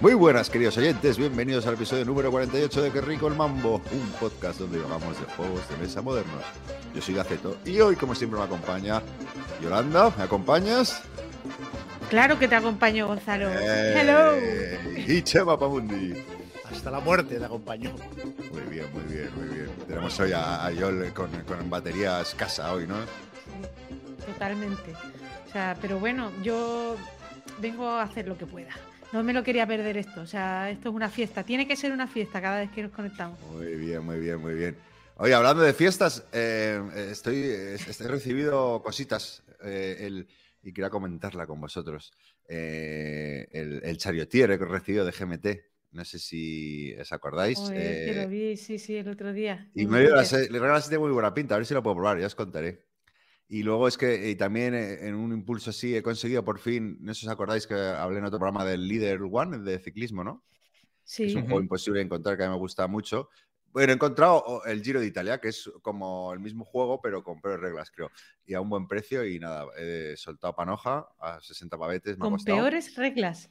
Muy buenas, queridos oyentes. Bienvenidos al episodio número 48 de Qué Rico el Mambo, un podcast donde hablamos de juegos de mesa modernos. Yo soy Gaceto y hoy, como siempre, me acompaña Yolanda. ¿Me acompañas? Claro que te acompaño, Gonzalo. Eh, Hello. Y Chema Pamundi. Hasta la muerte te acompañó. Muy bien, muy bien, muy bien. Tenemos hoy a, a Yol con, con batería escasa hoy, ¿no? Totalmente. O sea, pero bueno, yo vengo a hacer lo que pueda. No me lo quería perder esto. O sea, esto es una fiesta. Tiene que ser una fiesta cada vez que nos conectamos. Muy bien, muy bien, muy bien. Oye, hablando de fiestas, eh, estoy, estoy recibido cositas eh, el, y quería comentarla con vosotros. Eh, el, el chariotier que he recibido de GMT. No sé si os acordáis. Que lo vi, sí, sí, el otro día. Y me dio la, de muy buena pinta, a ver si lo puedo probar, ya os contaré. Y luego es que y también eh, en un impulso así he conseguido por fin, no sé si os acordáis que hablé en otro programa del Leader One, de ciclismo, ¿no? Sí. Es un juego imposible de encontrar que a mí me gusta mucho. Bueno, he encontrado oh, el Giro de Italia, que es como el mismo juego, pero con peores reglas, creo. Y a un buen precio y nada, he soltado panoja a 60 pavetes. Me Con peores reglas.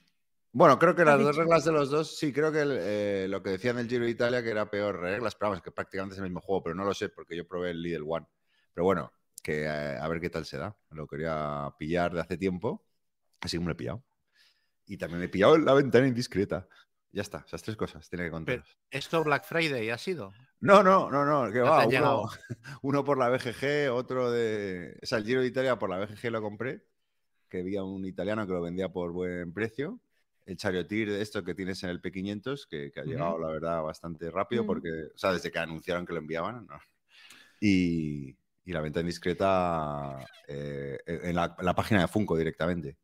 Bueno, creo que las dos reglas de los dos, sí, creo que el, eh, lo que decían del Giro de Italia que era peor reglas, pero vamos, que prácticamente es el mismo juego, pero no lo sé porque yo probé el Lidl One. Pero bueno, que eh, a ver qué tal se da. Lo quería pillar de hace tiempo, así que me lo he pillado. Y también me he pillado la ventana indiscreta. Ya está, esas tres cosas tiene que contaros. ¿Esto Black Friday ha sido? No, no, no, no, que va. Uno, por la BGG, otro de. O sea, el Giro de Italia por la BGG lo compré, que había un italiano que lo vendía por buen precio. El Chariotir de esto que tienes en el P500, que, que ha llegado, la verdad, bastante rápido, Mm. porque, o sea, desde que anunciaron que lo enviaban, ¿no? Y, y la venta indiscreta eh, en, la, en la página de Funko directamente.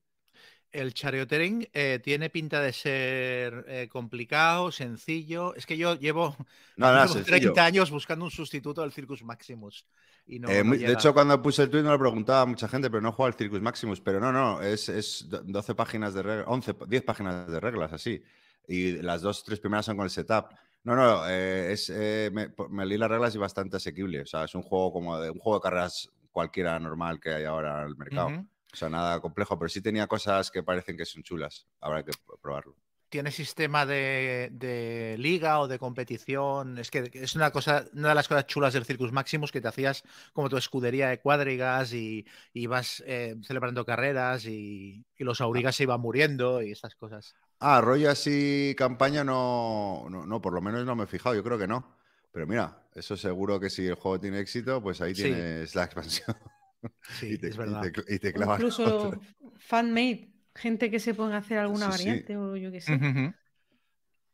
El chariotering eh, tiene pinta de ser eh, complicado, sencillo. Es que yo llevo, No, no, llevo sencillo. 30 años buscando un sustituto del Circus Maximus. Y no, de hecho, cuando puse el tweet no lo preguntaba a mucha gente, pero no juega al Circus Maximus. Pero no, no, es, es do- 12 páginas de reglas, 11, 10 páginas de reglas, así. Y las dos, tres primeras son con el setup. No, no, eh, es, eh, me, leí las reglas y bastante asequible. O sea, es un juego como de un juego de carreras cualquiera normal que hay ahora en el mercado. O sea, nada complejo, pero sí tenía cosas que parecen que son chulas. Habrá que probarlo. tiene sistema de, de liga o de competición. Es que es una cosa, una de las cosas chulas del Circus Maximus que te hacías como tu escudería de cuadrigas y, y vas eh, celebrando carreras y, y los aurigas se iban muriendo y estas cosas. Ah, rollo así campaña no, no, no, por lo menos no me he fijado, yo creo que no. Pero mira, eso seguro que si el juego tiene éxito, pues ahí Sí. tienes la expansión. Sí, y, te, es y verdad. te- y te O clavas incluso fan-made. Gente que se ponga a hacer alguna Sí, sí. variante o yo qué sé.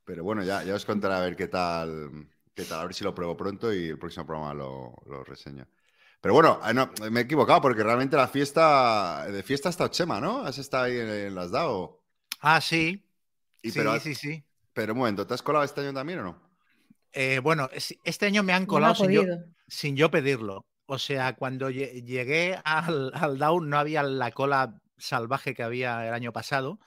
Pero bueno, ya, ya os contaré a ver qué tal, qué tal, a ver si lo pruebo pronto y el próximo programa lo, lo reseño. Pero bueno, ah, no, me he equivocado porque realmente la fiesta, de fiesta ha estado Chema, ¿no? ¿Has estado ahí en, en las DAO? Ah, sí. Y sí, pero, sí, sí. pero un momento, ¿te has colado este año también o no? Eh, bueno, es- este año me han No colado sin yo, sin yo pedirlo. O sea, cuando lle- llegué al, al Down no había la cola salvaje que había el año pasado.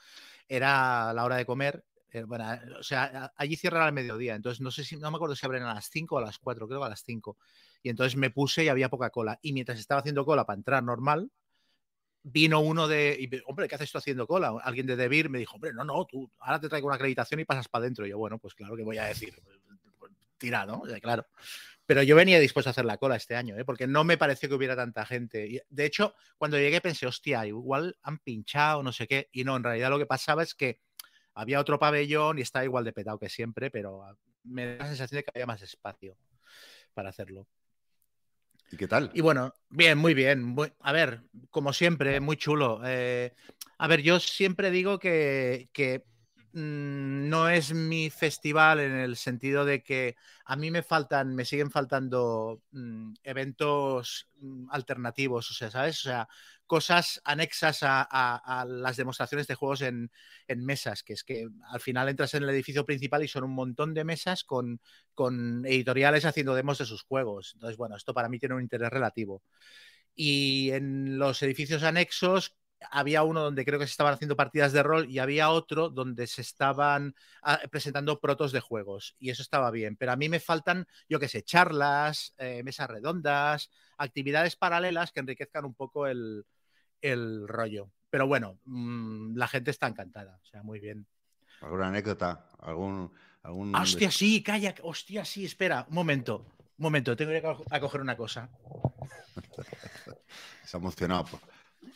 Era la hora de comer. eh, bueno, o sea, allí cierran al mediodía. Entonces, no sé si, no me acuerdo si abren a las 5 o a las 4, creo que a las 5. Y entonces me puse y había poca cola. Y mientras estaba haciendo cola para entrar normal, vino uno de, y hombre, ¿qué haces tú haciendo cola? Alguien de Debir me dijo, hombre, no, no, tú ahora te traigo una acreditación y pasas para adentro. Y yo, bueno, pues claro que voy a decir, pues, tira, ¿no? Claro. Pero yo venía dispuesto a hacer la cola este año, ¿eh? porque no me pareció que hubiera tanta gente. De hecho, cuando llegué pensé, hostia, igual han pinchado, no sé qué. Y no, en realidad lo que pasaba es que había otro pabellón y estaba igual de petado que siempre, pero ah, me da la sensación de que había más espacio para hacerlo. ¿Y qué tal? Y bueno, bien, muy bien. a ver, como siempre, muy chulo. Eh, a ver, yo siempre digo que, que, no es mi festival en el sentido de que a mí me faltan, me siguen faltando mm, eventos mm, alternativos, o sea, ¿sabes? O sea, cosas anexas a, las demostraciones de juegos en, en mesas, que es que al final entras en el edificio principal y son un montón de mesas con, con editoriales haciendo demos de sus juegos. Entonces, bueno, esto para mí tiene un interés relativo. Y en los edificios anexos había uno donde creo que se estaban haciendo partidas de rol y había otro donde se estaban ah, presentando protos de juegos y eso estaba bien. Pero a mí me faltan, yo qué sé, charlas, eh, mesas redondas, actividades paralelas que enriquezcan un poco el, el rollo. Pero bueno, mm, la gente está encantada, o sea, muy bien. ¿Alguna anécdota? ¿Algún, algún... Ah, hostia, sí, calla, hostia, sí, espera, un momento, un momento, tengo que ir a coger una cosa. Se ha emocionado. pues.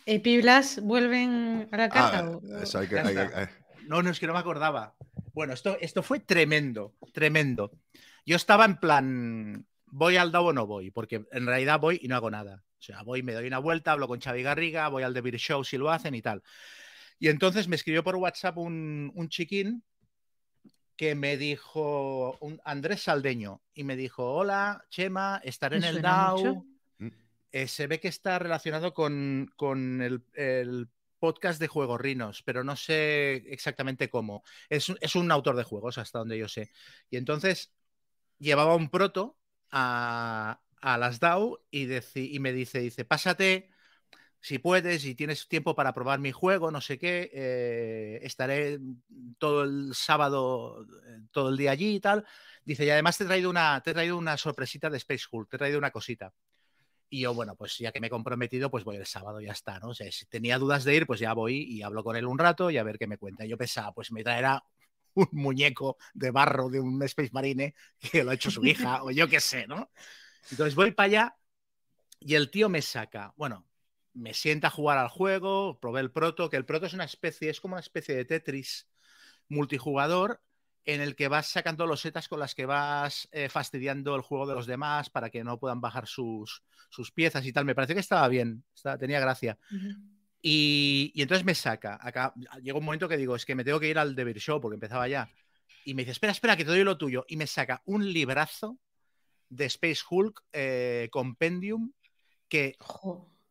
¿Epiblas vuelven a la Ah, casa? o- eso hay que- Ya hay que- está. eh, No, no, es que no me acordaba. Bueno, esto, esto fue tremendo, tremendo. Yo estaba en plan, ¿voy al DAO o no voy? Porque en realidad voy y no hago nada. O sea, voy, me doy una vuelta, hablo con Xavi Garriga, voy al The Beer Show si lo hacen y tal. Y entonces me escribió por WhatsApp un, un chiquín que me dijo, un Andrés Saldeño, y me dijo, hola, Chema, estaré en el DAO. mucho. Eh, se ve que está relacionado con, con el, podcast de Juegos Rinos, pero no sé exactamente cómo. Es, es un autor de juegos, hasta donde yo sé. Y entonces llevaba un proto a, a las DAO y, y me dice, dice, pásate si puedes y tienes tiempo para probar mi juego, no sé qué, eh, estaré todo el sábado, eh, todo el día allí y tal. Dice, y además te he traído una, te he traído una sorpresita de Space Hulk, te he traído una cosita. Y yo, bueno, pues ya que me he comprometido, pues voy el sábado, ya está, ¿no? O sea, si tenía dudas de ir, pues ya voy y hablo con él un rato y a ver qué me cuenta. Yo pensaba, pues me traerá un muñeco de barro de un Space Marine que lo ha hecho su hija, o yo qué sé, ¿no? Entonces voy para allá y el tío me saca, bueno, me sienta a jugar al juego, probé el proto, que el proto es una especie, es como una especie de Tetris multijugador en el que vas sacando losetas con las que vas eh, fastidiando el juego de los demás para que no puedan bajar sus, sus piezas y tal. Me pareció que estaba bien, estaba- tenía gracia. Ujú. Y, y entonces me saca. Acá llega un momento que digo, es que me tengo que ir al Devil Show porque empezaba ya. Y me dice, espera, espera, que te doy lo tuyo. Y me saca un librazo de Space Hulk eh, Compendium que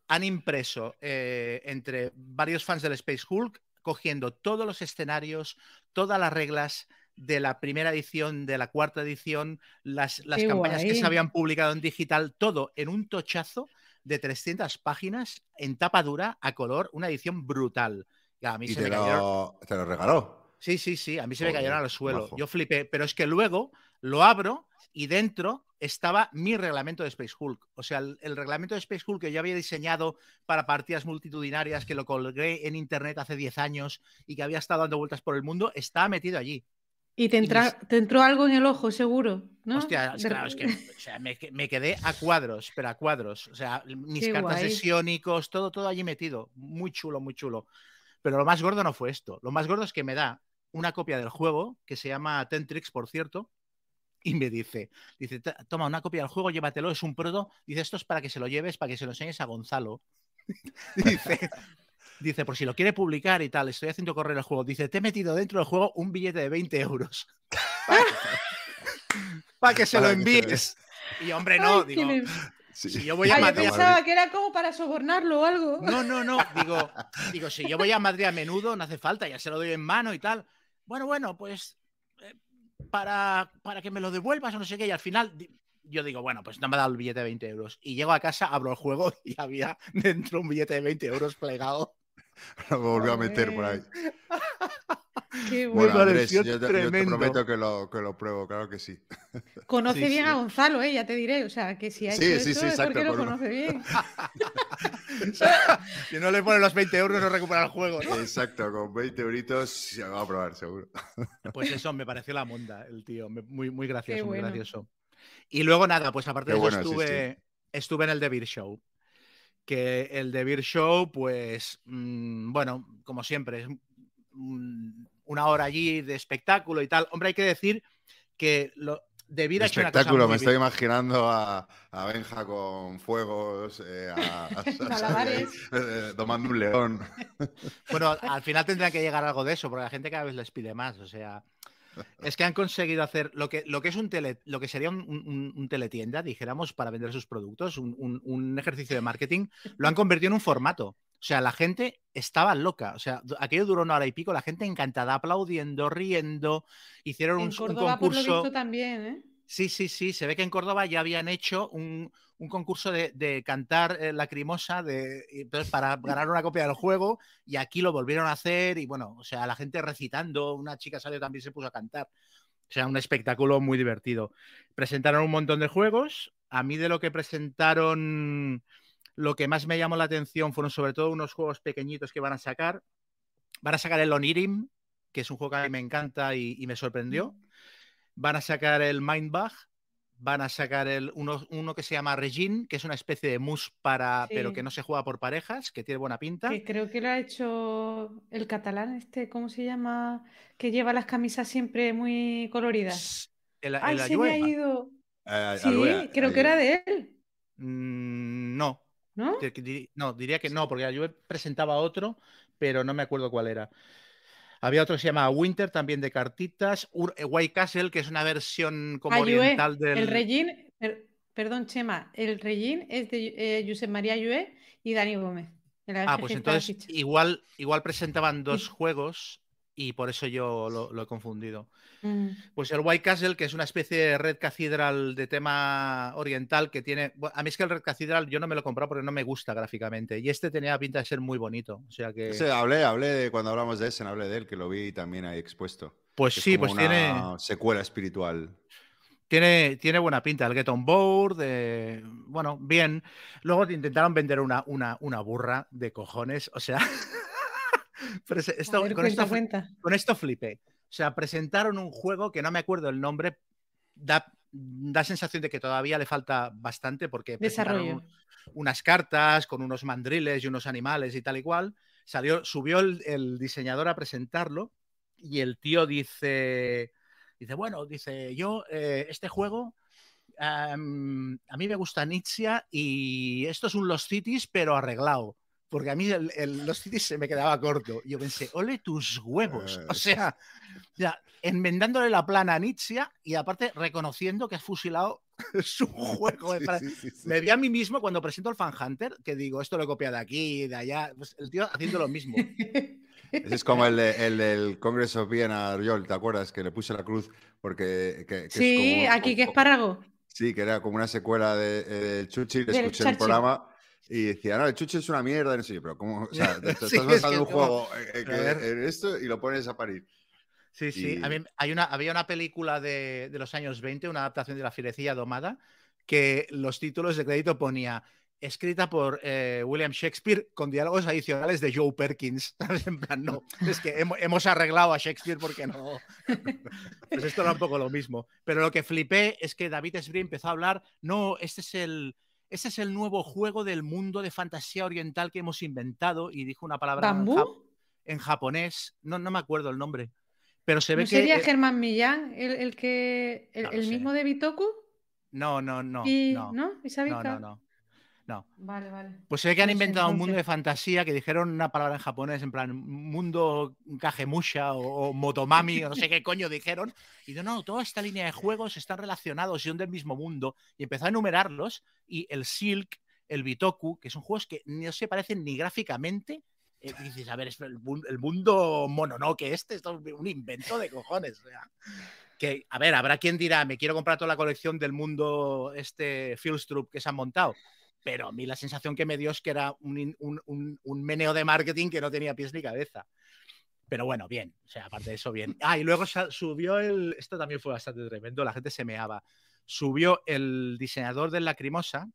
han impreso eh, entre varios fans del Space Hulk, cogiendo todos los escenarios, todas las reglas de la primera edición, de la cuarta edición, las, las campañas que se habían publicado en digital, todo en un tochazo de 300 páginas en tapa dura a color, una edición brutal. Y a mí Y se te me cayeron- lo, te lo regaló. Sí, sí, sí, a mí se me cayeron al suelo. majo. Yo flipé, pero es que luego lo abro y dentro estaba mi reglamento de Space Hulk. O sea, el, el reglamento de Space Hulk que yo había diseñado para partidas multitudinarias, que lo colgué en internet hace 10 años y que había estado dando vueltas por el mundo, estaba metido allí. Y te, entra- te entró algo en el ojo, seguro, ¿no? Hostia, es De- claro, es que o sea, me, que- me quedé a cuadros, pero a cuadros. O sea, mis Qué cartas de guay. sionicos, todo, todo allí metido. Muy chulo, muy chulo. Pero lo más gordo no fue esto. Lo más gordo es que me da una copia del juego, que se llama Tentrix, por cierto, y me dice, dice, "Ta- toma una copia del juego, llévatelo, es un proto. Dice, esto es para que se lo lleves, para que se lo enseñes a Gonzalo. dice, dice, por si lo quiere publicar y tal, estoy haciendo correr el juego. Dice, te he metido dentro del juego un billete de 20 euros. para que se lo envíes. Y hombre, no, Ay, digo, Sí. si yo voy a Ah, yo Madrid. pensaba que era como para sobornarlo o algo. No, no, no. Digo, digo, si yo voy a Madrid a menudo, no hace falta, ya se lo doy en mano y tal. Bueno, bueno, pues eh, para, para que me lo devuelvas o no sé qué. Y al final yo digo, bueno, pues no me ha dado el billete de 20 euros. Y llego a casa, abro el juego y había dentro un billete de 20 euros plegado. Lo volvió a meter por ahí. Qué Me Bueno. Andrés, pareció yo te, yo te tremendo. prometo que lo, que lo pruebo, claro que sí. Conoce Sí, bien sí. a Gonzalo, ¿eh? ya te diré. O sea, que si ha Sí, sí, eso sí, es exacto, porque lo uno. conoce bien. Si no le ponen los 20 euros, no recupera el juego. ¿no? Exacto, con 20 euritos se va a probar, seguro. Pues eso, me pareció la monda, el tío. me- Muy, muy gracioso, muy gracioso. Y luego nada, pues aparte Qué de eso bueno, estuve, estuve en el The Beer Show. Que el The Beer Show, pues, mm, bueno, como siempre, es mm, una hora allí de espectáculo y tal. Hombre, hay que decir que lo, una cosa Espectáculo, me estoy imaginando a, a Benja con fuegos, eh, a, a- eh, domando un león. Bueno, al final tendrá que llegar algo de eso, porque la gente cada vez les pide más. O sea, es que han conseguido hacer lo que, lo que es un tele, lo que sería un, un- un teletienda, dijéramos, para vender sus productos, un, un- ejercicio de marketing, lo han convertido en un formato. O sea, la gente estaba loca. O sea, aquello duró una hora y pico, la gente encantada, aplaudiendo, riendo. Hicieron un, En un Córdoba, por lo visto, también, ¿eh? Sí, sí, sí. Se ve que en Córdoba ya habían hecho un, un concurso de, de cantar eh, lacrimosa de, y entonces para ganar una copia del juego y aquí lo volvieron a hacer y bueno, o sea, la gente recitando, una chica salió también se puso a cantar. O sea, un espectáculo muy divertido. Presentaron un montón de juegos. A mí de lo que presentaron lo que más me llamó la atención fueron sobre todo unos juegos pequeñitos que van a sacar. Van a sacar el Onirim, que es un juego que a mí me encanta y, y me sorprendió. Van a sacar el Mindbug, van a sacar el, uno, uno que se llama Regine, que es una especie de mus para, pero que no se juega por parejas, que tiene buena pinta. Que creo que lo ha hecho el catalán, este, ¿cómo se llama? Que lleva las camisas siempre muy coloridas. El, ¡Ay, el se me ha ido! Eh, Sí, Aluea, creo que era de él, Mm, no, ¿no? No, diría que no, porque yo presentaba otro, pero no me acuerdo cuál era. Había otro que se llama Winter, también de cartitas. Ur- eh, White Castle, que es una versión como Ayue, oriental del. el Regín, per- perdón, Chema, el Regín es de eh, Josep María Ayue y Dani Gómez. Ah, pues entonces igual, igual presentaban dos Sí. juegos y por eso yo lo, lo he confundido. Mm. Pues el White Castle, que es una especie de Red Cathedral de tema oriental que tiene. a mí es que el Red Cathedral yo no me lo he comprado porque no me gusta gráficamente. Y este tenía pinta de ser muy bonito. O sea que. Hablé, hablé de, cuando hablamos de ese, hablé de él, que lo vi también ahí expuesto. Pues es sí, como pues tiene. una secuela espiritual. Tiene, tiene buena pinta el Get On Board, bueno, bien. Luego te intentaron vender una, una, una burra de cojones, o sea, esto, ver, con, cuenta, esto, cuenta. con esto flipé. O sea, presentaron un juego que no me acuerdo el nombre, da, da sensación de que todavía le falta bastante porque presentaron Desarrollo. unas cartas con unos mandriles y unos animales y tal y cual. Salió, subió el, el diseñador a presentarlo y el tío dice, dice, bueno, dice, yo eh, este juego a mí me gusta Nietzsche y esto es un Los Cities pero arreglado. Porque a mí el, el Los Cities se me quedaba corto. Y yo pensé, ole tus huevos. Eh, O sea, ya, enmendándole la plana a Nietzsche y aparte reconociendo que has fusilado su juego. me Sí, pare- sí, sí, sí. me vi a mí mismo cuando presento el Fan Hunter, que digo, esto lo he copiado de aquí y de allá. Pues el tío haciendo lo mismo. Ese es como el, de- el del Congress of Vienna, Yol, ¿te acuerdas? Que le puse la cruz porque... que- que es Sí, como- aquí que como- espárrago. Sí, que era como una secuela de, eh, del Churchill, Del escuché Churchill. programa y decía, no, el Churchill es una mierda, no sé, pero ¿cómo? O sea, te, te Sí, estás es un es como- juego eh, eh, que, en esto y lo pones a parir. Sí, sí. A mí- hay una, había una película de, de los años 20, una adaptación de La Firecilla Domada, que los títulos de crédito ponía escrita por eh, William Shakespeare con diálogos adicionales de Joe Perkins. En plan, no, es que hemo- hemos arreglado a Shakespeare porque no. Pues esto era un poco lo mismo. Pero lo que flipé es que David Esbri empezó a hablar, no, este es el... Este es el nuevo juego del mundo de fantasía oriental que hemos inventado y dijo una palabra en, en japonés, no, no me acuerdo el nombre, pero se ve ¿No que... sería eh, Germán Millán el, el que el, No mismo de Bitoku? No, no, no. y, no, ¿no? ¿Y sabéis no, no, no. No. Vale, vale. Pues se ve que han sé, inventado un mundo de entonces. fantasía que dijeron una palabra en japonés, en plan mundo kagemusha o, o motomami, o no sé qué coño dijeron. Y no, no, toda esta línea de juegos están relacionados y son del mismo mundo. Y empezó a enumerarlos. Y el Silk, el Bitoku, que son juegos que no se parecen ni gráficamente. eh, y dices, a ver, es el, el mundo mononoke este, esto es un invento de cojones. o sea. que, a ver, habrá quien dirá, me quiero comprar toda la colección del mundo este Fieldstrup que se han montado. Pero a mí la sensación que me dio es que era un, un- un- un meneo de marketing que no tenía pies ni cabeza. Pero bueno, bien. O sea, aparte de eso, bien. Ah, y luego subió el. Esto también fue bastante tremendo, la gente se meaba. Subió el diseñador del Lacrimosa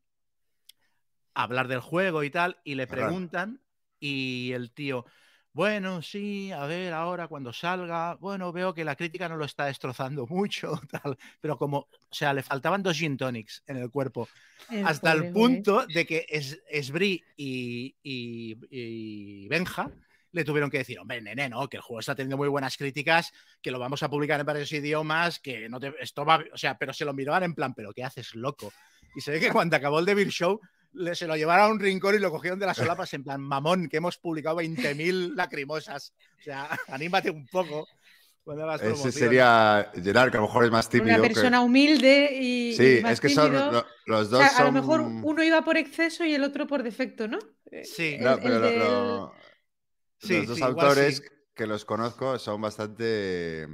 a hablar del juego y tal, y le preguntan, y el tío, bueno, sí, a ver, ahora cuando salga, bueno, veo que la crítica no lo está destrozando mucho, tal, pero como, o sea, le faltaban dos gin tonics en el cuerpo, El hasta el punto de que es, y, y, y Benja le tuvieron que decir, hombre, nene, no, que el juego está teniendo muy buenas críticas, que lo vamos a publicar en varios idiomas, que no te, esto va, o sea, pero se lo miraban en plan, pero ¿qué haces, loco? Y se ve que cuando acabó el Devil Show, le, se lo llevaron a un rincón y lo cogieron de las solapas en plan, mamón, que hemos publicado 20.000 lacrimosas. O sea, anímate un poco. cuando hagas Ese sería Gerard, que a lo mejor es más tímido. Una que- persona humilde y, Sí, y más es que son tímido. lo- los O dos sea, son... a lo mejor uno iba por exceso y el otro por defecto, ¿no? Eh, Sí. el- No, el pero lo- del- lo- Sí, los dos sí, igual autores sí. que los conozco son bastante...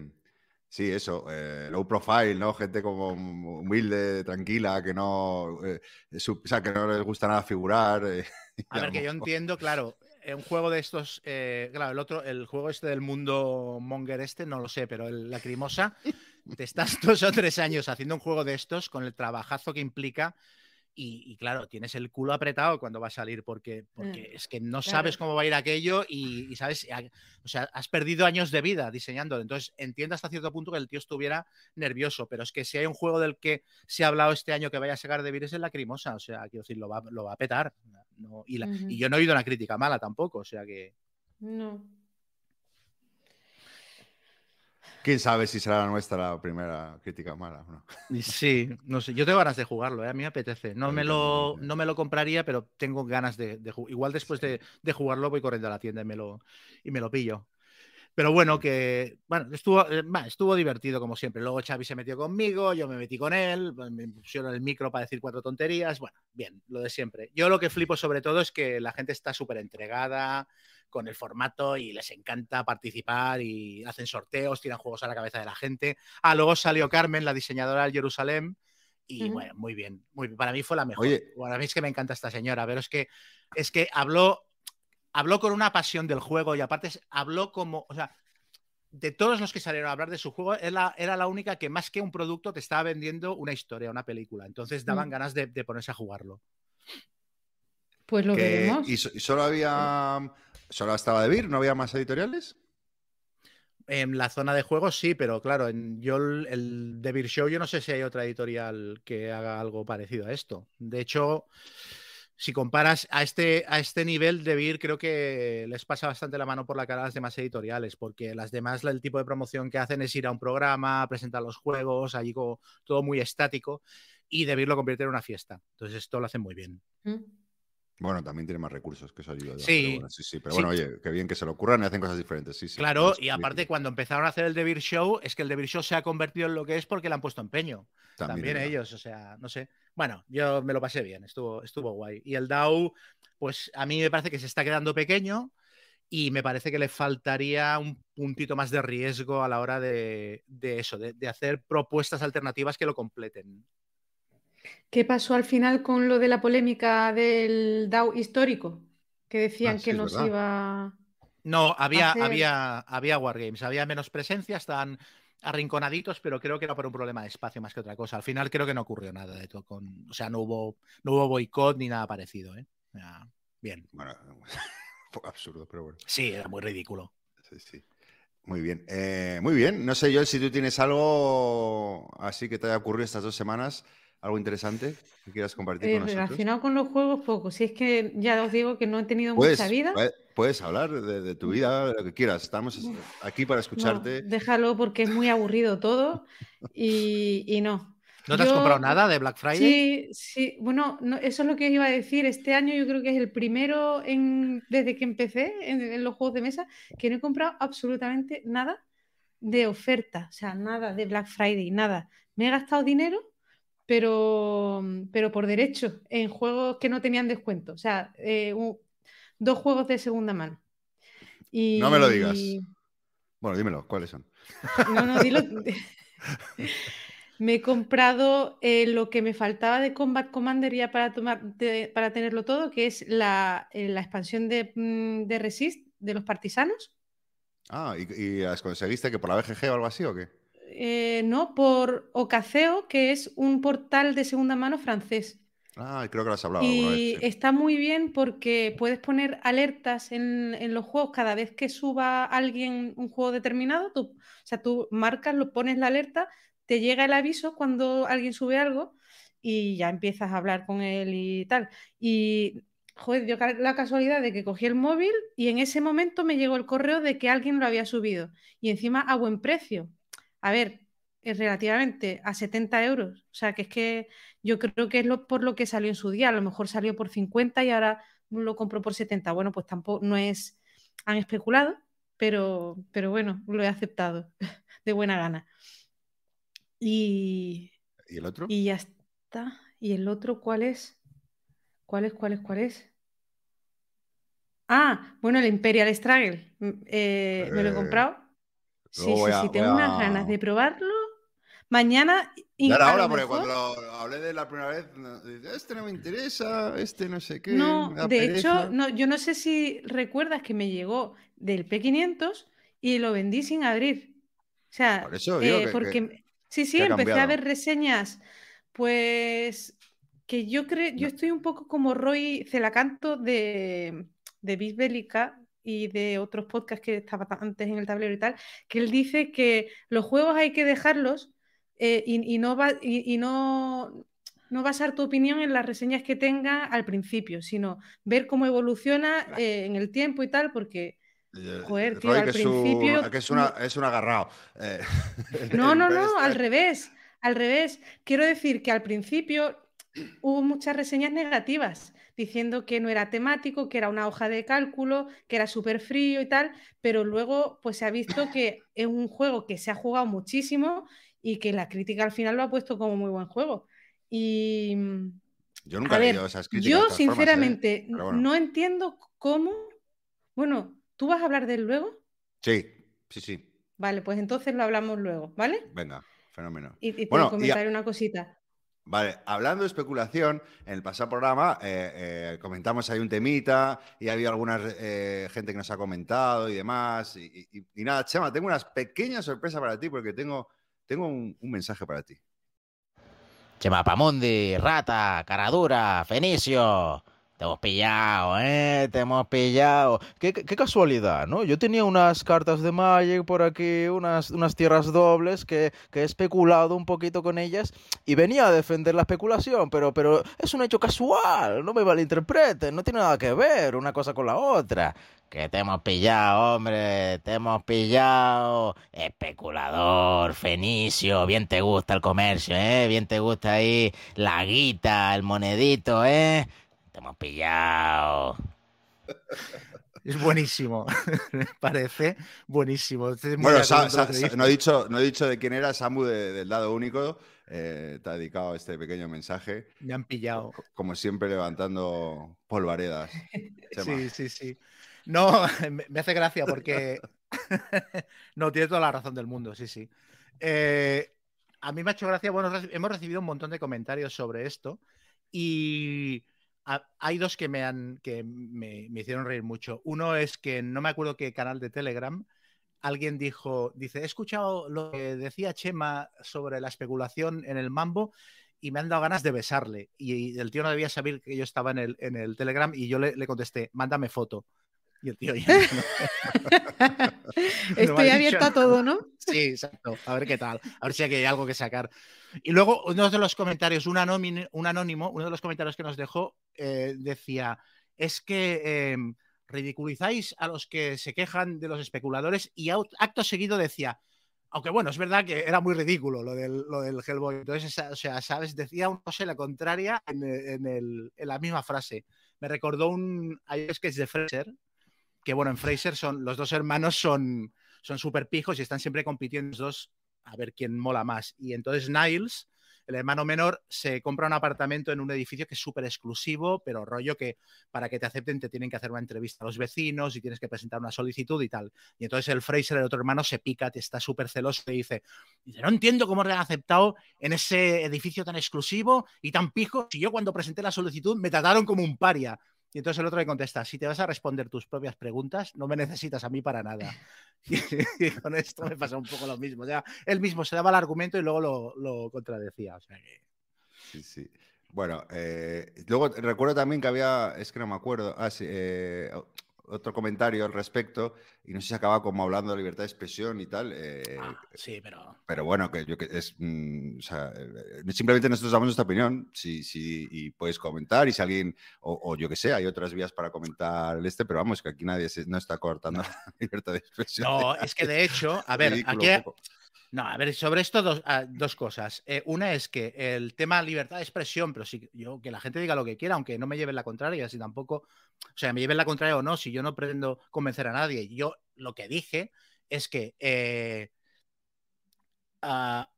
Sí, eso, eh, low profile, ¿no? Gente como humilde, tranquila, que no, eh, su- o sea, que no les gusta nada figurar. eh, A ver, que yo entiendo, claro, eh, un juego de estos, eh, claro, el otro, el juego este del mundo monger este, no lo sé, pero el Lacrimosa, te estás dos o tres años haciendo un juego de estos con el trabajazo que implica y, claro, tienes el culo apretado cuando va a salir porque, porque Mm, es que no sabes cómo va a ir aquello y, y sabes, o sea, has perdido años de vida diseñándolo. Entonces, entiendo hasta cierto punto que el tío estuviera nervioso, pero es que si hay un juego del que se ha hablado este año que vaya a sacar de Vir es el Lacrimosa, o sea, quiero decir, lo va, lo va a petar. No, y, la- y yo no he oído una crítica mala tampoco, o sea que... No. ¿Quién sabe si será la nuestra la primera crítica mala? o no? Sí, no sé, yo tengo ganas de jugarlo, ¿eh? a mí me apetece. No me, lo, también. no me lo compraría, pero tengo ganas de, de jugar. Igual después de, de jugarlo voy corriendo a la tienda y me lo, y me lo pillo. Pero bueno, que bueno, estuvo, eh, estuvo divertido como siempre. Luego Xavi se metió conmigo, yo me metí con él, me pusieron el micro para decir cuatro tonterías. Bueno, bien, lo de siempre. Yo lo que flipo sobre todo es que la gente está súper entregada con el formato y les encanta participar y hacen sorteos, tiran juegos a la cabeza de la gente. Ah, luego salió Carmen, la diseñadora del Jerusalén, y bueno, muy bien, muy bien. Para mí fue la mejor. Oye. Bueno, a mí es que me encanta esta señora, pero es que, es que habló, habló con una pasión del juego y aparte es- habló como, o sea, de todos los que salieron a hablar de su juego, era, era la única que más que un producto te estaba vendiendo una historia, una película. Entonces daban Mm. ganas de, de ponerse a jugarlo. Pues lo Que- veremos. y, so- y solo había. Solo estaba de Vir, no había más editoriales. En la zona de juegos sí, pero claro, en yo el, el Devil Show yo no sé si hay otra editorial que haga algo parecido a esto. De hecho, si comparas a este, a este nivel de Vir, creo que les pasa bastante la mano por la cara a las demás editoriales, porque las demás, el tipo de promoción que hacen es ir a un programa, presentar los juegos, allí como todo muy estático, y de Vir lo convierte en una fiesta. Entonces esto lo hacen muy bien. Mm. Bueno, también tiene más recursos, que eso ayuda. Sí. Pero bueno, sí, sí. Pero Sí. bueno, oye, qué bien que se lo ocurran y hacen cosas diferentes. Sí, sí. Claro, y aparte cuando empezaron a hacer el Devil Show, es que el Devil Show se ha convertido en lo que es porque le han puesto empeño. También, verdad. ellos, o sea, no sé. Bueno, yo me lo pasé bien, estuvo, estuvo guay. Y el DAO, pues a mí me parece que se está quedando pequeño y me parece que le faltaría un puntito más de riesgo a la hora de, de eso, de, de hacer propuestas alternativas que lo completen. ¿Qué pasó al final con lo de la polémica del DAO histórico? Que decían Ah, sí, que nos verdad. iba. No, había, Hacer- había, había Wargames, había menos presencia, estaban arrinconaditos, pero creo que era por un problema de espacio más que otra cosa. Al final creo que no ocurrió nada de todo con. O sea, no hubo, no hubo boicot ni nada parecido, ¿eh? Bien. Bueno, absurdo, pero bueno. Sí, era muy ridículo. Sí, sí. Muy bien. Eh, muy bien. No sé, yo si tú tienes algo así que te haya ocurrido estas dos semanas, algo interesante que quieras compartir eh, con nosotros. relacionado con los juegos, poco. Si es que ya os digo que no he tenido Puedes, mucha vida. puede- puedes hablar de, de tu vida, de lo que quieras. Estamos aquí para No, escucharte. déjalo porque es muy aburrido todo y, y no. ¿No te has comprado nada de Black Friday? Sí, sí, bueno, no, eso es lo que os iba a decir. Este año yo creo que es el primero en, desde que empecé en, en los juegos de mesa que no he comprado absolutamente nada de oferta, o sea, nada de Black Friday, nada. Me he gastado dinero, pero, pero por derecho, en juegos que no tenían descuento, o sea, eh, un- dos juegos de segunda mano. Y, No me lo digas. Bueno, dímelo, ¿cuáles son? no, no, dilo. Me he comprado eh, lo que me faltaba de Combat Commander ya para, tomar, de- para tenerlo todo, que es la, eh, la expansión de, mm, de Resist de los partisanos. Ah, ¿y, y las conseguiste que por la BGG o algo así o qué? Eh, no, por Ocaceo, que es un portal de segunda mano francés. Ah, creo que lo has hablado Y vez. sí. está muy bien porque puedes poner alertas en, en los juegos cada vez que suba alguien un juego determinado. Tú, o sea, tú marcas, lo pones la alerta, te llega el aviso cuando alguien sube algo y ya empiezas a hablar con él y tal. Y, joder, ca- la casualidad de que cogí el móvil y en ese momento me llegó el correo de que alguien lo había subido. Y encima a buen precio. A ver, es relativamente a 70 euros. O sea, que es que yo creo que es lo, por lo que salió en su día. A lo mejor salió por 50 y ahora lo compró por 70. Bueno, pues tampoco no es. Han especulado, pero, pero bueno, lo he aceptado de buena gana. Y, ¿Y el otro? y ya está. ¿Y el otro cuál es? ¿Cuál es? ¿Cuál es? ¿Cuál es? Ah, bueno, el Imperial Struggle. Mm, eh, me lo he Eh, comprado. Sí, sí, a- sí, tengo unas ganas de probarlo. Mañana. y ahora, lo porque mejor- cuando hablé de la primera vez, este no me interesa, este no sé qué. No, me da de pereza". hecho, no, yo no sé si recuerdas que me llegó del P500 y lo vendí sin abrir. O sea, Por eso digo eh, que- porque que- sí, sí, empecé a ver reseñas, pues que yo creo, yo estoy un poco como Roy Celacanto de, de Bisbélica y de otros podcasts que estaba antes en el tablero y tal, que él dice que los juegos hay que dejarlos eh, y, no va, y, no, no basar tu opinión en las reseñas que tenga al principio, sino ver cómo evoluciona eh, en el tiempo y tal, porque Eh, Joder, tío, Roy, al que es, su- principio- que es, una- es un agarrado. Eh, No, no, no, al estar- revés, al revés. Quiero decir que al principio hubo muchas reseñas negativas, diciendo que no era temático, que era una hoja de cálculo, que era súper frío y tal, pero luego pues se ha visto que es un juego que se ha jugado muchísimo y que la crítica al final lo ha puesto como muy buen juego. Y mm, Yo nunca he leído esas críticas. yo formas, ¿eh? sinceramente bueno. no entiendo cómo... Bueno, ¿tú vas a hablar de él luego? Sí, sí, sí. Vale, pues entonces lo hablamos luego, ¿vale? Venga, fenómeno. Y, y te Bueno, y comentaré una cosita. Vale, hablando de especulación, en el pasado programa eh, eh, comentamos ahí un temita y ha habido alguna eh, gente que nos ha comentado y demás. Y, nada, Chema, tengo una pequeña sorpresa para ti porque tengo, tengo un, mensaje para ti. Chemapamundi, Rata, Caradura, Fenicio. Te hemos pillado, ¿eh? Te hemos pillado. Qué, casualidad, ¿no? Yo tenía unas cartas de Magic por aquí, unas, unas tierras dobles que, que he especulado un poquito con ellas y venía a defender la especulación, pero, pero es un hecho casual, no me malinterpreten, no tiene nada que ver una cosa con la otra. Que te hemos pillado, hombre, te hemos pillado. Especulador, fenicio, bien te gusta el comercio, ¿eh? Bien te gusta ahí la guita, el monedito, ¿eh? Te hemos pillado. Es buenísimo. Me parece buenísimo. Muy Bueno, Sa- Sa- Sa- no, he dicho, no he dicho de quién era Samu de- del dado único. eh, te ha dedicado este pequeño mensaje. Me han pillado. Co- Como siempre, levantando polvaredas. Chema. Sí, sí, sí. No, me me hace gracia porque. no, tiene toda la razón del mundo, sí, sí. Eh, a mí me ha hecho gracia, bueno, hemos recibido un montón de comentarios sobre esto y ha- hay dos que me han que me, hicieron reír mucho. Uno es que no me acuerdo qué canal de Telegram alguien dijo, dice, he escuchado lo que decía Chema sobre la especulación en el mambo y me han dado ganas de besarle. Y el tío no debía saber que yo estaba en el, en el Telegram y yo le, le contesté, mándame foto. Y el tío ya Estoy abierta a todo, ¿no? Sí, exacto. A ver qué tal. A ver si aquí hay algo que sacar. Y luego, uno de los comentarios, un, anónimo, un anónimo, uno de los comentarios que nos dejó eh, decía: es que eh, ridiculizáis a los que se quejan de los especuladores, y acto seguido decía. Aunque bueno, es verdad que era muy ridículo lo del, lo del Hellboy. Entonces, o sea, ¿sabes? Decía una cosa y la contraria en, en el- en la misma frase. Me recordó un. Hay sketch de Fraser, que bueno, en Fraser son los dos hermanos son, son súper pijos y están siempre compitiendo los dos a ver quién mola más. Y entonces Niles, el hermano menor, se compra un apartamento en un edificio que es súper exclusivo, pero rollo que para que te acepten te tienen que hacer una entrevista a los vecinos y tienes que presentar una solicitud y tal. Y entonces el Fraser, el otro hermano, se pica, te está súper celoso y dice, no entiendo cómo te han aceptado en ese edificio tan exclusivo y tan pijo si yo cuando presenté la solicitud me trataron como un paria. Y entonces el otro le contesta, si te vas a responder tus propias preguntas, no me necesitas a mí para nada. Y, y con esto me pasa un poco lo mismo. O sea, él mismo se daba el argumento y luego lo, lo contradecía. O sea que... Sí, sí. Bueno, eh, luego recuerdo también que había, es que no me acuerdo, ah, sí, eh, otro comentario al respecto, y no sé si acaba como hablando de libertad de expresión y tal, eh, Ah, sí, pero... pero bueno, que yo que es, mm, o sea, eh, simplemente nosotros damos nuestra opinión, si, si, y puedes comentar, y si alguien, o, o yo que sé, hay otras vías para comentar el este, pero vamos, que aquí nadie se- no está cortando la libertad de expresión. No, es que de hecho, a ver, Ridículo aquí... No, a ver, sobre esto dos, ah, cosas. Eh, una es que el tema libertad de expresión, pero sí, yo que la gente diga lo que quiera, aunque no me lleven la contraria, así tampoco, o sea, me lleven la contraria o no, si yo no pretendo convencer a nadie. Yo lo que dije es que eh, ah,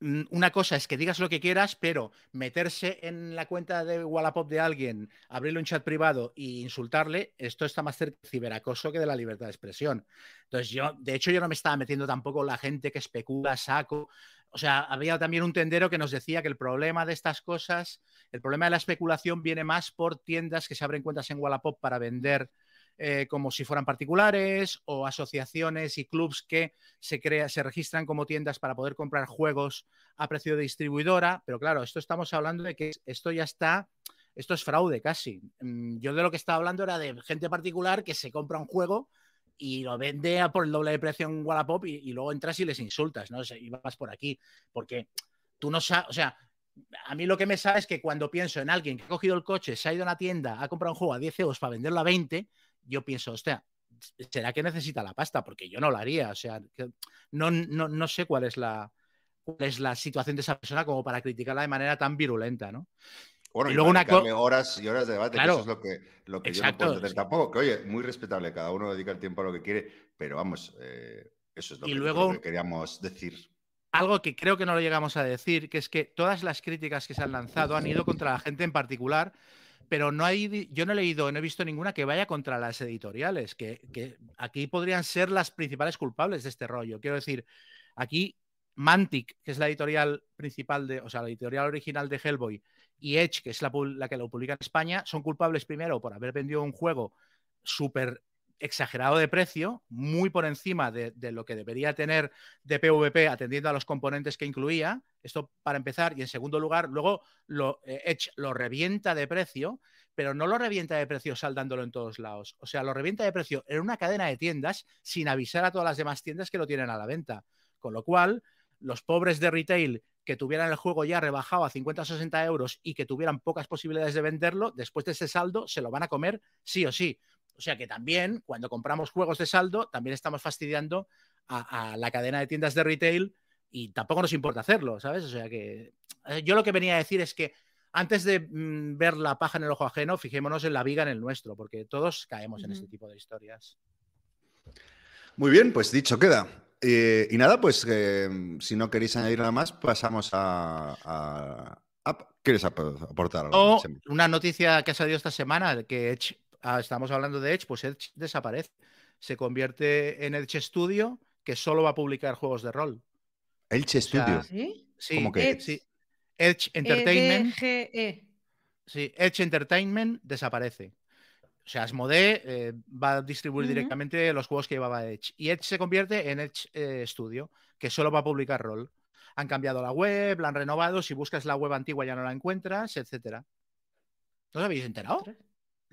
una cosa es que digas lo que quieras, pero meterse en la cuenta de Wallapop de alguien, abrirle un chat privado e insultarle, esto está más cerca del ciberacoso que de la libertad de expresión. Entonces yo, de hecho, yo no me estaba metiendo tampoco la gente que especula, saco. O sea, había también un tendero que nos decía que el problema de estas cosas, el problema de la especulación viene más por tiendas que se abren cuentas en Wallapop para vender eh, como si fueran particulares o asociaciones y clubs que se, crea, se registran como tiendas para poder comprar juegos a precio de distribuidora. Pero claro, esto estamos hablando de que esto ya está, esto es fraude casi. Mm, Yo de lo que estaba hablando era de gente particular que se compra un juego y lo vende a por el doble de precio en Wallapop y, y luego entras y les insultas, ¿no? Y vas por aquí, porque tú no sabes, o sea, a mí lo que me sabe es que cuando pienso en alguien que ha cogido el coche, se ha ido a una tienda, ha comprado un juego a 10 euros para venderlo a 20, yo pienso, hostia, ¿será que necesita la pasta? Porque yo no lo haría, o sea, que no, no, no sé cuál es la cuál es la situación de esa persona como para criticarla de manera tan virulenta, ¿no? Bueno, Y luego una co- horas y horas de debate, que Claro. eso es lo que, lo que yo no puedo entender sí. tampoco. Que oye, muy respetable, cada uno dedica el tiempo a lo que quiere, pero vamos, eh, eso es lo Y que, luego- creo que queríamos decir. algo que creo que no lo llegamos a decir, que es que todas las críticas que se han lanzado han ido contra la gente en particular, pero no hay, yo no he leído, no he visto ninguna que vaya contra las editoriales, que, aquí podrían ser las principales culpables de este rollo. Quiero decir, aquí Mantic, que es la editorial principal de, o sea, la editorial original de Hellboy, y Edge, que es la, la que lo publica en España, son culpables primero por haber vendido un juego súper exagerado de precio, muy por encima de, lo que debería tener de PvP atendiendo a los componentes que incluía. Esto para empezar. Y en segundo lugar, luego lo, eh, Edge lo revienta de precio, pero no lo revienta de precio saldándolo en todos lados. O sea, lo revienta de precio en una cadena de tiendas sin avisar a todas las demás tiendas que lo tienen a la venta. Con lo cual, los pobres de retail que tuvieran el juego ya rebajado a 50 o 60 euros y que tuvieran pocas posibilidades de venderlo, después de ese saldo se lo van a comer sí o sí. O sea que también, cuando compramos juegos de saldo, también estamos fastidiando a, a la cadena de tiendas de retail y tampoco nos importa hacerlo, ¿sabes? O sea que eh, yo lo que venía a decir es que antes de mm, ver la paja en el ojo ajeno, fijémonos en la viga en el nuestro, porque todos caemos en este tipo de historias. Muy bien, pues dicho queda. Eh, y nada, pues eh, si no queréis añadir nada más, pasamos a. a- a- ¿Quieres ap- aportar algo? Una noticia que ha salido esta semana, de que Edge, ah, estamos hablando de Edge, pues Edge desaparece. Se convierte en Edge Studio, que solo va a publicar juegos de rol. O sea, Studio. ¿Sí? Sí, ¿Cómo que? Edge. sí. Edge Entertainment. EDGE. Sí, Edge Entertainment desaparece. O sea, Asmodee eh, va a distribuir directamente los juegos que llevaba Edge. Y Edge se convierte en Edge eh, Studio, que solo va a publicar rol. Han cambiado la web, la han renovado. Si buscas la web antigua ya no la encuentras, etcétera. ¿No os habéis enterado?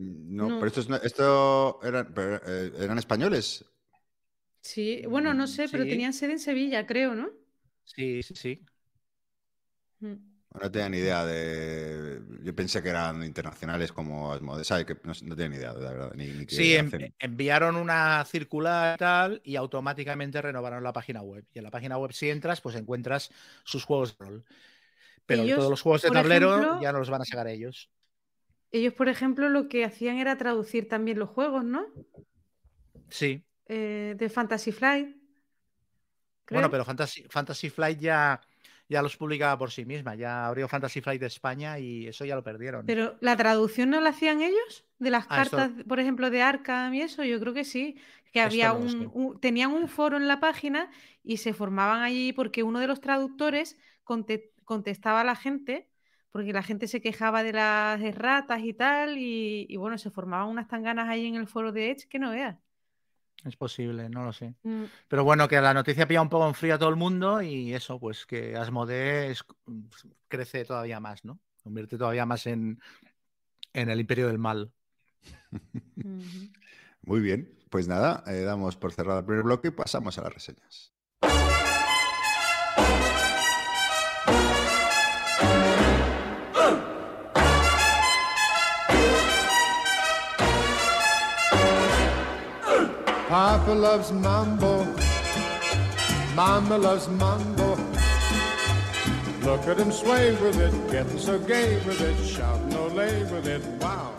No, No. pero estos no- esto eran, pero, eh, eran españoles. Sí, bueno, no sé, pero tenían sede en Sevilla, creo, ¿no? Sí, sí, sí. Mm. No tenía ni idea de. Yo pensé que eran internacionales como Asmodee, ¿sabes? Que no, no tenía ni idea, de la verdad. Ni, ni qué Sí, en- hacen. enviaron una circular y tal y automáticamente renovaron la página web. Y en la página web, si entras, pues encuentras sus juegos de rol. Pero Ellos, todos los juegos de tablero ejemplo- ya no los van a sacar ellos. Ellos, por ejemplo, lo que hacían era traducir también los juegos, ¿no? Sí. Eh, de Fantasy Flight. Bueno, pero Fantasy, Fantasy Flight ya, ya los publicaba por sí misma. Ya abrió Fantasy Flight de España y eso ya lo perdieron. Pero la traducción no la hacían ellos de las Ah, esto- cartas, por ejemplo, de Arkham y eso, yo creo que sí, que había no un, tenían un foro en la página y se formaban allí porque uno de los traductores conte- contestaba a la gente, porque la gente se quejaba de las erratas y tal, y, y bueno, se formaban unas tanganas ahí en el foro de Edge que no veas. Es posible, no lo sé. Mm, Pero bueno, que la noticia pilla un poco en frío a todo el mundo y eso, pues que Asmodee es- crece todavía más, ¿no? Convierte todavía más en, en el imperio del mal. Muy bien, pues nada, eh, damos por cerrado el primer bloque y pasamos a las reseñas. Papa loves mambo. Mama loves mambo. Look at him sway with it, getting so gay with it, shout no lay with it. Wow.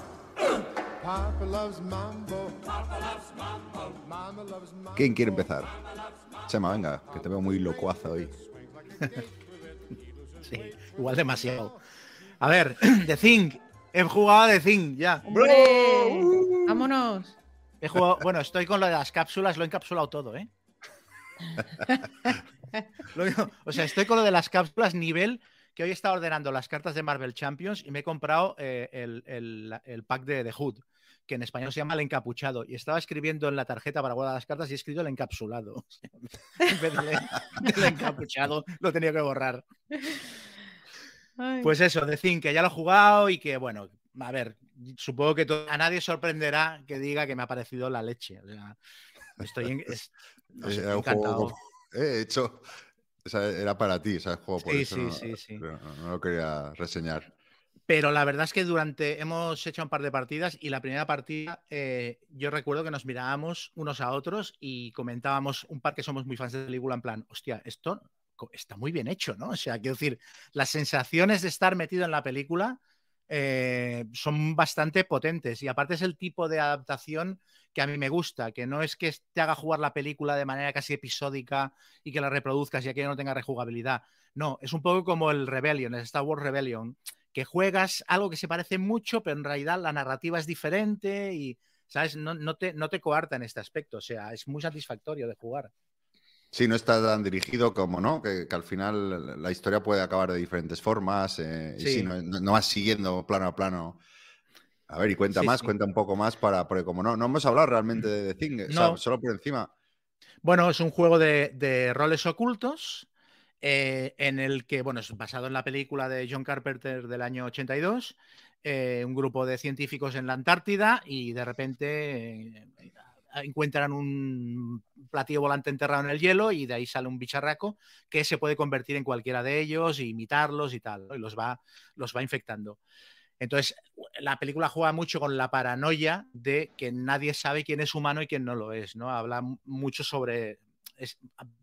Papa loves mambo. Papa loves mambo. Mama loves mambo. ¿Quién quiere empezar? Chema, venga, que te veo muy locuazo hoy. Sí, igual demasiado. A ver, The Thing. He jugado a The Thing ya. ¡Hombre! ¡Vámonos! He jugado, bueno, estoy con lo de las cápsulas, lo he encapsulado todo, ¿eh? Lo o sea, estoy con lo de las cápsulas nivel que hoy he estado ordenando las cartas de Marvel Champions y me he comprado eh, el, el- el pack de The Hood, que en español se llama el encapuchado. Y estaba escribiendo en la tarjeta para guardar las cartas y he escrito el encapsulado. en vez del, del encapuchado, lo tenía que borrar. Ay. Pues eso, decir que ya lo he jugado y que, bueno, a ver, supongo que to- a nadie sorprenderá que diga que me ha parecido la leche. O sea, estoy en- es- no sé, un encantado. eh, hecho. o sea, era para ti, el juego por Sí, eso sí, no, sí, sí. no- no lo quería reseñar. Pero la verdad es que durante hemos hecho un par de partidas y la primera partida eh, yo recuerdo que nos mirábamos unos a otros y comentábamos un par que somos muy fans de la película en plan, hostia, esto está muy bien hecho, ¿no? O sea, quiero decir, las sensaciones de estar metido en la película eh, son bastante potentes y aparte es el tipo de adaptación que a mí me gusta, que no es que te haga jugar la película de manera casi episódica y que la reproduzcas y aquí no tenga rejugabilidad. No, es un poco como el Rebellion, el Star Wars Rebellion, que juegas algo que se parece mucho, pero en realidad la narrativa es diferente y, ¿sabes? No, no te, no te coarta en este aspecto, o sea, es muy satisfactorio de jugar. Sí, no está tan dirigido como, ¿no? Que, que al final la historia puede acabar de diferentes formas. eh, Sí. sí, no, no- no vas siguiendo plano a plano. A ver, y cuenta Sí, más, sí. cuenta un poco más para. Porque como no, no hemos hablado realmente de The Thing, o sea, No. solo por encima. Bueno, es un juego de, de roles ocultos eh, en el que, bueno, es basado en la película de John Carpenter del año 82, eh, un grupo de científicos en la Antártida y de repente eh, encuentran un platillo volante enterrado en el hielo y de ahí sale un bicharraco que se puede convertir en cualquiera de ellos, e imitarlos y tal, y los va, los va infectando. Entonces, la película juega mucho con la paranoia de que nadie sabe quién es humano y quién no lo es, ¿no? Habla mucho sobre.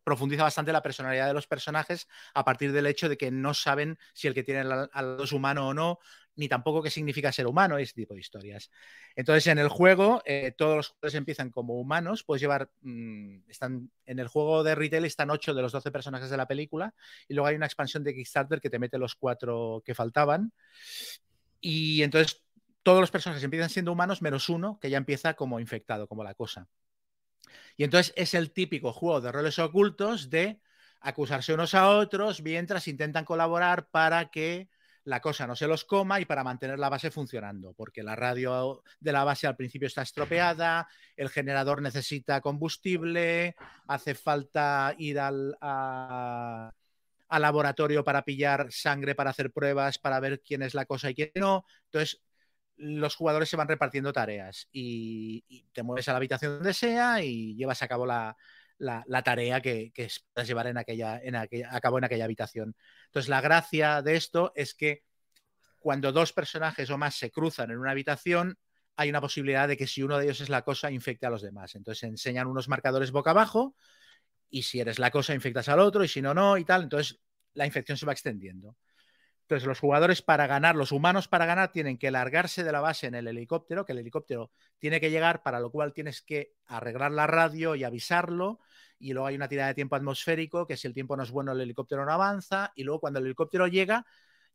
profundiza bastante la personalidad de los personajes a partir del hecho de que no saben si el que tiene al lado es humano o no, ni tampoco qué significa ser humano, ese tipo de historias. Entonces, en el juego, eh, todos los jugadores empiezan como humanos. Puedes llevar. mm, están, en el juego de retail están 8 de los 12 personajes de la película. Y luego hay una expansión de Kickstarter que te mete los cuatro que faltaban. Y entonces todos los personajes empiezan siendo humanos, menos uno que ya empieza como infectado, como la cosa. Y entonces es el típico juego de roles ocultos de acusarse unos a otros mientras intentan colaborar para que la cosa no se los coma y para mantener la base funcionando, porque la radio de la base al principio está estropeada, el generador necesita combustible, hace falta ir al, a- laboratorio para pillar sangre, para hacer pruebas, para ver quién es la cosa y quién no. Entonces, los jugadores se van repartiendo tareas y, y te mueves a la habitación donde sea y llevas a cabo la, la- tarea que, que esperas llevar en aquella, en aquella- a cabo en aquella habitación. Entonces, la gracia de esto es que cuando dos personajes o más se cruzan en una habitación, hay una posibilidad de que si uno de ellos es la cosa, infecte a los demás. Entonces, enseñan unos marcadores boca abajo y si eres la cosa, infectas al otro y si no, no y tal. Entonces, la infección se va extendiendo. Entonces, los jugadores para ganar, los humanos para ganar, tienen que largarse de la base en el helicóptero, que el helicóptero tiene que llegar, para lo cual tienes que arreglar la radio y avisarlo. Y luego hay una tirada de tiempo atmosférico, que si el tiempo no es bueno, el helicóptero no avanza. Y luego cuando el helicóptero llega,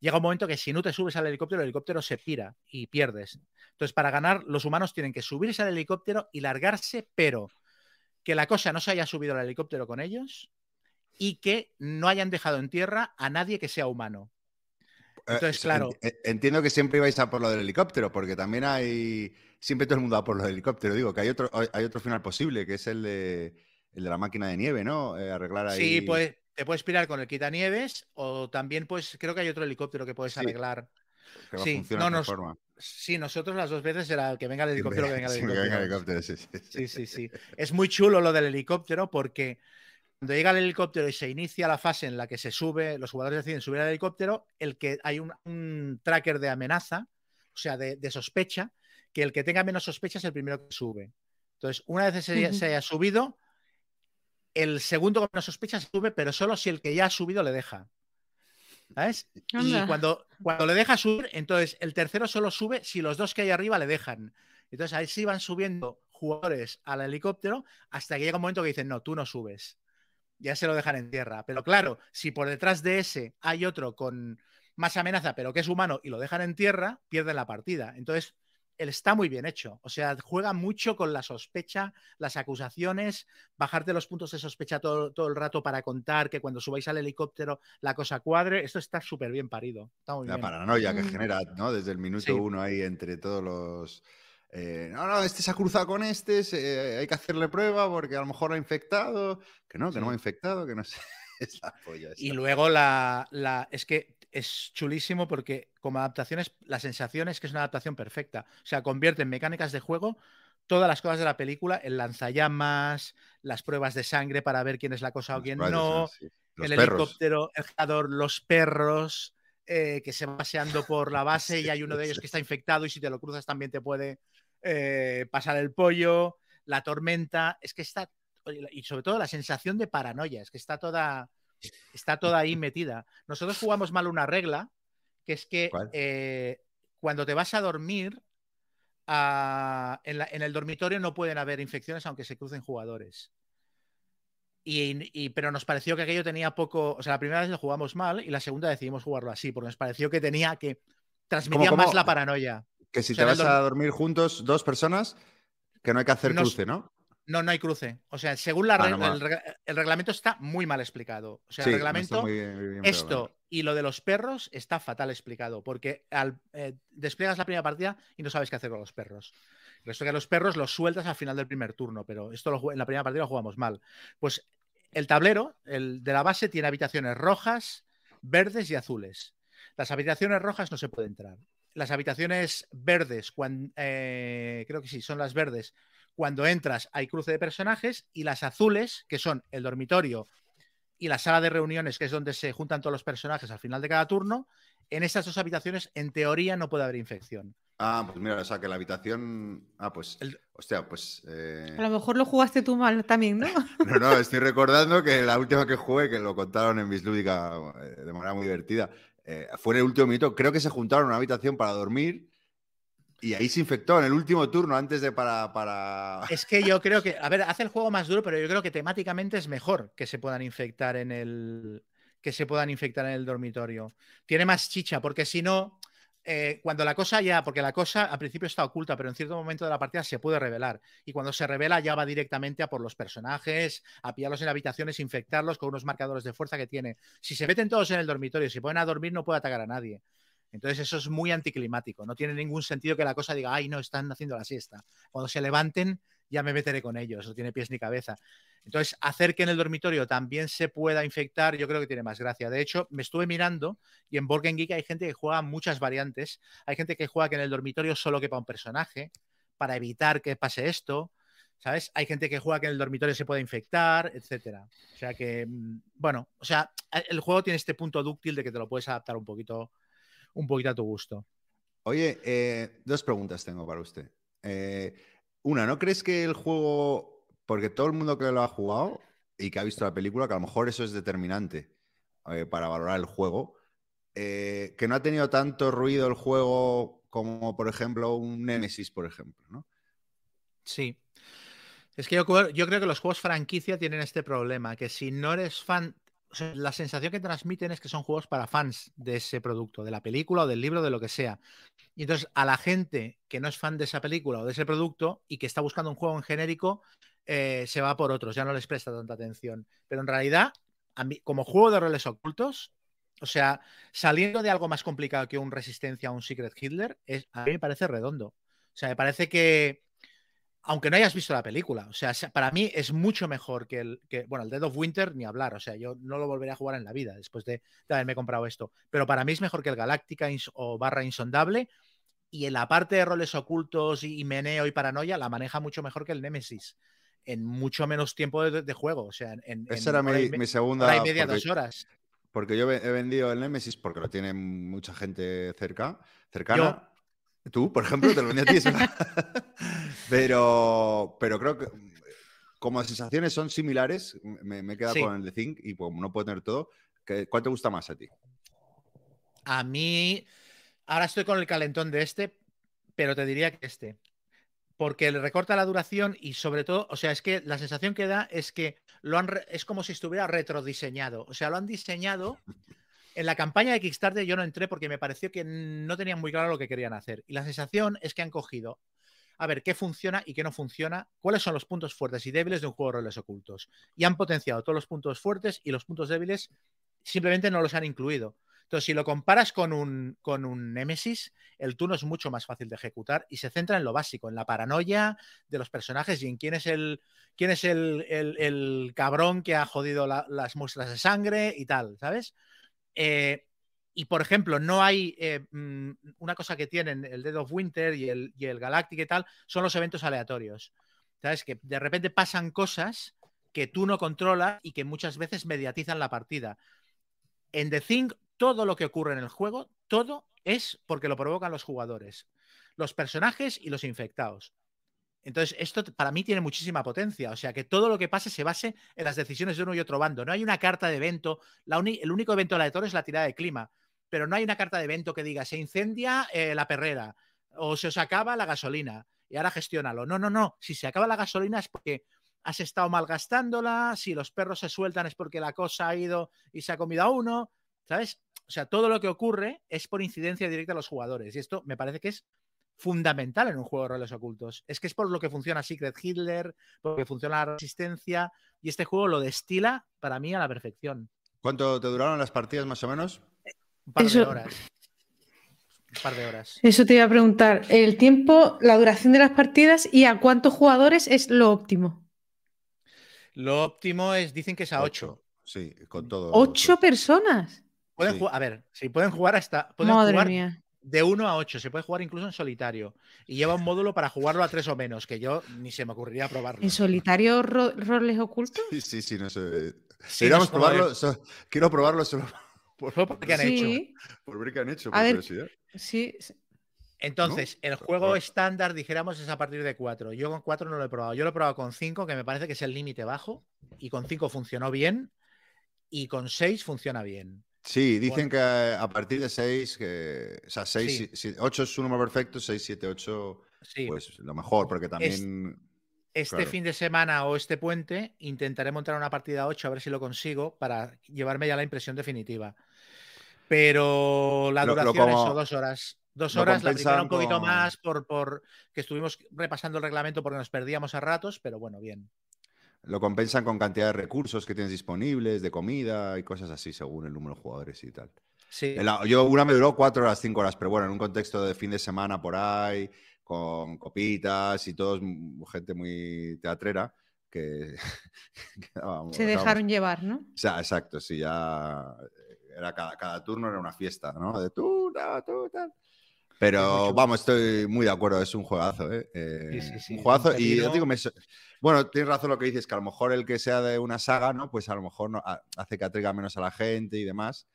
llega un momento que si no te subes al helicóptero, el helicóptero se pira y pierdes. Entonces, para ganar, los humanos tienen que subirse al helicóptero y largarse, pero que la cosa no se haya subido al helicóptero con ellos y que no hayan dejado en tierra a nadie que sea humano. Entonces, Eh, claro. ent- Entiendo que siempre ibais a por lo del helicóptero, porque también hay. Siempre todo el mundo va por lo del helicóptero. Digo que hay otro, hay otro final posible, que es el de, el de la máquina de nieve, ¿no? Eh, arreglar ahí. Sí, pues te puedes pirar con el quitanieves o también, pues creo que hay otro helicóptero que puedes Sí. arreglar. que sí, no nos- forma. Sí, nosotros las dos veces era el que venga el helicóptero, que venga el helicóptero. venga el helicóptero, sí, sí, Sí, sí. sí, sí. Es muy chulo lo del helicóptero porque cuando llega el helicóptero y se inicia la fase en la que se sube, los jugadores deciden subir al helicóptero, el que hay un, un tracker de amenaza, o sea, de, de sospecha, que el que tenga menos sospecha es el primero que sube. Entonces, una vez se, se haya subido, el segundo con menos sospecha sube, pero solo si el que ya ha subido le deja. ¿Sabes? Y cuando, cuando le deja subir, entonces el tercero solo sube si los dos que hay arriba le dejan. Entonces ahí sí van subiendo jugadores al helicóptero hasta que llega un momento que dicen, no, tú no subes. Ya se lo dejan en tierra. Pero claro, si por detrás de ese hay otro con más amenaza, pero que es humano y lo dejan en tierra, pierden la partida. Entonces, él está muy bien hecho. O sea, juega mucho con la sospecha, las acusaciones, bajarte los puntos de sospecha todo, todo el rato para contar que cuando subáis al helicóptero la cosa cuadre. Esto está súper bien parido. Está muy La bien. paranoia que Mm. genera, ¿no? Desde el minuto Sí. uno ahí entre todos los eh, no, no, este se ha cruzado con este, se- hay que hacerle prueba porque a lo mejor lo ha infectado. Que no, que no ha infectado, que no sé. Es la polla Y luego la, la- es que es chulísimo porque como adaptaciones, la sensación es que es una adaptación perfecta. O sea, convierte en mecánicas de juego todas las cosas de la película, el lanzallamas, las pruebas de sangre para ver quién es la cosa o quién no, sí. El perros. helicóptero, el jugador, los perros eh, que se van paseando por la base y hay uno de ellos sí. que está infectado y si te lo cruzas también te puede eh, pasar el pollo, la tormenta, es que está, y sobre todo la sensación de paranoia, es que está toda, está toda ahí metida. Nosotros jugamos mal una regla, que es que eh, cuando te vas a dormir, ah, en, la- en el dormitorio no pueden haber infecciones aunque se crucen jugadores. Y, y- pero nos pareció que aquello tenía poco. O sea, la primera vez lo jugamos mal y la segunda decidimos jugarlo así, porque nos pareció que tenía que. Transmitía cómo? más la paranoia. Que si O sea, te vas a dormir juntos, dos personas, que no hay que hacer cruce, ¿no? No, no hay cruce. O sea, según la Ah, regla, no, el, reg- el reglamento está muy mal explicado. O sea, Sí, el reglamento. muy bien- muy bien Esto y lo de los perros está fatal explicado, porque al, eh, despliegas la primera partida y no sabes qué hacer con los perros. Resto que los perros los sueltas al final del primer turno, pero esto lo en la primera partida lo jugamos mal. Pues el tablero el de la base tiene habitaciones rojas, verdes y azules. Las habitaciones rojas no se puede entrar. Las habitaciones verdes, eh, creo que sí, son las verdes. Cuando entras hay cruce de personajes y las azules, que son el dormitorio y la sala de reuniones, que es donde se juntan todos los personajes al final de cada turno, en esas dos habitaciones, en teoría, no puede haber infección. Ah, pues mira, o sea, que la habitación. Ah, pues. El- Hostia, pues. eh, A lo mejor lo jugaste tú mal también, ¿no? No, no, estoy recordando que la última que jugué, que lo contaron en Bislúdica eh, de manera muy divertida, eh, fue en el último minuto. Creo que se juntaron en una habitación para dormir y ahí se infectó en el último turno antes de para. para... Es que yo creo que, a ver, hace el juego más duro, pero yo creo que temáticamente es mejor que se puedan infectar en el que se puedan infectar en el dormitorio. Tiene más chicha, porque si no, eh, cuando la cosa ya, porque la cosa al principio está oculta, pero en cierto momento de la partida se puede revelar. Y cuando se revela ya va directamente a por los personajes, a pillarlos en habitaciones, infectarlos con unos marcadores de fuerza que tiene. Si se meten todos en el dormitorio se ponen a dormir, no puede atacar a nadie. Entonces eso es muy anticlimático. No tiene ningún sentido que la cosa diga, ay, no, están haciendo la siesta. Cuando se levanten, ya me meteré con ellos. No tiene pies ni cabeza. Entonces, hacer que en el dormitorio también se pueda infectar, yo creo que tiene más gracia. De hecho, me estuve mirando y en Game Geek hay gente que juega muchas variantes. Hay gente que juega que en el dormitorio solo quepa un personaje para evitar que pase esto. ¿Sabes? Hay gente que juega que en el dormitorio se puede infectar, etcétera. O sea que, mm, bueno, o sea, el juego tiene este punto dúctil de que te lo puedes adaptar un poquito, un poquito a tu gusto. Oye, eh, dos preguntas tengo para usted. Eh, una, ¿no crees que el juego, porque todo el mundo que lo ha jugado y que ha visto la película, que a lo mejor eso es determinante eh, para valorar el juego, eh, que no ha tenido tanto ruido el juego como, por ejemplo, un Nemesis, por ejemplo, ¿no? Sí. Es que yo creo que los juegos franquicia tienen este problema, que si no eres fan, la sensación que transmiten es que son juegos para fans de ese producto, de la película o del libro, de lo que sea. Y entonces a la gente que no es fan de esa película o de ese producto y que está buscando un juego en genérico, eh, se va por otros, ya no les presta tanta atención. Pero en realidad, a mí, como juego de roles ocultos, o sea, saliendo de algo más complicado que un Resistencia o un Secret Hitler, es, a mí me parece redondo. O sea, me parece que, aunque no hayas visto la película, o sea, se- para mí es mucho mejor que el, que, bueno, el Dead of Winter ni hablar, o sea, yo no lo volveré a jugar en la vida después de, de haberme comprado esto, pero para mí es mejor que el Galáctica o barra insondable y en la parte de roles ocultos y, y meneo y paranoia la maneja mucho mejor que el Nemesis en mucho menos tiempo de, de juego, o sea, en, en Esa era mi, me- mi segunda. hora y media, porque- dos horas. Porque yo he he vendido el Nemesis porque lo tiene mucha gente cerca, cercana. Tú, por ejemplo, te lo vendí a ti. pero, pero creo que como las sensaciones son similares, me, me he quedado Sí. con el de Zinc y como no puedo tener todo, ¿qué- ¿cuál te gusta más a ti? A mí, ahora estoy con el calentón de este, pero te diría que este. Porque le recorta la duración y sobre todo, o sea, es que la sensación que da es que lo han es como si estuviera retrodiseñado. O sea, lo han diseñado. En la campaña de Kickstarter yo no entré porque me pareció que no tenían muy claro lo que querían hacer. Y la sensación es que han cogido a ver qué funciona y qué no funciona, cuáles son los puntos fuertes y débiles de un juego de roles ocultos. Y han potenciado todos los puntos fuertes y los puntos débiles simplemente no los han incluido Entonces, si lo comparas con un, con un Nemesis, el turno es mucho más fácil de ejecutar y se centra en lo básico, en la paranoia de los personajes y en quién es el, quién es el, el- el cabrón que ha jodido la- las muestras de sangre y tal, ¿sabes? Eh, y por ejemplo, no hay eh, mm, una cosa que tienen el Dead of Winter y el, y el Galactic y tal, son los eventos aleatorios. ¿Sabes? Que de repente pasan cosas que tú no controlas y que muchas veces mediatizan la partida. En The Thing, todo lo que ocurre en el juego, todo es porque lo provocan los jugadores, los personajes y los infectados. Entonces, esto para mí tiene muchísima potencia. O sea, que todo lo que pase se base en las decisiones de uno y otro bando. No hay una carta de evento. La el único evento aleatorio es la tirada de clima. Pero no hay una carta de evento que diga se incendia eh, la perrera o se os acaba la gasolina y ahora gestiónalo. No, no, no. Si se acaba la gasolina es porque has estado malgastándola. Si los perros se sueltan es porque la cosa ha ido y se ha comido a uno. ¿Sabes? O sea, todo lo que ocurre es por incidencia directa a los jugadores. Y esto me parece que es fundamental en un juego de roles ocultos. Es que es por lo que funciona Secret Hitler, porque funciona la resistencia, y este juego lo destila para mí a la perfección. ¿Cuánto te duraron las partidas más o menos? Un par de horas. Un par de horas. Eso te iba a preguntar. El tiempo, la duración de las partidas y a cuántos jugadores es lo óptimo. Lo óptimo es, dicen que es a 8. Sí, con todo. ¿Ocho personas? Pueden Sí. jugar, a ver, si pueden jugar hasta. Pueden Madre jugar mía. De 1 a 8. Se puede jugar incluso en solitario. Y lleva un módulo para jugarlo a 3 o menos, que yo ni se me ocurriría probarlo. ¿En solitario ro- roles ocultos? Sí, sí, sí, no sé. Sí, no probarlo. so- quiero probarlo solo por, Solo porque han hecho. Sí, por ver qué han hecho. Por ver. curiosidad. sí. sí. Entonces, el Pues, juego estándar, dijéramos, es a partir de 4. Yo con 4 no lo he probado. Yo lo he probado con 5, que me parece que es el límite bajo. Y con 5 funcionó bien. Y con 6 funciona bien. Sí, dicen que a partir de 6, que, o sea, 6, Sí. 8 es su número perfecto, 6, 7, 8, Sí. pues lo mejor, porque también. Este claro. fin de semana o este puente intentaré montar una partida 8 a ver si lo consigo para llevarme ya la impresión definitiva. Pero la Lo- lo duración es como- o dos horas. Dos lo horas, la primera un poquito más por, por que estuvimos repasando el reglamento porque nos perdíamos a ratos, pero bueno, bien. Lo compensan con cantidad de recursos que tienes disponibles, de comida y cosas así, según el número de jugadores y tal. Sí. La- yo una me duró 4 horas, 5 horas, pero bueno, en un contexto de fin de semana por ahí, con copitas y todos, mm, gente muy teatrera, que. que vamos, Se vamos. dejaron llevar, ¿no? O sea, exacto, sí, ya era cada, cada turno era una fiesta, ¿no? De tú, no, tú, tal. Pero vamos, estoy muy de acuerdo, es un juegazo, ¿eh? Eh, Sí, sí, sí, un juegazo. y yo digo, me bueno, tienes razón lo que dices, que a lo mejor el que sea de una saga, ¿no? Pues a lo mejor no, a- hace que atraiga menos a la gente y demás.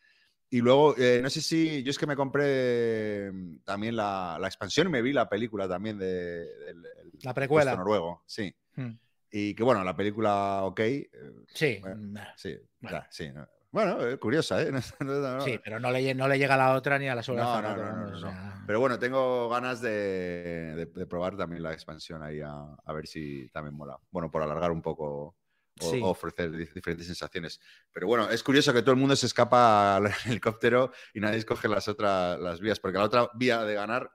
Y luego, eh, no sé si, yo es que me compré mm, también la, la expansión y me vi la película también de, del el La precuela. noruego, sí. Hmm. Y que bueno, la película, ok, eh, Sí. Bueno, Sí, Bueno. ya, sí. No. Bueno, eh, curiosa, ¿eh? No- no- no- Sí, pero no le, no le llega a la otra ni a la sola. No, no, no, no, vamos, no, o sea, Pero bueno, tengo ganas de, de- de probar también la expansión ahí a, a ver si también mola. Bueno, por alargar un poco o, Sí. o ofrecer di- diferentes sensaciones. Pero bueno, es curioso que todo el mundo se escapa al helicóptero y nadie escoge las otras las vías, porque la otra vía de ganar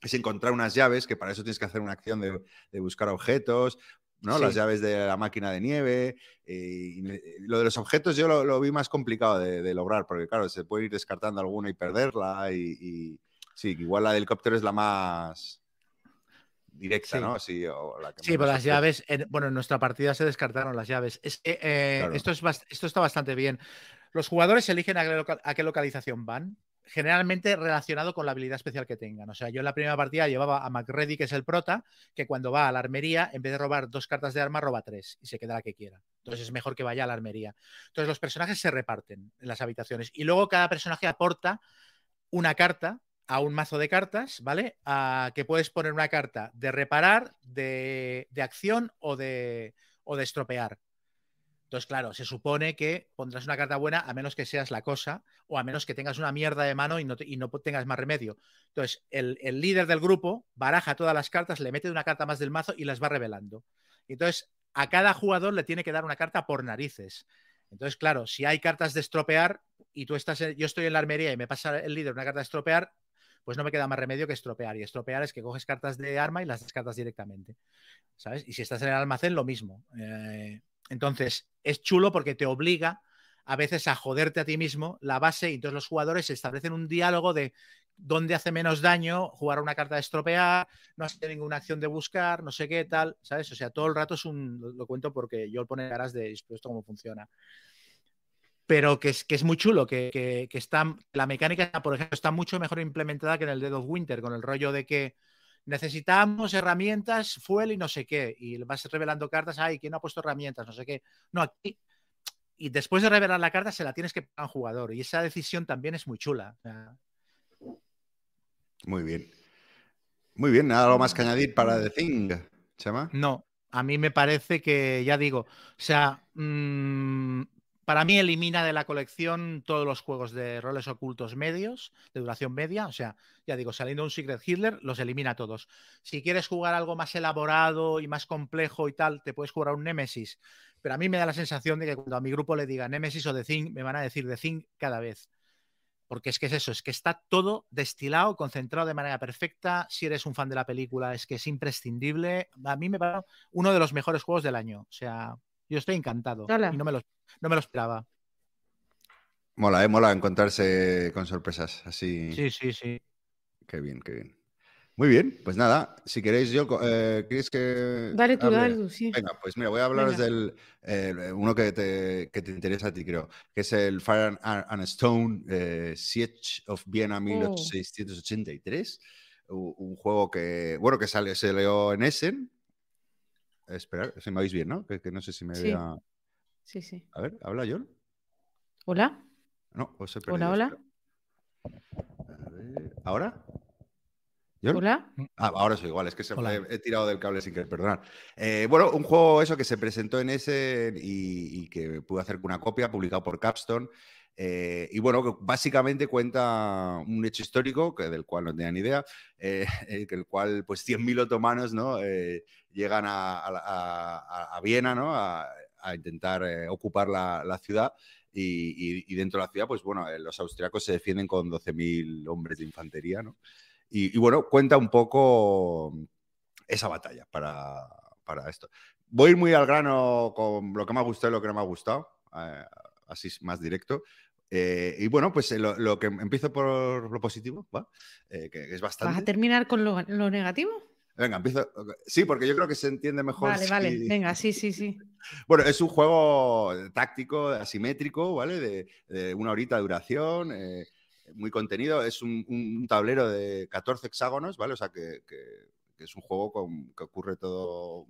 es encontrar unas llaves, que para eso tienes que hacer una acción de, de buscar objetos, ¿no? Sí. Las llaves de la máquina de nieve. eh, y lo de los objetos yo lo, lo vi más complicado de, de lograr, porque claro, se puede ir descartando alguna y perderla. Y, y- sí, igual la del helicóptero es la más directa, Sí. ¿no? Sí, o la que Sí, pero las llaves, en- bueno, en nuestra partida se descartaron las llaves. Es eh, Claro. esto, es esto está bastante bien. Los jugadores eligen a qué localización van, generalmente relacionado con la habilidad especial que tengan. O sea, yo en la primera partida llevaba a McReady, que es el prota, que cuando va a la armería, en vez de robar dos cartas de arma, roba tres y se queda la que quiera. Entonces es mejor que vaya a la armería. Entonces los personajes se reparten en las habitaciones y luego cada personaje aporta una carta a un mazo de cartas, ¿vale? A que puedes poner una carta de reparar, de, de acción o de, o de estropear. Entonces, claro, se supone que pondrás una carta buena a menos que seas la cosa o a menos que tengas una mierda de mano y no, y no tengas más remedio. Entonces, el, el líder del grupo baraja todas las cartas, le mete una carta más del mazo y las va revelando. Entonces, a cada jugador le tiene que dar una carta por narices. Entonces, claro, si hay cartas de estropear y tú estás, en- yo estoy en la armería y me pasa el líder una carta de estropear, pues no me queda más remedio que estropear. Y estropear es que coges cartas de arma y las descartas directamente. ¿Sabes? Y si estás en el almacén, lo mismo. Eh, entonces, es chulo porque te obliga a veces a joderte a ti mismo la base y entonces los jugadores establecen un diálogo de dónde hace menos daño jugar una carta de estropear, no hace ninguna acción de buscar, no sé qué tal, ¿sabes? O sea, todo el rato es un, lo, cuento porque yo pone caras de esto cómo funciona. Pero que es, que es muy chulo, que, que, que la mecánica, por ejemplo, está mucho mejor implementada que en el Dead of Winter, con el rollo de que necesitamos herramientas, fuel y no sé qué, y vas revelando cartas, ay, ¿quién ha puesto herramientas? No sé qué. No, aquí y después de revelar la carta se la tienes que pagar a un jugador. Y esa decisión también es muy chula. Muy bien. Muy bien, ¿algo más que añadir para The Thing, Chema? no, a mí me parece que, ya digo, o sea, mmm, para mí elimina de la colección todos los juegos de roles ocultos medios, de duración media. O sea, ya digo, saliendo un Secret Hitler, los elimina todos. Si quieres jugar algo más elaborado y más complejo y tal, te puedes jugar un Nemesis. Pero a mí me da la sensación de que cuando a mi grupo le diga Nemesis o The Thing, me van a decir The Thing cada vez. Porque es que es eso, es que está todo destilado, concentrado de manera perfecta. Si eres un fan de la película, es que es imprescindible. A mí me parece uno de los mejores juegos del año. O sea, yo estoy encantado. Y no me, lo, no me lo esperaba. Mola, ¿eh? Mola encontrarse con sorpresas así. Sí, sí, sí. Qué bien, qué bien. Muy bien, pues nada, si queréis yo, eh, ¿queréis que Dale tú, hable? dale tú, sí. Venga, pues mira, voy a hablaros Venga. del eh, uno que te, que te interesa a ti, creo, que es el Fire and, and Stone eh, Siege of Vienna Oh. 1683, u- un juego que, bueno, que sale, se leó en Essen. Esperar, si me oís bien, ¿no? Que, que no sé si me Sí. vea... Sí, sí. A ver, ¿habla John? Hola. No, os he Hola, perdido, hola. espera. A ver, ¿Ahora? ¿John? Hola. Ah, ahora soy igual, es que se he, he tirado del cable sin querer, perdonad. Eh, bueno, un juego eso que se presentó en ese y, y que pude hacer una copia, publicado por Capstone. Eh, y bueno, básicamente cuenta un hecho histórico, que del cual no tenía ni idea, eh, eh, el cual pues 100.000 otomanos ¿no? Eh, llegan a, a a- Viena ¿no? a, a intentar eh, ocupar la, la ciudad. Y, y- y dentro de la ciudad, pues bueno, eh, los austriacos se defienden con 12.000 hombres de infantería, ¿no? Y, y bueno, cuenta un poco esa batalla para, para esto. Voy muy al grano con lo que me ha gustado y lo que no me ha gustado, así más directo. Eh, y bueno, pues eh, lo, lo que empiezo por lo positivo, ¿va? Eh, que es ¿Vas bastante. a terminar con lo, lo negativo? Venga, empiezo. Sí, porque yo creo que se entiende mejor. Vale, vale. Venga, sí, sí, sí. Bueno, es un juego táctico, asimétrico, ¿vale? De, de una horita de duración, eh, muy contenido. Es un, un tablero de 14 hexágonos, ¿vale? O sea, que, que- que es un juego con- que ocurre todo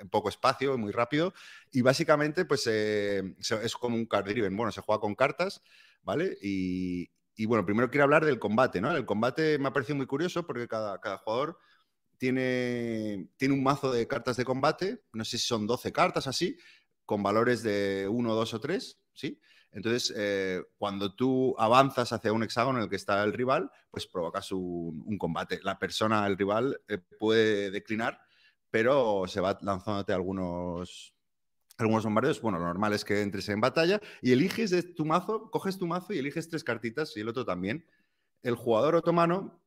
en, poco espacio, muy rápido. Y básicamente, pues eh, es como un card driven. Bueno, se juega con cartas, ¿vale? Y, y, bueno, primero quiero hablar del combate, ¿no? El combate me ha parecido muy curioso porque cada, cada jugador tiene, tiene un mazo de cartas de combate, no sé si son 12 cartas así, con valores de 1, 2 o 3, ¿sí? Entonces, eh, cuando tú avanzas hacia un hexágono en el que está el rival, pues provocas un, un combate. La persona, el rival, eh, puede declinar, pero se va lanzándote algunos, algunos bombardeos. Bueno, lo normal es que entres en batalla y eliges de tu mazo, coges tu mazo y eliges tres cartitas y el otro también. El jugador otomano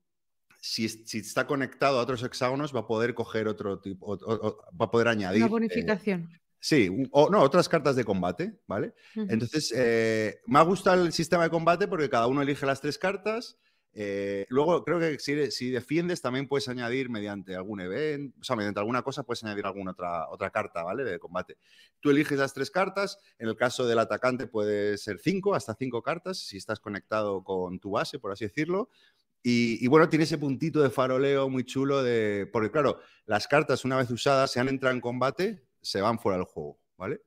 si, si está conectado a otros hexágonos, va a poder coger otro tipo, o- o- o- va a poder añadir. Una eh, bonificación. sí, o no, otras cartas de combate, ¿vale? Entonces, eh, me ha gustado el sistema de combate porque cada uno elige las tres cartas. Eh, luego, creo que si, defiendes, también puedes añadir mediante algún evento, o sea, mediante alguna cosa, puedes añadir alguna otra, otra carta, ¿vale? De combate. Tú eliges las tres cartas. En el caso del atacante, puede ser cinco, hasta cinco cartas, si estás conectado con tu base, por así decirlo. Y, y bueno, tiene ese puntito de faroleo muy chulo de. Porque, claro, las cartas, una vez usadas, si han entrado en combate, se van fuera del juego, ¿vale?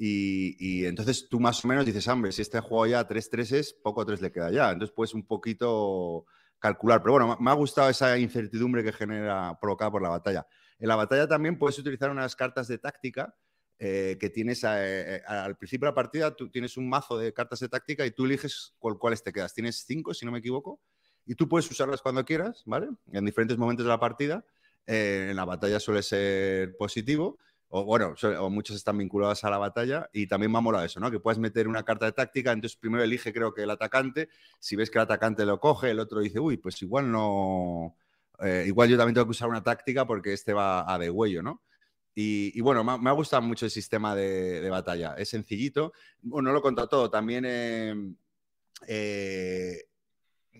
Y, entonces tú más o menos dices, hombre, si este juego ya 3-3 es, poco 3 le queda ya. Entonces puedes un poquito calcular. Pero bueno, me- ha gustado esa incertidumbre que genera provocada por la batalla. En la batalla también puedes utilizar unas cartas de táctica eh, que tienes a- eh, al principio de la partida, tú tienes un mazo de cartas de táctica y tú eliges cuál, cuáles te quedas. Tienes cinco, si no me equivoco, y tú puedes usarlas cuando quieras, ¿vale? En diferentes momentos de la partida. Eh, en la batalla suele ser positivo, o bueno, o muchos están vinculados a la batalla, y también me ha molado eso, ¿no? Que puedes meter una carta de táctica, entonces primero elige, creo que el atacante, si ves que el atacante lo coge, el otro dice, uy, pues igual no. eh, igual yo también tengo que usar una táctica porque este va a de huello, ¿no? Y, bueno, me, me ha gustado mucho el sistema de, batalla. Es sencillito. Bueno, no lo contado todo. También, eh, eh,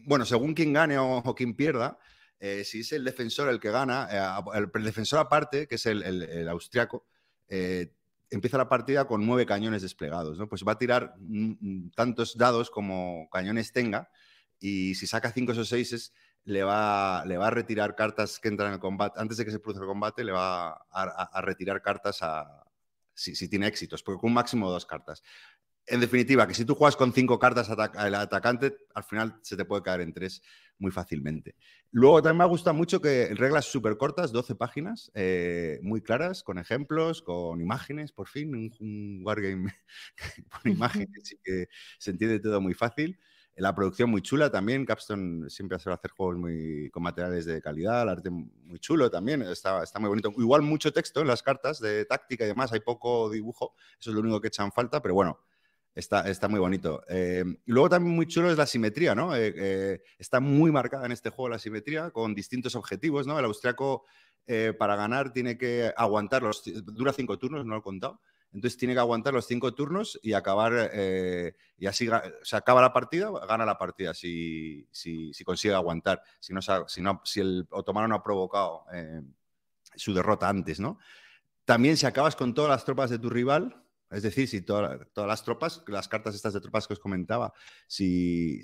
bueno, según quien gane o, o quien pierda, eh, si es el defensor el que gana, eh, el, defensor aparte, que es el, austriaco, eh, empieza la partida con nueve cañones desplegados, ¿no? Pues va a tirar mm, mm, tantos dados como cañones tenga y si saca cinco o seis le va, le va a retirar cartas que entran en el combate. Antes de que se produzca el combate, le va a, retirar cartas a, si, tiene éxitos, porque con un máximo de dos cartas. En definitiva, que si tú juegas con cinco cartas al atacante, al final se te puede caer en tres muy fácilmente. Luego también me ha gustado mucho que reglas súper cortas, 12 páginas, eh, muy claras, con ejemplos, con imágenes, por fin, un, un wargame con imágenes y que se entiende todo muy fácil. La producción muy chula también, Capstone siempre ha sabido hacer juegos muy, con materiales de calidad, el arte muy chulo también, está, está muy bonito. Igual mucho texto en las cartas de táctica y demás, hay poco dibujo, eso es lo único que echan falta, pero bueno, Está, muy bonito. Eh, luego también muy chulo es la simetría, ¿no? Eh, eh, está muy marcada en este juego la simetría con distintos objetivos, ¿no? El austriaco para ganar tiene que aguantar los... Dura cinco turnos, no lo he contado. Entonces tiene que aguantar los cinco turnos y acabar... y así se acaba la partida, gana la partida si, si, si consigue aguantar. Si, no, si, el otomano no ha provocado su derrota antes, ¿no? También si acabas con todas las tropas de tu rival, es decir, si toda- todas las tropas, las cartas estas de tropas que os comentaba, si,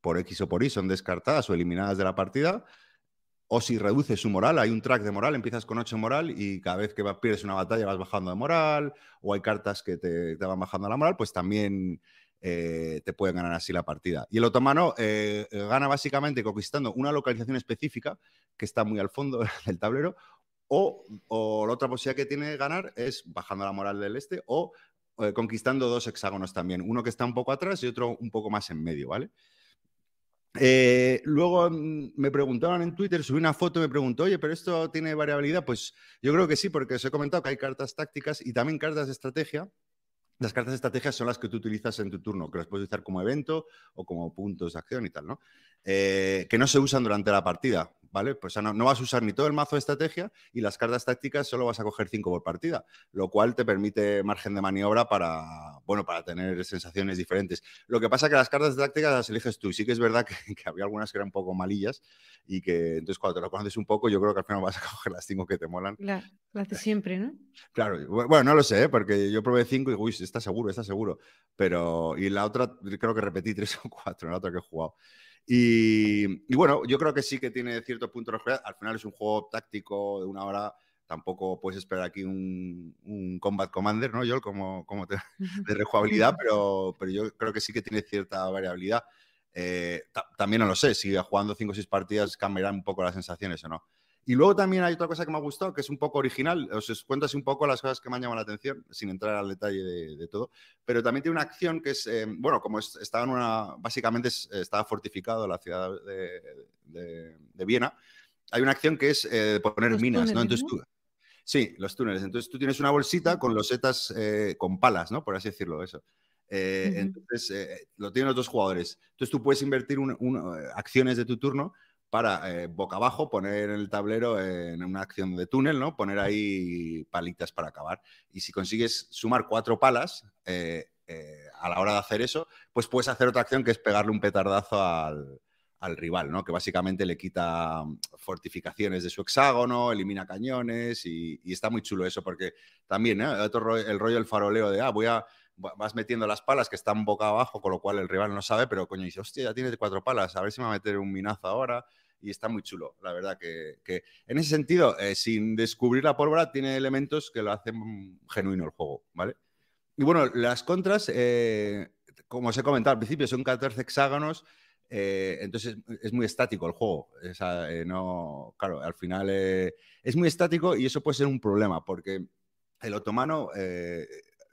por X o por Y son descartadas o eliminadas de la partida, o si reduces su moral, hay un track de moral, empiezas con 8 moral y cada vez que va- pierdes una batalla vas bajando de moral, o hay cartas que te, van bajando la moral, pues también eh, te pueden ganar así la partida. Y el otomano eh, gana básicamente conquistando una localización específica que está muy al fondo del tablero, o, o la otra posibilidad que tiene de ganar es bajando la moral del este o eh, conquistando dos hexágonos también, uno que está un poco atrás y otro un poco más en medio, ¿vale? Eh, luego mm, me preguntaron en Twitter, subí una foto y me preguntó, oye, pero esto tiene variabilidad. Pues yo creo que sí, porque os he comentado que hay cartas tácticas y también cartas de estrategia. Las cartas de estrategia son las que tú utilizas en tu turno, que las puedes utilizar como evento o como puntos de acción y tal, ¿no? Eh, que no se usan durante la partida, ¿vale? Pues o sea, no, no vas a usar ni todo el mazo de estrategia y las cartas tácticas solo vas a coger cinco por partida, lo cual te permite margen de maniobra para, bueno, para tener sensaciones diferentes. Lo que pasa es que las cartas tácticas las eliges tú. Sí que es verdad que, que había algunas que eran un poco malillas y que entonces cuando te lo conoces un poco, yo creo que al final vas a coger las cinco que te molan. La- Las de siempre, ¿no? Claro, bu- bueno, no lo sé, ¿eh? porque yo probé cinco y digo, uy, está seguro, está seguro. Pero, y la otra, creo que repetí tres o cuatro en la otra que he jugado. Y, y bueno, yo creo que sí que tiene cierto punto de realidad. Al final es un juego táctico de una hora. Tampoco puedes esperar aquí un, un Combat Commander, ¿no, Joel? Como, como te- de rejugabilidad, pero, pero yo creo que sí que tiene cierta variabilidad. Eh, ta- también no lo sé, si jugando 5 o 6 partidas cambiarán un poco las sensaciones o no. Y luego también hay otra cosa que me ha gustado, que es un poco original. Os cuento así un poco las cosas que me han llamado la atención, sin entrar al detalle de, de todo. Pero también tiene una acción que es, eh, bueno, como es- estaba en una, básicamente es- estaba fortificado la ciudad de, de- de Viena, hay una acción que es eh, poner Los minas, ¿no? Entonces tú, sí, los túneles. Entonces tú tienes una bolsita con losetas, eh, con palas, ¿no? Por así decirlo, eso. Eh, Ujú. Entonces, eh, lo tienen los dos jugadores. Entonces tú puedes invertir un- un- acciones de tu turno para eh, boca abajo poner el tablero en una acción de túnel, ¿no? Poner ahí palitas para acabar. Y si consigues sumar cuatro palas eh, eh, a la hora de hacer eso, pues puedes hacer otra acción que es pegarle un petardazo al, al rival, ¿no? Que básicamente le quita mm, fortificaciones de su hexágono, elimina cañones y, está muy chulo eso porque también ¿eh? El rollo del faroleo de, ah, voy a, va- vas metiendo las palas que están boca abajo, con lo cual el rival no sabe, pero coño, dice, hostia, ya tienes cuatro palas, a ver si me va a meter un minazo ahora. Y está muy chulo, la verdad que, que en ese sentido, eh, sin descubrir la pólvora, tiene elementos que lo hacen genuino el juego, ¿vale? Y bueno, las contras, eh, como os he comentado al principio, son 14 hexágonos, eh, entonces es muy estático el juego. Eh, no, claro, al final eh, es muy estático y eso puede ser un problema, porque el otomano, eh,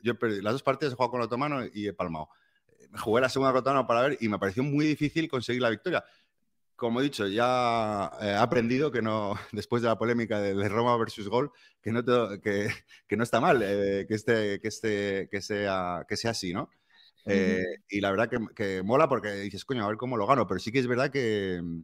yo perdido- las dos partidas he jugado con el otomano y he palmado. Jugué la segunda con el otomano para ver y me pareció muy difícil conseguir la victoria. Como he dicho, ya eh, he aprendido que no, después de la polémica de, Roma versus Gol, que no, te- que, que no está mal eh, que, este, que, este, que, sea, que sea así, ¿no? Eh, Y la verdad que, que mola porque dices, coño, a ver cómo lo gano, pero sí que es verdad que, mm,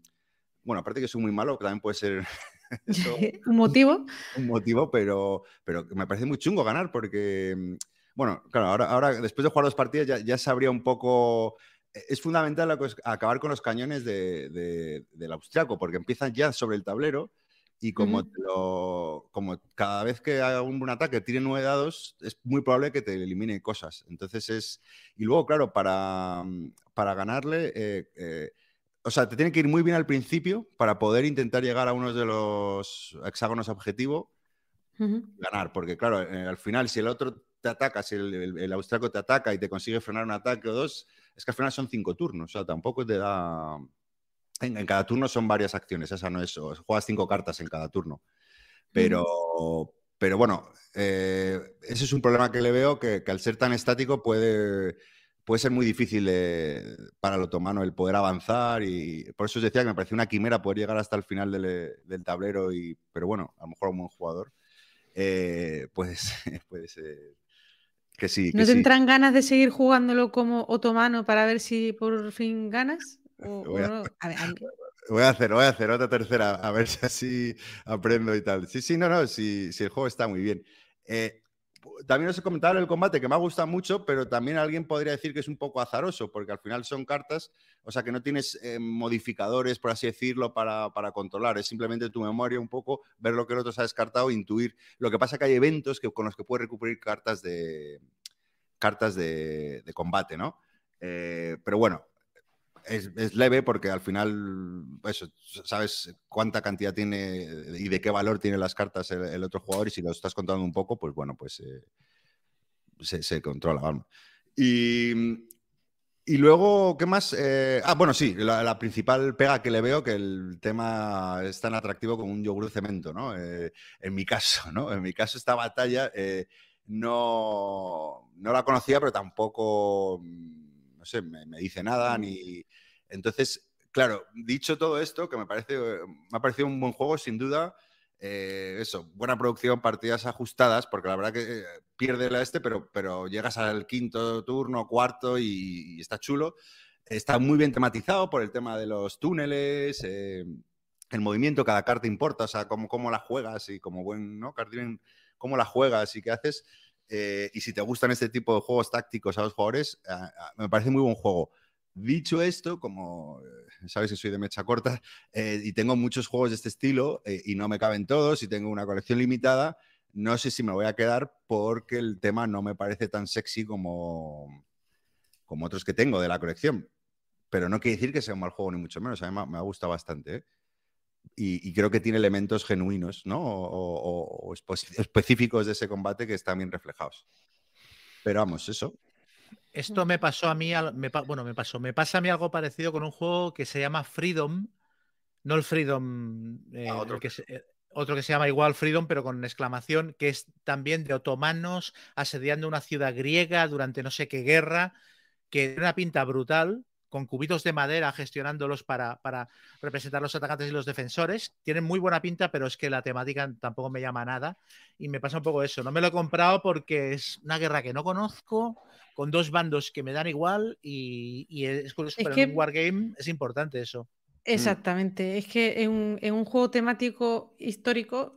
bueno, aparte que soy muy malo, que también puede ser eso- Un motivo. un motivo, pero, pero me parece muy chungo ganar porque, mm, bueno, claro, ahora, ahora después de jugar dos partidas ya, ya sabría un poco... eh, Es fundamental acabar con los cañones de- de- del austriaco porque empiezan ya sobre el tablero y como, Ujú. te lo- como cada vez que haga un, un ataque tire nueve dados, es muy probable que te elimine cosas. Entonces es... Y luego, claro, para, mm, para ganarle... eh, eh, o sea, te tiene que ir muy bien al principio para poder intentar llegar a uno de los hexágonos objetivo Ujú. ganar, porque claro, eh, al final si el otro te ataca, si el, el, el austriaco te ataca y te consigue frenar un ataque o dos, es que al final son cinco turnos, o sea, tampoco te da... En, cada turno son varias acciones, esa no es, juegas cinco cartas en cada turno. Pero, pero bueno, eh, ese es un problema que le veo, que, al ser tan estático puede, puede ser muy difícil para el otomano el poder avanzar y por eso os decía que me parecía una quimera poder llegar hasta el final del, tablero, y, pero bueno, a lo mejor un buen jugador eh, puede ser que sí. Que ¿No sí. tendrán ganas de seguir jugándolo como otomano para ver si por fin ganas? O, Voy o a- no? A ver, a mí- Voy a hacer, voy a hacer otra tercera, a ver si así aprendo y tal. Sí, sí, no, no, sí, sí, el juego está muy bien. Eh, también os he comentado el combate que me ha gustado mucho, pero también alguien podría decir que es un poco azaroso, porque al final son cartas, o sea que no tienes eh, modificadores, por así decirlo, para, para controlar. Es simplemente tu memoria un poco, ver lo que el otro se ha descartado, intuir. Lo que pasa que hay eventos que, con los que puedes recuperar cartas de cartas de, de combate, ¿no? Eh, pero bueno, es, es, leve porque al final, eso, sabes cuánta cantidad tiene y de qué valor tienen las cartas el, otro jugador y si lo estás contando un poco, pues bueno, pues eh, se, controla. Vamos. Y, y, luego, ¿qué más? Eh, ah, bueno, sí, la, principal pega que le veo que el tema es tan atractivo como un yogur de cemento, ¿no? Eh, en mi caso, ¿no? En mi caso, esta batalla no, no la conocía, pero tampoco no sé, me, me, dice nada, ni... Entonces, claro, dicho todo esto, que me parece, me ha parecido un buen juego, sin duda, eh, eso, buena producción, partidas ajustadas, porque la verdad que eh, pierde la este, pero, pero llegas al quinto turno, cuarto y, y, está chulo. Está muy bien tematizado por el tema de los túneles, eh, el movimiento, cada carta importa, o sea, cómo, cómo la juegas y como buen, ¿no? Cardín, cómo la juegas y qué haces. Eh, y si te gustan este tipo de juegos tácticos a los jugadores, eh, me parece muy buen juego. Dicho esto, como eh, sabéis que soy de mecha corta eh, y tengo muchos juegos de este estilo y no me caben todos y tengo una colección limitada, no sé si me voy a quedar porque el tema no me parece tan sexy como, como otros que tengo de la colección. Pero no quiere decir que sea un mal juego ni mucho menos, a mí me, me ha gustado bastante. Y, y, creo que tiene elementos genuinos ¿no? o, o, o, específicos de ese combate que están bien reflejados. Pero vamos, eso. Esto me pasó a mí, me, bueno, me pasó, me pasa a mí algo parecido con un juego que se llama Freedom, no el Freedom, eh, ah, otro. que se, eh, otro que se llama igual Freedom, pero con exclamación, que es también de otomanos asediando una ciudad griega durante no sé qué guerra, que tiene una pinta brutal, con cubitos de madera gestionándolos para, para, representar los atacantes y los defensores. Tienen muy buena pinta, pero es que la temática tampoco me llama nada. Y me pasa un poco eso. No me lo he comprado porque es una guerra que no conozco, con dos bandos que me dan igual. Y, y es curioso, es pero que... en un wargame es importante eso. Exactamente, mm. es que en un, en un, juego temático histórico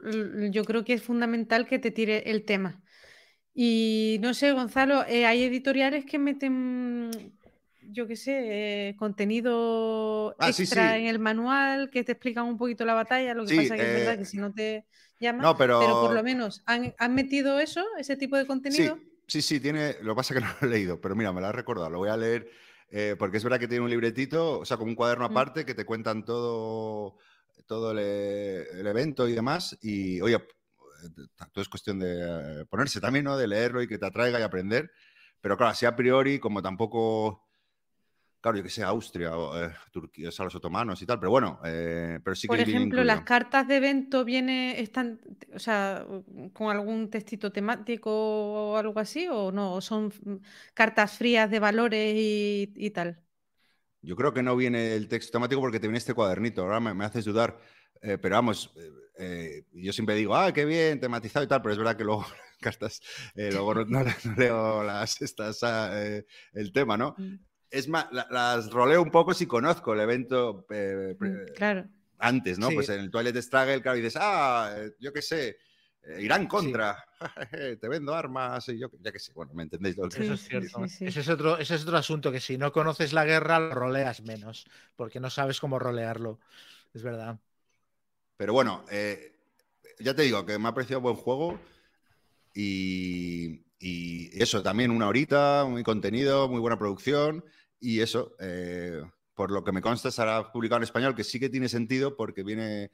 yo creo que es fundamental que te tire el tema. Y no sé, Gonzalo, eh, hay editoriales que meten yo qué sé, eh, contenido ah, extra sí, sí. en el manual que te explican un poquito la batalla. Lo que sí, pasa que eh, es verdad que si no te llaman, no, pero... pero... por lo menos ¿han, han, metido eso, ese tipo de contenido. Sí, sí, tiene. Lo que pasa es que no lo he leído, pero mira, me lo has recordado. Lo voy a leer eh, porque es verdad que tiene un libretito, o sea, como un cuaderno aparte mm. que te cuentan todo, todo el, el, evento y demás. Y oye, todo es cuestión de ponerse también, ¿no? De leerlo y que te atraiga y aprender. Pero claro, así a priori, como tampoco claro, yo que sé, Austria, o, eh, Turquía, o sea, los otomanos y tal, pero bueno, eh, pero sí Por que ejemplo, las cartas de evento viene, están, o sea, con algún textito temático o algo así, o no, ¿O son cartas frías de valores y, y, tal. Yo creo que no viene el texto temático porque te viene este cuadernito, ahora me, me haces dudar, eh, pero vamos, yo siempre digo, ah, qué bien, tematizado y tal, pero es verdad que luego cartas, luego no, no, leo las, estas, eh, el tema, ¿no? Es más, la, las roleo un poco si conozco el evento. Eh, Mm, claro. antes, ¿no? Sí. Pues en el Twilight Struggle, claro, y dices, ah, eh, yo qué sé, eh, Irán contra, te vendo armas, y yo ya qué sé, bueno, ¿me entendéis? Lo que- Eso es Sí, cierto. sí, sí. Ese, es otro, ese es otro asunto, que si no conoces la guerra, lo roleas menos, porque no sabes cómo rolearlo. Es verdad. Pero bueno, eh, ya te digo que me ha parecido buen juego y, y eso, también una horita, muy contenido, muy buena producción y eso, eh, por lo que me consta, estará publicado en español, que sí que tiene sentido porque viene,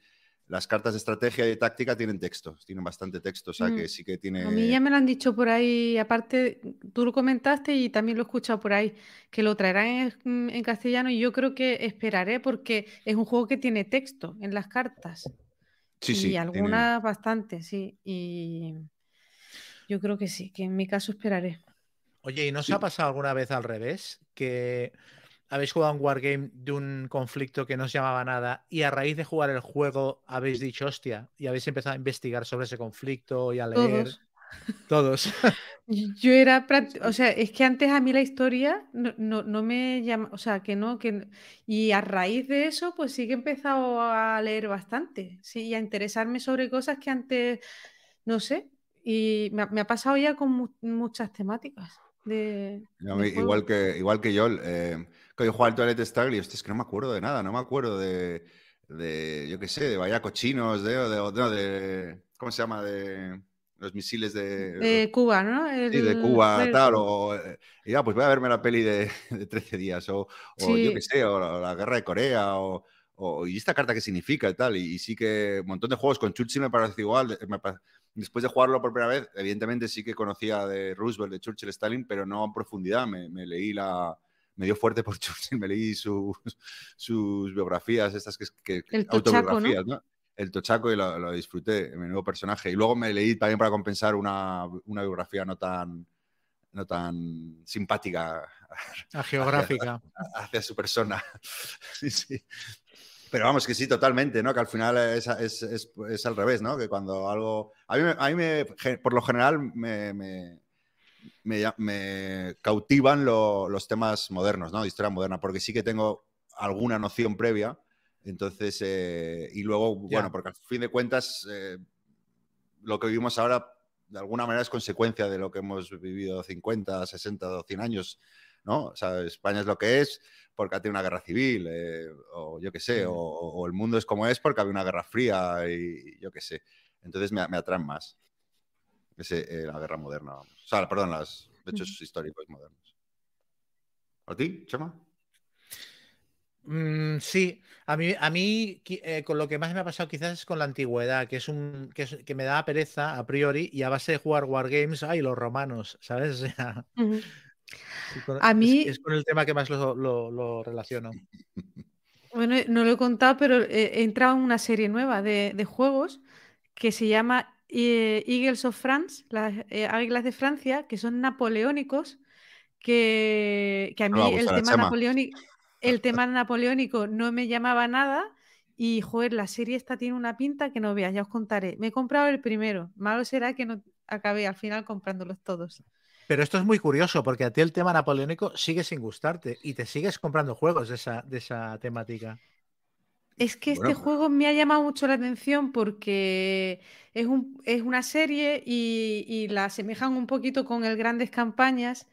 las cartas de estrategia y de táctica tienen texto, tienen bastante texto, o sea que Mm. sí que tiene... A mí ya me lo han dicho por ahí, aparte, tú lo comentaste y también lo he escuchado por ahí, que lo traerán en, en castellano y yo creo que esperaré porque es un juego que tiene texto en las cartas Sí, y sí, tiene- algunas bastante, sí, y yo creo que sí, que en mi caso esperaré. Oye, ¿y no os Sí. ha pasado alguna vez al revés? Que habéis jugado un wargame de un conflicto que no os llamaba nada y a raíz de jugar el juego habéis dicho, hostia, y habéis empezado a investigar sobre ese conflicto y a leer. Todos. Todos. Yo era, o sea, es que antes a mí la historia no, no, no me llama, o sea, que no, que y a raíz de eso, pues sí que he empezado a leer bastante, sí, y a interesarme sobre cosas que antes, no sé, y me ha, me ha pasado ya con mu- muchas temáticas de, No, de mi- juego. igual, que, igual que yo, eh, que yo jugaba al Toilet Struggle y es que no me acuerdo de nada, no me acuerdo de, de yo qué sé, de vaya cochinos, de, de, de- ¿cómo se llama? De los misiles de, De Cuba, ¿no? sí, de El- Cuba, el- tal, o, eh, y ya, pues voy a verme la peli de, de 13 días, o, o yo qué sé, o la, la guerra de Corea, o, o- y esta carta qué significa y tal, y, y sí que un montón de juegos con Churchill me parece igual, me pa- después de jugarlo por primera vez, evidentemente sí que conocía de Roosevelt, de Churchill, Stalin, pero no en profundidad, me, me leí la... Me dio fuerte por Churchill, me leí sus, sus biografías, estas que, que El tochaco, ¿no? autobiografías, ¿no? El Tochaco y lo, lo disfruté, menudo personaje. Y luego me leí también para compensar una, una biografía no tan, no tan simpática A geográfica. hacia su persona. sí, sí. Pero vamos, que sí, totalmente, ¿no? Que al final es, es, es, es al revés, ¿no? Que cuando algo... A mí, me- a mí me, ge- por lo general, me, me, me, ya- me cautivan lo- los temas modernos, ¿no? De historia moderna, porque sí que tengo alguna noción previa. Entonces, eh, y luego, bueno, porque al fin de cuentas, eh, lo que vivimos ahora, de alguna manera, es consecuencia de lo que hemos vivido 50, 60 o 100 años, ¿no? O sea, España es lo que es porque ha tenido una guerra civil, eh, o yo qué sé, o, o el mundo es como es porque había una guerra fría y yo qué sé. Entonces me, me atraen más ese, eh, la guerra moderna. vamos. O sea, perdón, los hechos históricos modernos. ¿A ti, Chema? Mm, sí, a mí, a mí eh, con lo que más me ha pasado quizás es con la antigüedad, que es un que, es- que me da pereza a priori y a base de jugar Wargames, ay, los romanos, ¿sabes? O sea, Ujú. sí, con- A es- mí- es, con el tema que más lo, lo- lo relaciono. Bueno, no lo he contado, pero he he entrado en una serie nueva de, de juegos que se llama eh, Eagles of France, las eh, águilas de Francia, que son napoleónicos, que, que a No mí a el gustar a tema, Chema. napoleónico, el tema napoleónico no me llamaba nada y, joder, la serie esta tiene una pinta que no veas, ya os contaré. Me he comprado el primero, malo será que no acabé al final comprándolos todos. Pero esto es muy curioso porque a ti el tema napoleónico sigue sin gustarte y te sigues comprando juegos de esa, de esa temática. Es que este juego me ha llamado mucho la atención porque es, un- es una serie y, y la asemejan un poquito con el Grandes Campañas.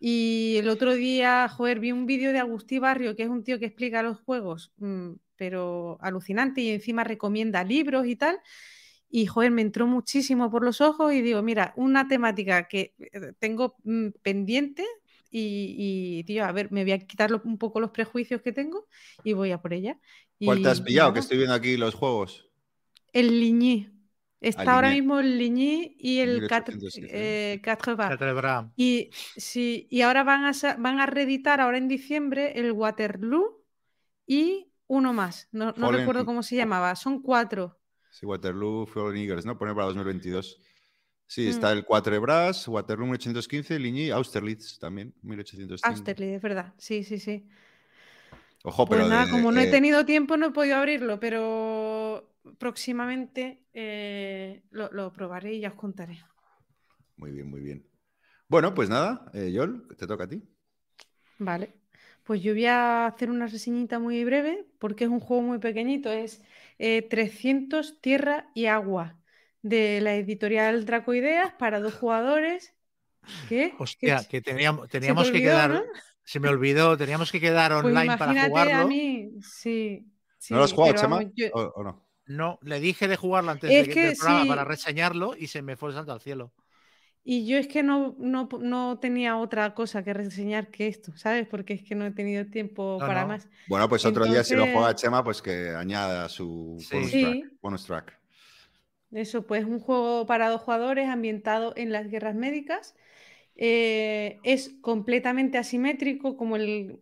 Y el otro día, joder, vi un vídeo de Agustí Barrio, que es un tío que explica los juegos, mm, pero alucinante y encima recomienda libros y tal. Y, joder, me entró muchísimo por los ojos y digo, mira, una temática que eh, tengo mm, pendiente y, y, tío, a ver, me voy a quitar un poco los prejuicios que tengo y voy a por ella. ¿Cuál te has pillado? nada, Que estoy viendo aquí los juegos. El Ligny. Está Ah, ahora Ligny. mismo el Ligny y el 1815, eh. Y, sí, y ahora van a, van a reeditar ahora en diciembre el Waterloo y uno más. No, no Fallen- recuerdo cómo se llamaba. Son cuatro. Sí, Waterloo, Fallen Eagles, ¿no? Poner para 2022. Sí, Mm. está el Quatre Bras, Waterloo 1815, Ligny, Austerlitz también, 1805. Austerlitz, es verdad. Sí, sí, sí. Ojo, Pues pero nada, de- como no he eh, tenido tiempo, no he podido abrirlo, pero próximamente eh, lo, lo probaré y ya os contaré. Muy bien, muy bien. Bueno, pues nada, eh, Yol, te toca a ti. Vale. Pues yo voy a hacer una reseñita muy breve porque es un juego muy pequeñito. Es eh, 300 Tierra y Agua de la editorial Dracoideas para dos jugadores. ¿Qué? Hostia, ¿Qué- que teníamos, te teníamos que quedar. no? Se me olvidó, teníamos que quedar Pues online para jugarlo. a mí. Sí. ¿No lo has jugado, pero Chema? vamos, yo- ¿O, o no? No, le dije de jugarlo antes Es de- que del programa sí. para reseñarlo y se me fue el santo al cielo. Y yo es que no, no, no tenía otra cosa que reseñar que esto, ¿sabes? Porque es que no he tenido tiempo No, para no. más. Bueno, pues otro día si lo juega Chema, pues que añada su Sí. bonus, Sí. track, bonus track. Eso, pues un juego para dos jugadores ambientado en las guerras médicas. Eh, es completamente asimétrico, como el,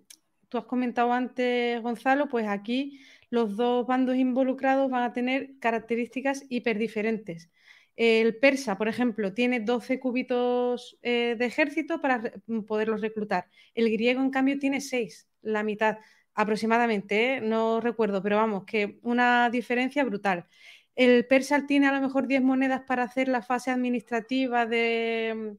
tú has comentado antes, Gonzalo, pues aquí los dos bandos involucrados van a tener características hiperdiferentes. El persa, por ejemplo, tiene 12 cúbitos eh, de ejército para poderlos reclutar. El griego, en cambio, tiene 6, la mitad aproximadamente, ¿eh? no recuerdo, pero vamos, que una diferencia brutal. El persa tiene a lo mejor 10 monedas para hacer la fase administrativa de,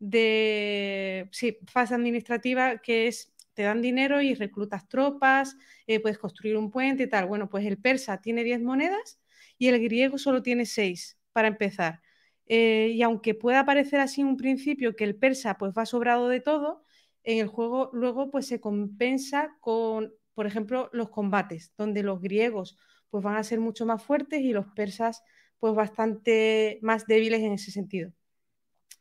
de fase administrativa que es te dan dinero y reclutas tropas, eh, puedes construir un puente y tal. Bueno, pues el persa tiene 10 monedas y el griego solo tiene 6 para empezar. Eh, y aunque pueda parecer así en un principio que el persa pues va sobrado de todo, en el juego luego pues se compensa con, por ejemplo, los combates, donde los griegos pues van a ser mucho más fuertes y los persas pues bastante más débiles en ese sentido.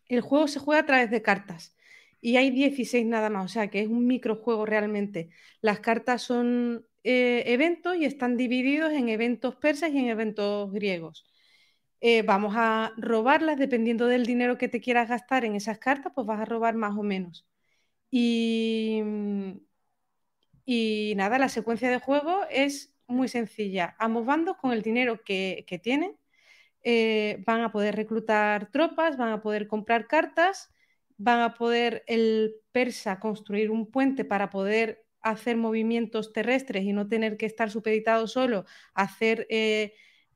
El juego se juega a través de cartas y hay 16 nada más, o sea que es un microjuego realmente. Las cartas son eh, eventos y están divididos en eventos persas y en eventos griegos. Eh, vamos a robarlas dependiendo del dinero que te quieras gastar en esas cartas, pues vas a robar más o menos. Y, nada, la secuencia de juego es muy sencilla. Ambos bandos con el dinero que, que tienen eh, van a poder reclutar tropas, van a poder comprar cartas, van a poder el persa construir un puente para poder hacer movimientos terrestres y no tener que estar supeditado solo a hacer eh,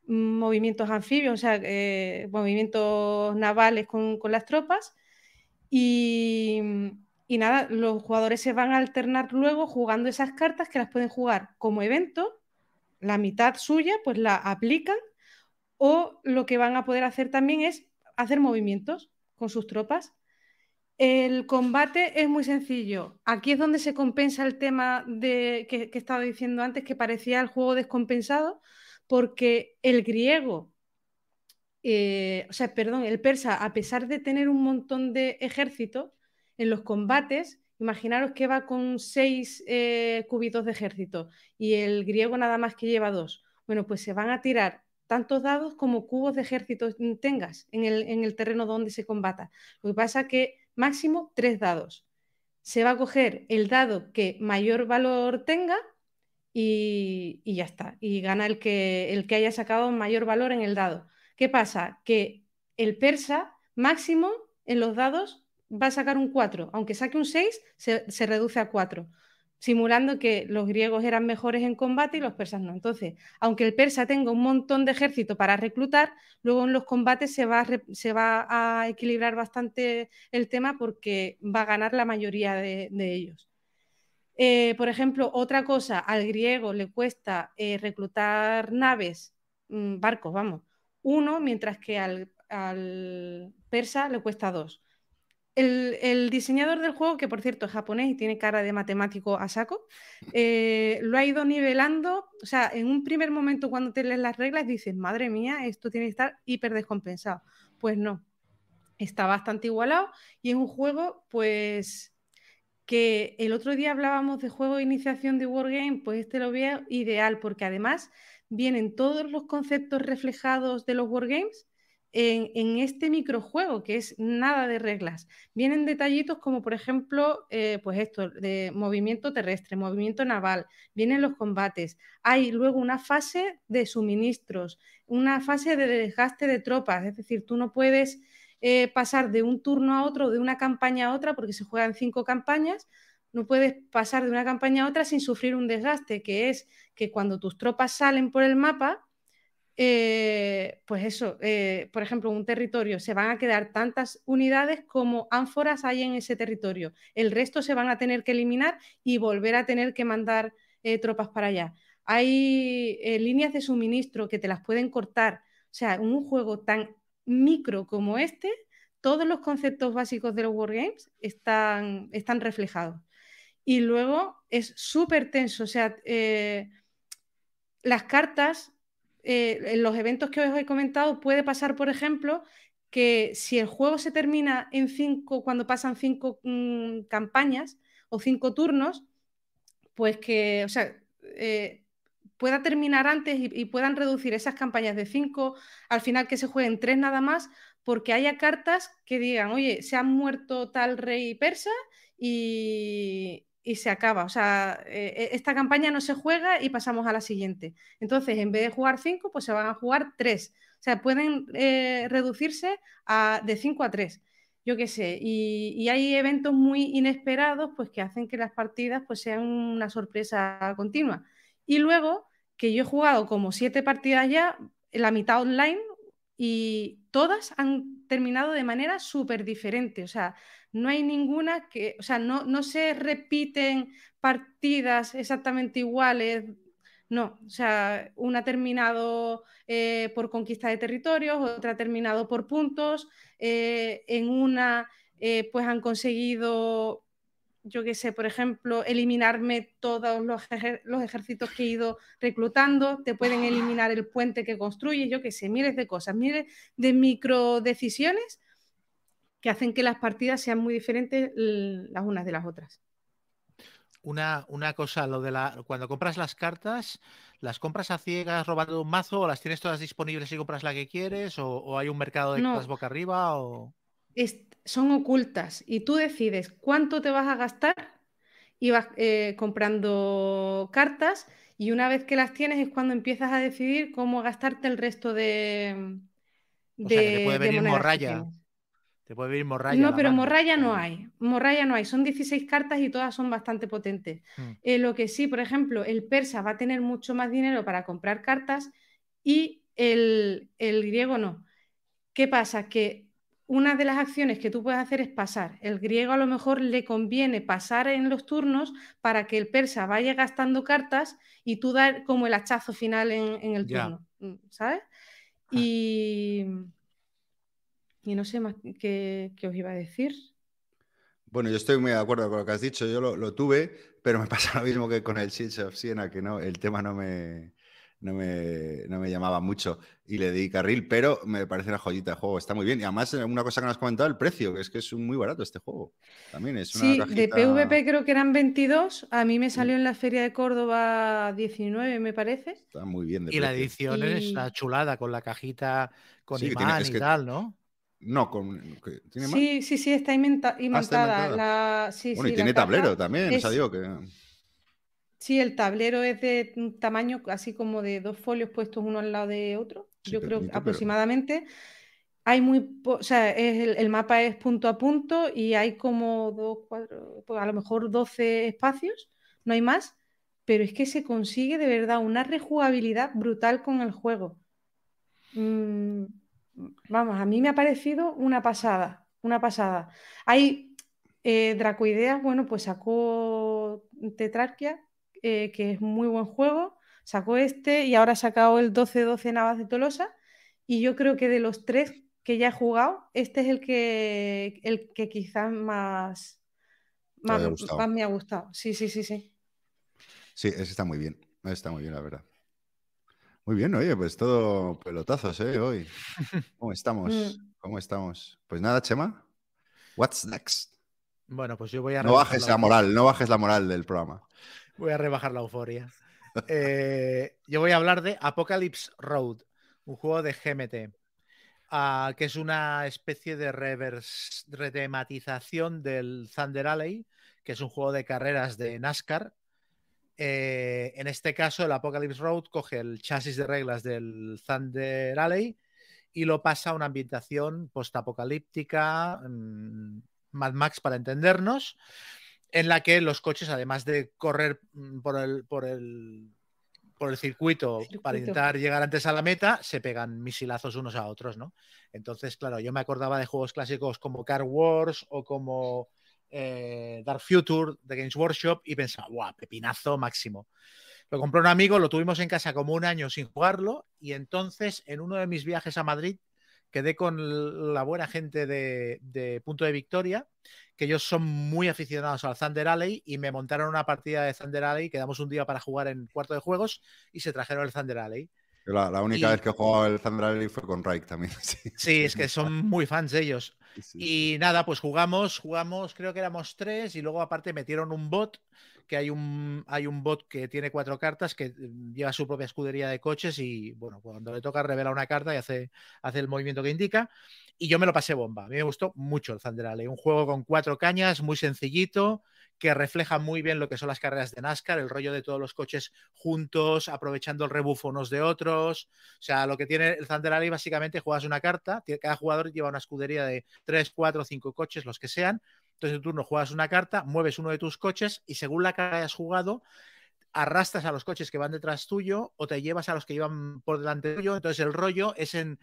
movimientos anfibios, o sea, eh, movimientos navales con, con las tropas. Y, y, nada, los jugadores se van a alternar luego jugando esas cartas que las pueden jugar como evento, la mitad suya, pues la aplican o lo que van a poder hacer también es hacer movimientos con sus tropas. El combate es muy sencillo. Aquí es donde se compensa el tema de, que, que estaba diciendo antes, que parecía el juego descompensado, porque el griego, eh, o sea, perdón, el persa, a pesar de tener un montón de ejército, en los combates, imaginaros que va con seis eh, cubitos de ejército y el griego nada más que lleva dos. Bueno, pues se van a tirar tantos dados como cubos de ejército tengas en el, en el, terreno donde se combata. Lo que pasa es que máximo tres dados. Se va a coger el dado que mayor valor tenga y, y, ya está. Y gana el que, el que haya sacado mayor valor en el dado. ¿Qué pasa? Que el persa máximo en los dados va a sacar un 4. Aunque saque un 6, se, se reduce a 4 simulando que los griegos eran mejores en combate y los persas no. Entonces, aunque el persa tenga un montón de ejército para reclutar, luego en los combates se va a, equilibrar bastante el tema porque va a ganar la mayoría de, ellos. Eh, por ejemplo, otra cosa, al griego le cuesta eh, reclutar naves, mmm, barcos, vamos, uno, mientras que al persa le cuesta dos. El, diseñador del juego, que por cierto es japonés y tiene cara de matemático a saco, eh, lo ha ido nivelando. O sea, en un primer momento cuando te lees las reglas dices, madre mía, esto tiene que estar hiper descompensado. Pues no, está bastante igualado y es un juego, pues, que el otro día hablábamos de juego de iniciación de Wargame, pues este lo veo ideal porque además vienen todos los conceptos reflejados de los Wargames en, este microjuego, que es nada de reglas. Vienen detallitos como, por ejemplo, eh, pues esto, de movimiento terrestre, movimiento naval, vienen los combates. Hay luego una fase de suministros, una fase de desgaste de tropas, es decir, tú no puedes eh, pasar de un turno a otro, de una campaña a otra, porque se juegan cinco campañas, no puedes pasar de una campaña a otra sin sufrir un desgaste, que es que cuando tus tropas salen por el mapa, eh, pues eso, eh, por ejemplo, un territorio, se van a quedar tantas unidades como ánforas hay en ese territorio. El resto se van a tener que eliminar y volver a tener que mandar eh, tropas para allá. Hay líneas de suministro que te las pueden cortar. O sea, un juego tan micro como este, todos los conceptos básicos de los Wargames están, están reflejados. Y luego es súper tenso, o sea, las cartas eh, en los eventos que os he comentado, puede pasar, por ejemplo, que si el juego se termina en cinco, cuando pasan cinco mm, campañas o cinco turnos, pues que, o sea, eh, pueda terminar antes y, puedan reducir esas campañas de cinco, al final que se jueguen tres nada más, porque haya cartas que digan, oye, se ha muerto tal rey persa y, y se acaba. O sea, eh, e, esta campaña no se juega y pasamos a la siguiente. Entonces, en vez de jugar cinco, pues se van a jugar tres. O sea, pueden eh, reducirse a, de cinco a tres. Yo qué sé. Y, hay eventos muy inesperados pues, que hacen que las partidas pues, sean una sorpresa continua. Y luego, que yo he jugado como siete partidas ya, la mitad online, y todas han terminado de manera súper diferente. O sea, no hay ninguna que, o sea, no, no se repiten partidas exactamente iguales. No, o sea, una ha terminado eh, por conquista de territorios, otra ha terminado por puntos, eh, en una eh, pues han conseguido, yo qué sé, por ejemplo, eliminarme todos los, los, ejércitos que he ido reclutando, te pueden eliminar el puente que construyes, yo qué sé, miles de cosas, miles de micro decisiones que hacen que las partidas sean muy diferentes las unas de las otras. Una, una, cosa, lo de la. Cuando compras las cartas, ¿las compras a ciegas robando un mazo o las tienes todas disponibles y compras la que quieres? ¿O, hay un mercado de cartas boca arriba? O... son ocultas y tú decides cuánto te vas a gastar y vas eh, comprando cartas y una vez que las tienes es cuando empiezas a decidir cómo gastarte el resto de. de o sea, que te puede venir morralla. Te puede venir morralla. No, pero morralla no hay. Morralla no hay. Son 16 cartas y todas son bastante potentes. Hmm. Eh, lo que sí, por ejemplo, el persa va a tener mucho más dinero para comprar cartas y el, griego no. ¿Qué pasa? Que una de las acciones que tú puedes hacer es pasar. El griego a lo mejor le conviene pasar en los turnos para que el persa vaya gastando cartas y tú dar como el hachazo final en, el turno. ¿Sabes? Y. Y no sé más qué, os iba a decir. Bueno, yo estoy muy de acuerdo con lo que has dicho. Yo lo, tuve, pero me pasa lo mismo que con el Shields of Siena, que no, el tema no me, no me, no me, llamaba mucho y le di carril, pero me parece una joyita de juego. Está muy bien. Y además, una cosa que nos has comentado, el precio, que es que es muy barato este juego. También es una Sí, de PvP creo que eran 22. A mí me salió en la Feria de Córdoba 19, me parece. Está muy bien. y la edición es la chulada con la cajita con imán y tal, ¿no? No, con. ¿tiene sí, sí, sí, está. Ah, bueno, y tiene tablero también, o digo que. Sí, el tablero es de un tamaño así como de dos folios puestos uno al lado de otro. Yo creo aproximadamente. Hay muy. O sea, es el, mapa es punto a punto y hay como dos, cuatro, pues a lo mejor 12 espacios, no hay más. Pero es que se consigue de verdad una rejugabilidad brutal con el juego. Mm, vamos, a mí me ha parecido una pasada, una pasada. Hay eh, Dracoideas, bueno, pues sacó Tetrarquia, eh, que es muy buen juego, sacó este y ahora ha sacado el 12-12 Navas de Tolosa. Y yo creo que de los tres que ya he jugado, este es el que, el que quizás más, más, más me ha gustado. Sí, sí, sí, sí. Sí, ese está muy bien. Está muy bien, la verdad. Muy bien, oye, pues todo pelotazos, ¿eh? Hoy. ¿Cómo estamos? Mm. ¿Cómo estamos? Pues nada, Chema. What's next? Bueno, pues yo voy a. No bajes la, moral, no bajes la moral del programa. Voy a rebajar la euforia. Eh, yo voy a hablar de Apocalypse Road, un juego de GMT, ah, que es una especie de retematización del Thunder Alley, que es un juego de carreras de NASCAR eh, en este caso, el Apocalypse Road coge el chasis de reglas del Thunder Alley y lo pasa a una ambientación postapocalíptica, mm, Mad Max para entendernos, en la que los coches, además de correr mm, por el, por el, por el circuito, para Circuito. intentar llegar antes a la meta, se pegan misilazos unos a otros, ¿no? Entonces, claro, yo me acordaba de juegos clásicos como Car Wars o como eh, Dark Future de Games Workshop y pensaba, ¡guau! Pepinazo máximo. Lo compró un amigo, lo tuvimos en casa como un año sin jugarlo y entonces en uno de mis viajes a Madrid quedé con la buena gente de, de Punto de Victoria, que ellos son muy aficionados al Thunder Alley y me montaron una partida de Thunder Alley, quedamos un día para jugar en cuarto de juegos y se trajeron el Thunder Alley. La, la única Y- vez que he jugado el Thunder Alley fue con Raik también. Sí, Sí, es que son muy fans de ellos. Y nada, pues jugamos, jugamos, creo que éramos tres, y luego aparte metieron un bot, que hay un, hay un bot que tiene cuatro cartas, que mm, lleva su propia escudería de coches, y bueno, cuando le toca revela una carta y hace, hace el movimiento que indica. Y yo me lo pasé bomba. A mí me gustó mucho el Thunder Alley. Un juego con cuatro cañas, muy sencillito, que refleja muy bien lo que son las carreras de NASCAR, el rollo de todos los coches juntos, aprovechando el rebufo unos de otros. O sea, lo que tiene el Thunder Alley básicamente juegas una carta, cada jugador lleva una escudería de 3, 4, 5 coches, los que sean. Entonces en tu turno juegas una carta, mueves uno de tus coches y según la carta hayas jugado, arrastras a los coches que van detrás tuyo o te llevas a los que iban por delante tuyo. Entonces el rollo es en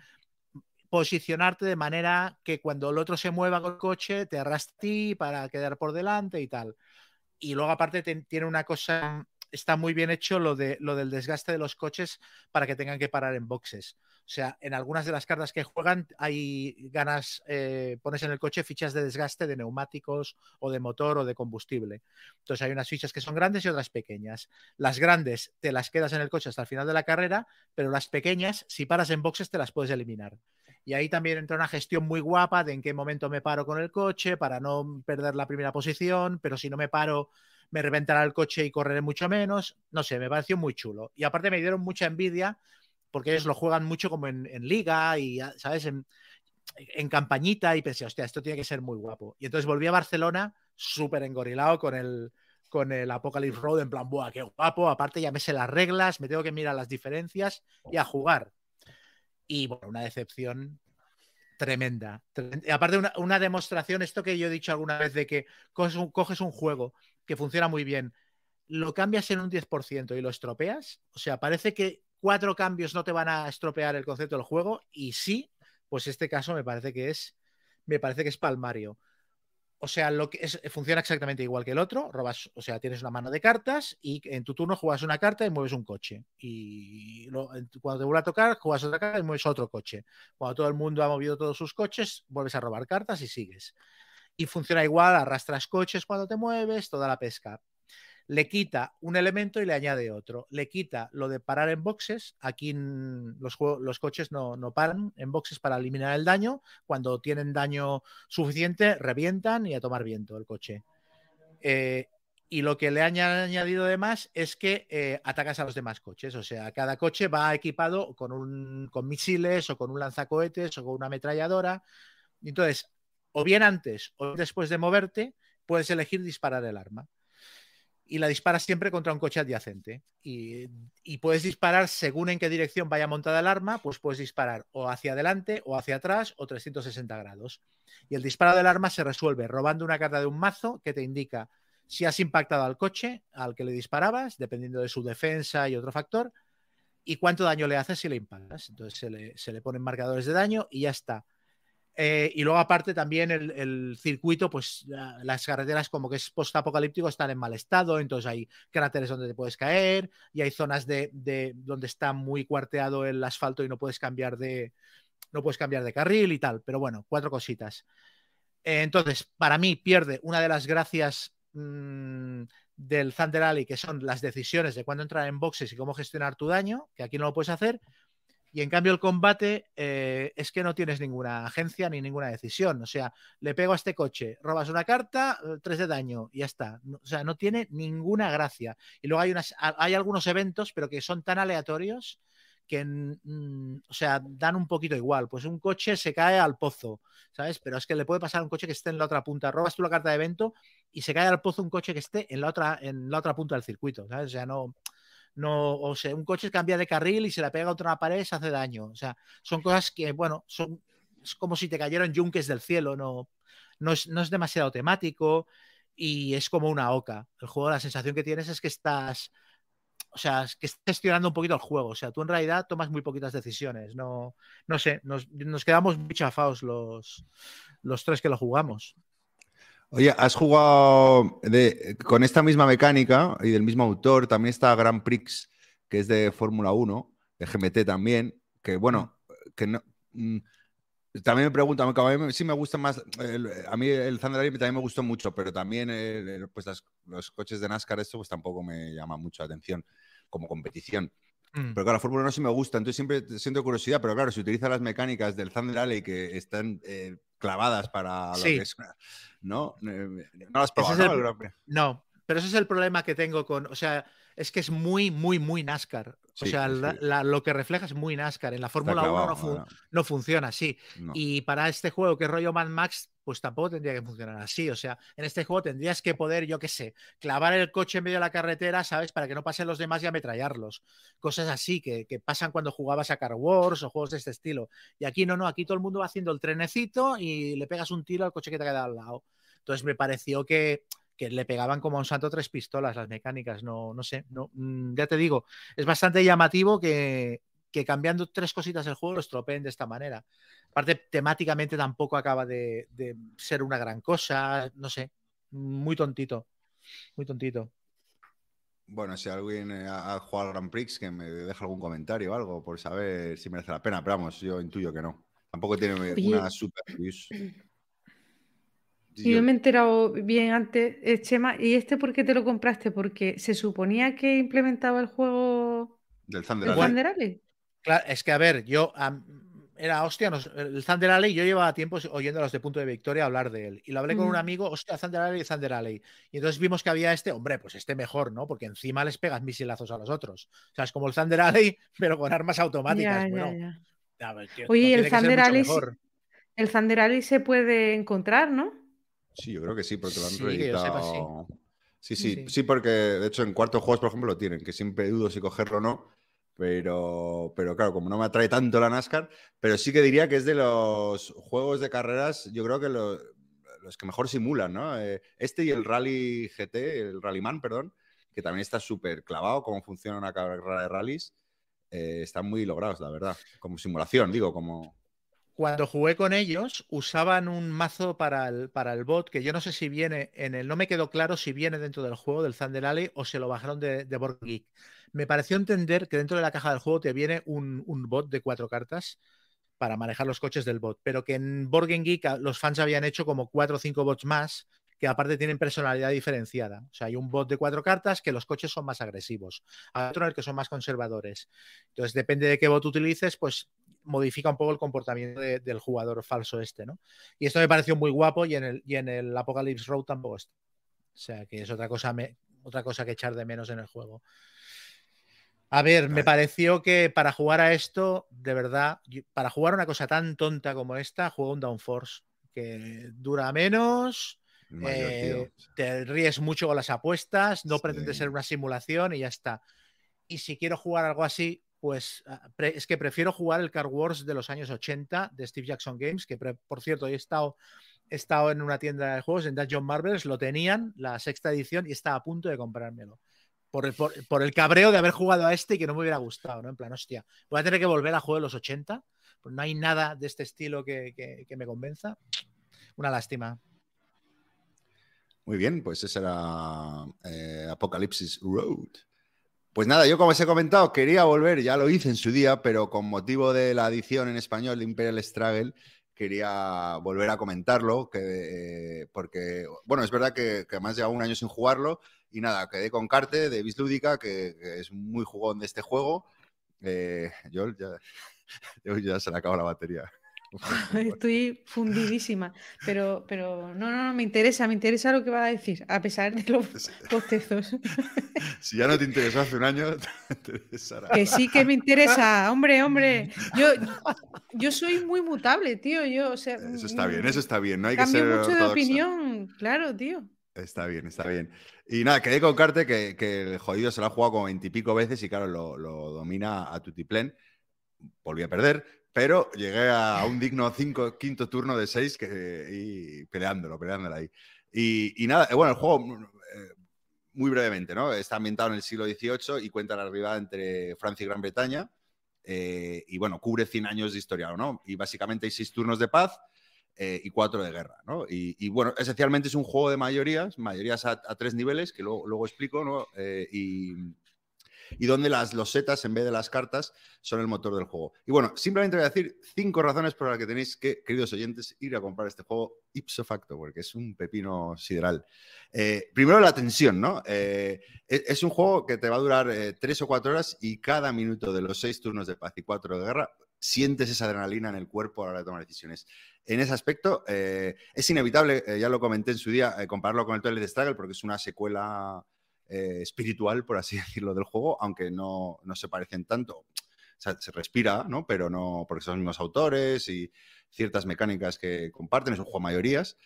posicionarte de manera que cuando el otro se mueva con el coche te arrastre para quedar por delante y tal. Y luego aparte te- tiene una cosa, está muy bien hecho lo, de, lo del desgaste de los coches para que tengan que parar en boxes. O sea, en algunas de las cartas que juegan hay ganas, eh, pones en el coche fichas de desgaste de neumáticos o de motor o de combustible. Entonces hay unas fichas que son grandes y otras pequeñas. Las grandes te las quedas en el coche hasta el final de la carrera, pero las pequeñas, si paras en boxes, te las puedes eliminar. Y ahí también entra una gestión muy guapa de en qué momento me paro con el coche para no perder la primera posición, pero si no me paro me reventará el coche y correré mucho menos. No sé, me pareció muy chulo. Y aparte me dieron mucha envidia porque ellos lo juegan mucho como en, liga y, ¿sabes? En, en campañita y pensé, hostia, esto tiene que ser muy guapo. Y entonces volví a Barcelona súper engorilado con el, con el Apocalypse Road, en plan, ¡buah, qué guapo! Aparte ya me sé las reglas, me tengo que mirar las diferencias y a jugar. Y bueno, una decepción tremenda. Aparte, una, demostración, esto que yo he dicho alguna vez, de que coges un, coges un juego que funciona muy bien, lo cambias en un 10% y lo estropeas. O sea, parece que cuatro cambios no te van a estropear el concepto del juego, y sí, pues este caso me parece que es, me parece que es palmario. O sea, lo que es, funciona exactamente igual que el otro. Robas, o sea, tienes una mano de cartas y en tu turno juegas una carta y mueves un coche. Y lo, cuando te vuelve a tocar, juegas otra carta y mueves otro coche. Cuando todo el mundo ha movido todos sus coches, vuelves a robar cartas y sigues. Y funciona igual, arrastras coches cuando te mueves, toda la pesca. Le quita un elemento y le añade otro. Le quita lo de parar en boxes. Aquí los, los coches no, no, paran en boxes para eliminar el daño. Cuando tienen daño suficiente, revientan y a tomar viento el coche. Eh, y lo que le han añadido además es que eh, atacas a los demás coches. O sea, cada coche va equipado con, un, con misiles o con un lanzacohetes o con una ametralladora. Entonces, o bien antes o después de moverte, puedes elegir disparar el arma y la disparas siempre contra un coche adyacente. Y, puedes disparar según en qué dirección vaya montada el arma, pues puedes disparar o hacia adelante o hacia atrás o 360 grados. Y el disparo del arma se resuelve robando una carta de un mazo que te indica si has impactado al coche al que le disparabas, dependiendo de su defensa y otro factor, y cuánto daño le haces si le impactas. Entonces se le, se le ponen marcadores de daño y ya está. Eh, y luego aparte también el, circuito, pues las carreteras como que es post-apocalíptico están en mal estado, entonces hay cráteres donde te puedes caer y hay zonas de, de, donde está muy cuarteado el asfalto y no puedes cambiar de no puedes cambiar de carril y tal, pero bueno, cuatro cositas. Eh, entonces, para mí pierde una de las gracias mmm, del Thunder Alley, que son las decisiones de cuándo entrar en boxes y cómo gestionar tu daño, que aquí no lo puedes hacer, y en cambio el combate eh, es que no tienes ninguna agencia ni ninguna decisión. O sea, le pego a este coche, robas una carta, tres de daño y ya está. O sea, no tiene ninguna gracia. Y luego hay, unas, hay algunos eventos, pero que son tan aleatorios que, mm, o sea, dan un poquito igual. Pues un coche se cae al pozo, ¿sabes? Pero es que le puede pasar un coche que esté en la otra punta. Robas tú la carta de evento y se cae al pozo un coche que esté en la otra, en la otra punta del circuito, ¿sabes? O sea, no no, o sea, un coche cambia de carril y se le pega contra una pared se hace daño. O sea, son cosas que, bueno, son es como si te cayeran yunques del cielo, no, no, es, no es demasiado temático y es como una oca. El juego, la sensación que tienes es que estás o sea, que estás gestionando un poquito el juego. O sea, tú en realidad tomas muy poquitas decisiones. No, no sé, nos, nos quedamos muy chafados los, los tres que lo jugamos. Oye, has jugado de- con esta misma mecánica y del mismo autor, también está Grand Prix, que es de Fórmula 1, de GMT también, que bueno, que no... mm, también me pregunto, a mí me- sí me gusta más, el- a mí el Thunder Rally también me gustó mucho, pero también eh, pues las- los coches de NASCAR, esto pues tampoco me llama mucho la atención como competición. Mm. Pero claro, la Fórmula 1 sí me gusta, entonces siempre siento curiosidad, pero claro, si utiliza las mecánicas del Thunder Alley que están eh, clavadas para lo Sí. que es ¿No? Eh, No las probado. No, pero ese es el problema que tengo con, o sea, es que es muy, muy, muy NASCAR. O sea, sí, la- sí. la- lo que refleja es muy NASCAR. En la Fórmula 1 no, funciona así. No. Y para este juego que es rollo Mad Max, pues tampoco tendría que funcionar así. O sea, en este juego tendrías que poder, yo qué sé, clavar el coche en medio de la carretera, ¿sabes? Para que no pasen los demás y ametrallarlos. Cosas así que, que pasan cuando jugabas a Car Wars o juegos de este estilo. Y aquí no, no, aquí todo el mundo va haciendo el trenecito y le pegas un tiro al coche que te queda al lado. Entonces me pareció que, que le pegaban como a un santo tres pistolas las mecánicas. No, no sé, no, mm, ya te digo, es bastante llamativo que, que cambiando tres cositas el juego lo estropeen de esta manera. Aparte, temáticamente tampoco acaba de, de ser una gran cosa, no sé, muy tontito, muy tontito. Bueno, si alguien eh, ha jugado al Grand Prix, que me deje algún comentario o algo por saber si merece la pena. Pero vamos, yo intuyo que no. Tampoco tiene una super reviews. Y yo me he enterado bien antes, eh, Chema, ¿y este por qué te lo compraste? Porque se suponía que implementaba el juego Del Thunder el Alley. Thunder Alley. Claro, es que a ver, yo era hostia, el Thunder Alley, yo llevaba tiempo oyendo a los de Punto de Victoria hablar de él. Y lo hablé con un Mm. amigo, hostia, Thunder Alley, Thunder Alley. Y entonces vimos que había este, hombre, pues este mejor, ¿no? Porque encima les pegas misilazos a los otros. O sea, es como el Thunder Alley, pero con armas automáticas. Ya, ya, bueno, ya. a ver, tío, Oye, no el Thunder Alley. El Thunder Alley se puede encontrar, ¿no? Sí, yo creo que sí, porque lo han Sí, sepa, reeditado. Sí, Sí, sí, sí. sí, porque de hecho en cuartos juegos, por ejemplo, lo tienen, que siempre dudo si cogerlo o no. Pero, pero claro, como no me atrae tanto la NASCAR, pero sí que diría que es de los juegos de carreras, yo creo que lo- los que mejor simulan, ¿no? Eh, este y el Rally GT, el Rallyman, perdón, que también está súper clavado cómo funciona una carrera de rallies, eh, están muy logrados, la verdad. Como simulación, digo, como... Cuando jugué con ellos, usaban un mazo para el, para el bot, que yo no sé si viene en el. No me quedó claro si viene dentro del juego del Thunder Alley o se lo bajaron de, de Geek. Me pareció entender que dentro de la caja del juego te viene un, un bot de cuatro cartas para manejar los coches del bot, pero que en Game Geek los fans habían hecho como cuatro o cinco bots más que aparte tienen personalidad diferenciada. O sea, hay un bot de cuatro cartas que los coches son más agresivos, hay otro en el que son más conservadores. Entonces, depende de qué bot utilices, pues modifica un poco el comportamiento de- del jugador falso este, ¿no? Y esto me pareció muy guapo y en el, y en el Apocalypse Road tampoco está. O sea, que es otra cosa, me- otra cosa que echar de menos en el juego. A ver, me pareció que para jugar a esto, de verdad, para jugar una cosa tan tonta como esta, juego un Downforce, que dura menos, más eh, te ríes mucho con las apuestas, no Sí. pretende ser una simulación y ya está. Y si quiero jugar algo así, pues ah, es que prefiero jugar el Car Wars de los años 80 de Steve Jackson Games, que por cierto he estado, he estado en una tienda de juegos, en Dungeon Marvels, lo tenían, la sexta edición, y estaba a punto de comprármelo. Por el, por, por el cabreo de haber jugado a este y que no me hubiera gustado, ¿no? En plan, hostia, voy a tener que volver a jugar de los 80, pues no hay nada de este estilo que, que- que me convenza. Una lástima. Muy bien, pues ese era eh, Apocalipsis Road. Pues nada, yo como os he comentado, quería volver, ya lo hice en su día, pero con motivo de la edición en español de Imperial Struggle, quería volver a comentarlo, eh, porque, bueno, es verdad que, que además llevo un año sin jugarlo, y nada, quedé con Carte de Bislúdica, que, que es muy jugón de este juego. Eh, yo ya, yo ya se le acaba la batería. Estoy fundidísima. Pero, pero no, no, no, me interesa, me interesa lo que vas a decir, a pesar de los bostezos. Si ya no te interesó hace un año, te interesará. Que sí que me interesa, hombre, hombre. Yo, yo soy muy mutable, tío. Yo, o sea, Eso está bien, eso está bien. No hay que ser mucho de opinión, claro, tío. Está bien, está bien. Y nada, quedé con Carte que, que el jodido se lo ha jugado como veintipico veces y claro, lo, lo domina a tutiplén. Volví a perder, pero llegué a un digno cinco, quinto turno de seis que, y peleándolo, peleándolo ahí. Y, y nada, eh, bueno, el juego eh, muy brevemente, ¿no? Está ambientado en el siglo XVIII y cuenta la rivalidad entre Francia y Gran Bretaña. eh, y bueno, cubre 100 años de historia, ¿no? Y básicamente hay seis turnos de paz eh, y cuatro de guerra, ¿no? Y, y, bueno, esencialmente es un juego de mayorías, mayorías a, a tres niveles, que luego, luego explico, ¿no? Eh, y, y donde las losetas, en vez de las cartas, son el motor del juego. Y bueno, simplemente voy a decir cinco razones por las que tenéis que, queridos oyentes, ir a comprar este juego ipso facto, porque es un pepino sideral. Eh, primero, la tensión, ¿no? Eh, es, es, un juego que te va a durar eh, tres o cuatro horas y cada minuto de los seis turnos de paz y cuatro de guerra sientes esa adrenalina en el cuerpo a la hora de tomar decisiones. En ese aspecto, es inevitable, ya lo comenté en su día, compararlo con el Twilight Struggle porque es una secuela eh, espiritual, por así decirlo, del juego, aunque no, no se parecen tanto. O sea, se respira, ¿no? Pero no, porque son los mismos autores y ciertas mecánicas que comparten, es un juego de mayorías.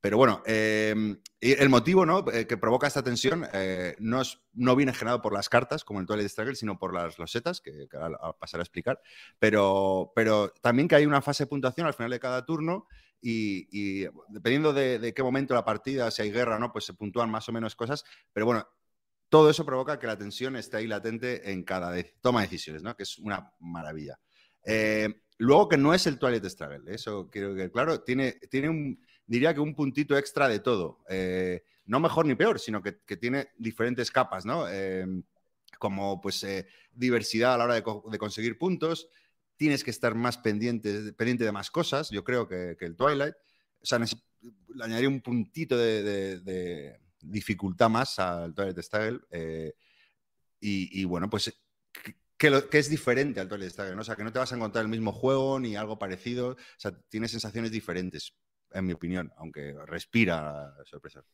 Pero bueno, eh, el motivo ¿no? eh, que provoca esta tensión eh, no, es, no, viene generado por las cartas, como en Twilight Struggle, sino por las losetas, que, que ahora pasaré a explicar. Pero, pero, también que hay una fase de puntuación al final de cada turno y, y dependiendo de, de, qué momento la partida, si hay guerra o no, pues se puntúan más o menos cosas. Pero bueno, todo eso provoca que la tensión esté ahí latente en cada toma de decisiones, ¿no? que es una maravilla. Eh, luego que no es el Twilight Struggle, eso quiero que claro, tiene, tiene un, diría que un puntito extra de todo. Eh, no mejor ni peor, sino que, tiene diferentes capas, ¿no? Eh, como pues eh, diversidad a la hora de, co de, conseguir puntos, tienes que estar más pendiente, pendiente de más cosas, yo creo que, el Twilight. O sea, le añadiría un puntito de dificultad más al Twilight Struggle. Eh, y, y, bueno, pues que, lo, que, es diferente al Twilight Struggle, ¿no? O sea, que no te vas a encontrar el mismo juego ni algo parecido. O sea, tienes sensaciones diferentes, en mi opinión, aunque respira sorpresa.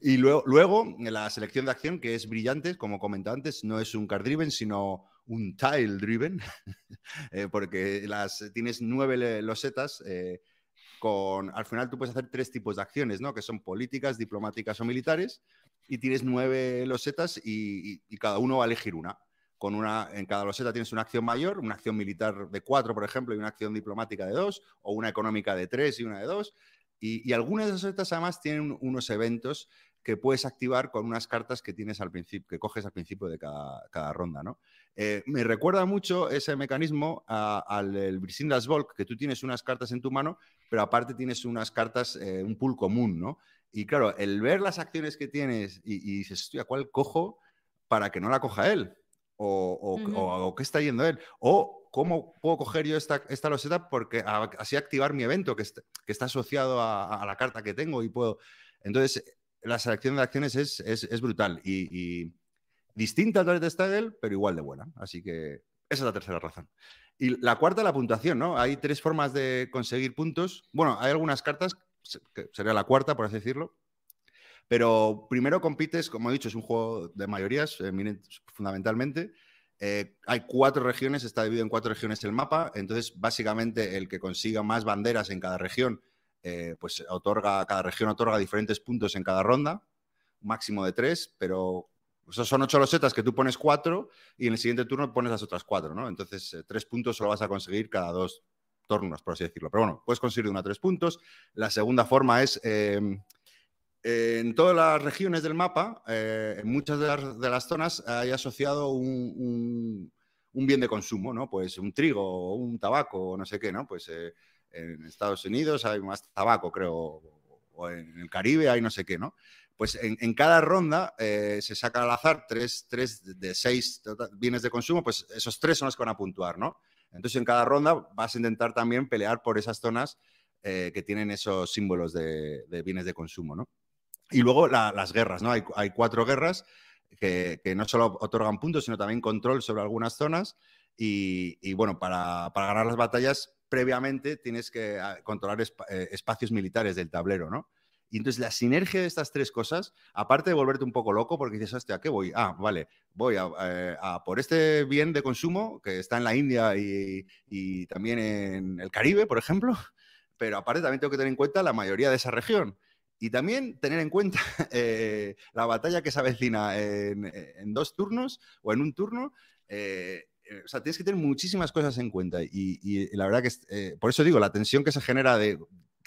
Y luego, luego, la selección de acción, que es brillante, como comenté antes, no es un card driven, sino un tile driven, eh, porque las, tienes nueve losetas. Eh, con, al final tú puedes hacer tres tipos de acciones, ¿no? Que son políticas, diplomáticas o militares, y tienes nueve losetas y, cada uno va a elegir una. Con una. En cada loseta tienes una acción mayor, una acción militar de cuatro, por ejemplo, y una acción diplomática de dos, o una económica de tres y una de dos. Y, y algunas de esas losetas además tienen unos eventos que puedes activar con unas cartas que tienes al principio, que coges al principio de cada, cada ronda, ¿no? Eh, me recuerda mucho ese mecanismo al Brisindas Volk, que tú tienes unas cartas en tu mano, pero aparte tienes unas cartas, eh, un pool común, ¿no? Y claro, el ver las acciones que tienes y, y dices, estoy a cuál cojo para que no la coja él? O, o, uh -huh. o, o qué está yendo él? O cómo puedo coger yo esta, esta loseta porque así activar mi evento que, está, que está asociado a, a, la carta que tengo y puedo. Entonces, la selección de acciones es, es, es brutal y, distinta al de Stagel, pero igual de buena. Así que esa es la tercera razón. Y la cuarta, la puntuación, ¿no? Hay tres formas de conseguir puntos. Bueno, hay algunas cartas, que sería la cuarta, por así decirlo. Pero primero compites, como he dicho, es un juego de mayorías, eh, fundamentalmente. Eh, hay cuatro regiones, está dividido en cuatro regiones el mapa. Entonces, básicamente, el que consiga más banderas en cada región eh, pues otorga, cada región otorga diferentes puntos en cada ronda, máximo de tres, pero esos son ocho losetas que tú pones cuatro y en el siguiente turno pones las otras cuatro, ¿no? Entonces, eh, tres puntos solo vas a conseguir cada dos turnos, por así decirlo. Pero bueno, puedes conseguir una tres puntos. La segunda forma es, eh, en todas las regiones del mapa, eh, en muchas de las, de las, zonas hay asociado un, un, un, bien de consumo, ¿no? Pues un trigo, un tabaco, no sé qué, ¿no? Pues eh, en Estados Unidos hay más tabaco, creo, o en el Caribe hay no sé qué, ¿no? Pues en, cada ronda eh, se saca al azar tres, tres, de seis bienes de consumo, pues esos tres son los que van a puntuar, ¿no? Entonces en cada ronda vas a intentar también pelear por esas zonas eh, que tienen esos símbolos de, bienes de consumo, ¿no? Y luego la, las guerras, ¿no? Hay, hay cuatro guerras que, que, no solo otorgan puntos, sino también control sobre algunas zonas. Y, y bueno, para, para ganar las batallas previamente tienes que ah, controlar eh, espacios militares del tablero, ¿no? Y entonces la sinergia de estas tres cosas, aparte de volverte un poco loco, porque dices, hostia, ¿a qué voy? Ah, vale, voy a, eh, a, por este bien de consumo que está en la India y, también en el Caribe, por ejemplo, pero aparte también tengo que tener en cuenta la mayoría de esa región. Y también tener en cuenta eh, la batalla que se avecina en, dos turnos o en un turno. O sea, tienes que tener muchísimas cosas en cuenta y, y la verdad que, eh, por eso digo, la tensión que se genera de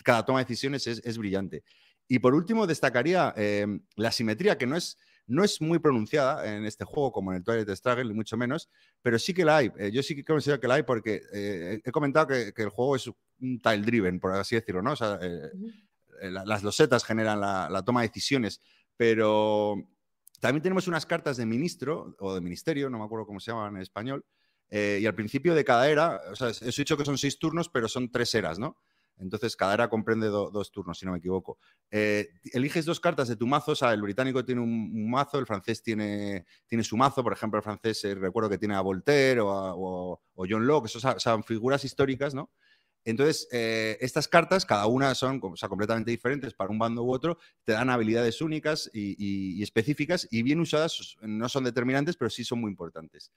cada toma de decisiones es, es brillante. Y por último, destacaría eh, la simetría, que no es, No es muy pronunciada en este juego como en el Twilight Struggle, ni mucho menos, pero sí que la hay. Eh, yo sí que considero que la hay porque eh, he comentado que, que el juego es un tile driven, por así decirlo, ¿no? O sea, eh, eh, la- las losetas generan la, la toma de decisiones, pero también tenemos unas cartas de ministro o de ministerio, no me acuerdo cómo se llaman en español, eh, y al principio de cada era, o sea, os he dicho que son seis turnos, pero son tres eras, ¿no? Entonces, cada era comprende do- dos turnos, si no me equivoco. Eh, eliges dos cartas de tu mazo, o sea, el británico tiene un, un mazo, el francés tiene, tiene su mazo, por ejemplo, el francés eh, recuerdo que tiene a Voltaire o, a- o- o John Locke, son- son figuras históricas, ¿no? Entonces, eh, estas cartas, cada una son o completamente diferentes para un bando u otro, te dan habilidades únicas y, específicas y bien usadas, no son determinantes, pero sí son muy importantes.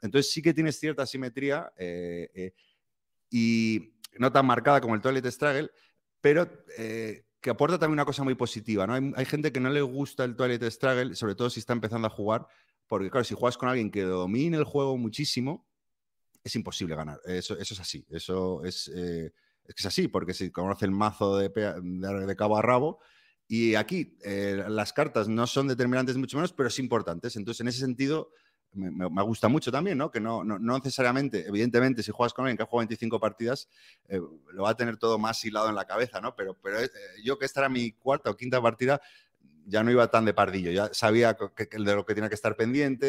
Entonces, sí que tienes cierta simetría eh, eh, y no tan marcada como el Toilet Struggle, pero que aporta también una cosa muy positiva. ¿no? Hay, hay gente que no le gusta el Toilet Struggle, sobre todo si está empezando a jugar, porque claro, si juegas con alguien que domine el juego muchísimo, es imposible ganar. Eso, eso es así. Eso es, eh, es que es así, porque si conoce el mazo de, de- de cabo a rabo. Y aquí eh, las cartas no son determinantes mucho menos, pero sí importantes. Entonces, en ese sentido, me, me- gusta mucho también, ¿no? Que no, no, no necesariamente, evidentemente, si juegas con alguien que ha jugado 25 partidas, eh, lo va a tener todo más hilado en la cabeza, ¿no? Pero, pero yo que esta era mi cuarta o quinta partida, ya no iba tan de pardillo, ya sabía que, que- de lo que tenía que estar pendiente,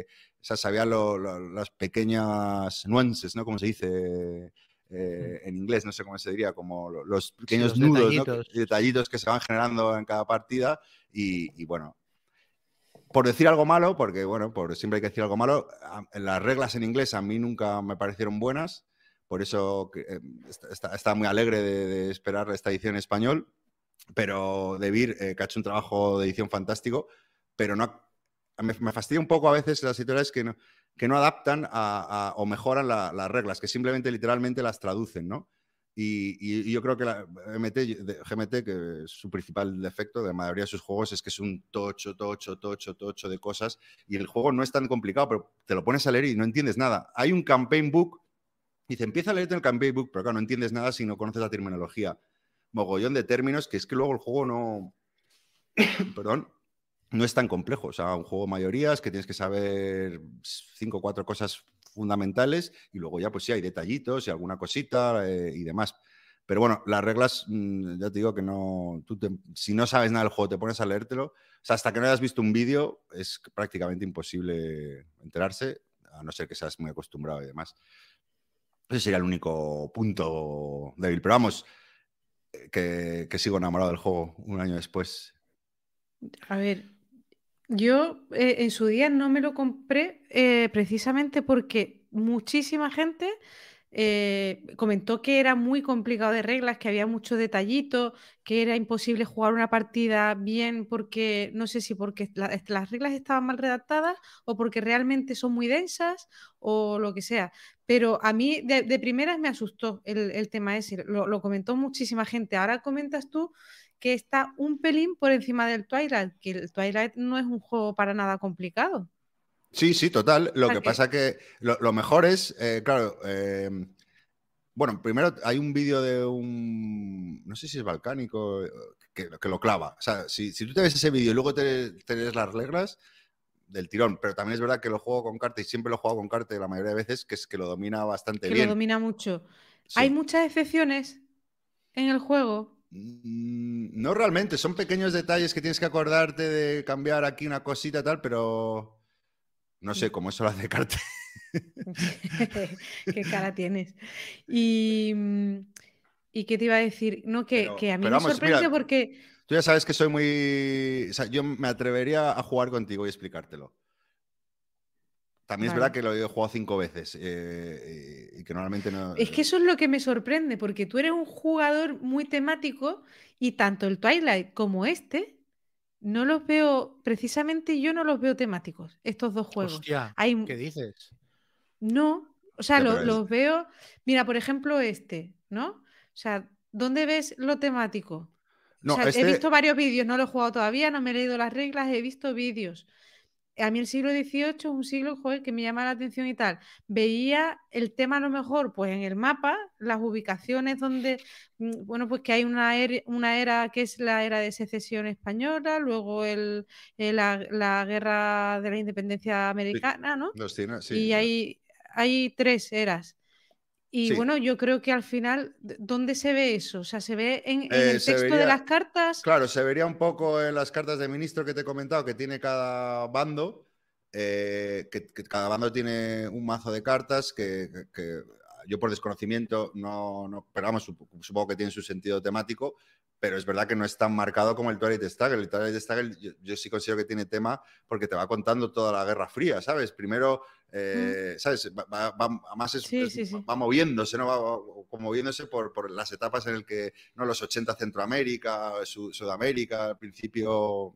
eh, o sea, sabía lo- lo- las pequeñas nuances, ¿no? Como se dice eh, en inglés, no sé cómo se diría, como lo- los pequeños los nudos, detallitos. Que- detallitos que se van generando en cada partida y, y bueno, por decir algo malo, porque bueno, por siempre hay que decir algo malo, las reglas en inglés a mí nunca me parecieron buenas, por eso eh, está- muy alegre de, de esperar esta edición en español, pero De Beer, eh, que ha hecho un trabajo de edición fantástico, pero no ha- me, me fastidia un poco a veces las editoriales que no, que no adaptan a- a- o mejoran la- las reglas, que simplemente literalmente las traducen, ¿no? Y, y- y yo creo que la MT, GMT, que es su principal defecto de la mayoría de sus juegos, es que es un tocho, tocho, tocho, tocho de cosas. Y el juego no es tan complicado, pero te lo pones a leer y no entiendes nada. Hay un campaign book, dice, empieza a leerte el campaign book, pero claro, no entiendes nada si no conoces la terminología. Mogollón de términos que es que luego el juego no. Perdón. No es tan complejo. O sea, un juego de mayorías que tienes que saber cinco o cuatro cosas fundamentales y luego ya, pues sí, hay detallitos y alguna cosita eh, y demás. Pero bueno, las reglas, mm, ya te digo que no. Si no sabes nada del juego, te pones a leértelo. O sea, hasta que no hayas visto un vídeo, es prácticamente imposible enterarse, a no ser que seas muy acostumbrado y demás. Ese sería el único punto débil. Pero vamos, que, sigo enamorado del juego un año después. A ver, yo eh, en su día no me lo compré eh, precisamente porque muchísima gente eh, comentó que era muy complicado de reglas, que había muchos detallitos, que era imposible jugar una partida bien porque, no sé si porque las reglas estaban mal redactadas o porque realmente son muy densas o lo que sea. Pero a mí de, primeras me asustó el, el tema ese, lo, lo comentó muchísima gente. Ahora comentas tú que está un pelín por encima del Twilight, que el Twilight no es un juego para nada complicado. Sí, sí, total. Lo que pasa que lo, lo mejor es, eh, claro, eh, bueno, primero hay un vídeo de un, no sé si es balcánico, que, que lo clava. O sea, si, si tú te ves ese vídeo y luego te, te lees las reglas del tirón, pero también es verdad que lo juego con carta y siempre lo he jugado con carta la mayoría de veces, que es que lo domina bastante que bien. lo domina mucho. Sí. Hay muchas excepciones en el juego. Mm, No realmente, son pequeños detalles que tienes que acordarte de cambiar aquí una cosita tal, pero no sé cómo eso lo hace Carte. Qué cara tienes. Y, mm, ¿y qué te iba a decir? No, que, Pero- que a mí me vamos, sorprende mira, porque Tú ya sabes que soy muy. O sea, yo me atrevería a jugar contigo y explicártelo. También es verdad que lo he jugado cinco veces eh, y que normalmente no. es que eso es lo que me sorprende, porque tú eres un jugador muy temático y tanto el Twilight como este no los veo, precisamente yo no los veo temáticos, estos dos juegos. Hostia, Hay, ¿qué dices? No, o sea, lo- los veo. Mira, por ejemplo, este, ¿no? O sea, ¿dónde ves lo temático? No, o sea, este- he visto varios vídeos, no lo he jugado todavía, no me he leído las reglas, he visto vídeos. A mí el siglo XVIII es un siglo joder, que me llama la atención y tal. Veía el tema a lo mejor pues en el mapa, las ubicaciones donde, mm, bueno, pues que hay una era, una era que es la era de secesión española, luego el, el- la, la guerra de la independencia americana, ¿no? Los tiene, sí. y hay, hay tres eras. Y Sí. bueno, yo creo que al final, ¿dónde se ve eso? O sea, se ve en, en Eh, el texto de las cartas. Claro, se vería un poco en las cartas de ministro que te he comentado que tiene cada bando, eh, que, que cada bando tiene un mazo de cartas que yo por desconocimiento no, no pero vamos, sup- supongo que tiene su sentido temático, pero es verdad que no es tan marcado como el Twilight Struggle. El Twilight Struggle yo, yo sí considero que tiene tema porque te va contando toda la Guerra Fría, ¿sabes? Primero, eh, ¿sabes? Va, va- va- además es- Sí, es- sí, sí. va moviéndose, ¿no? Va, moviéndose por, por las etapas en el que, ¿no? Los 80 Centroamérica, Su- Sudamérica, al principio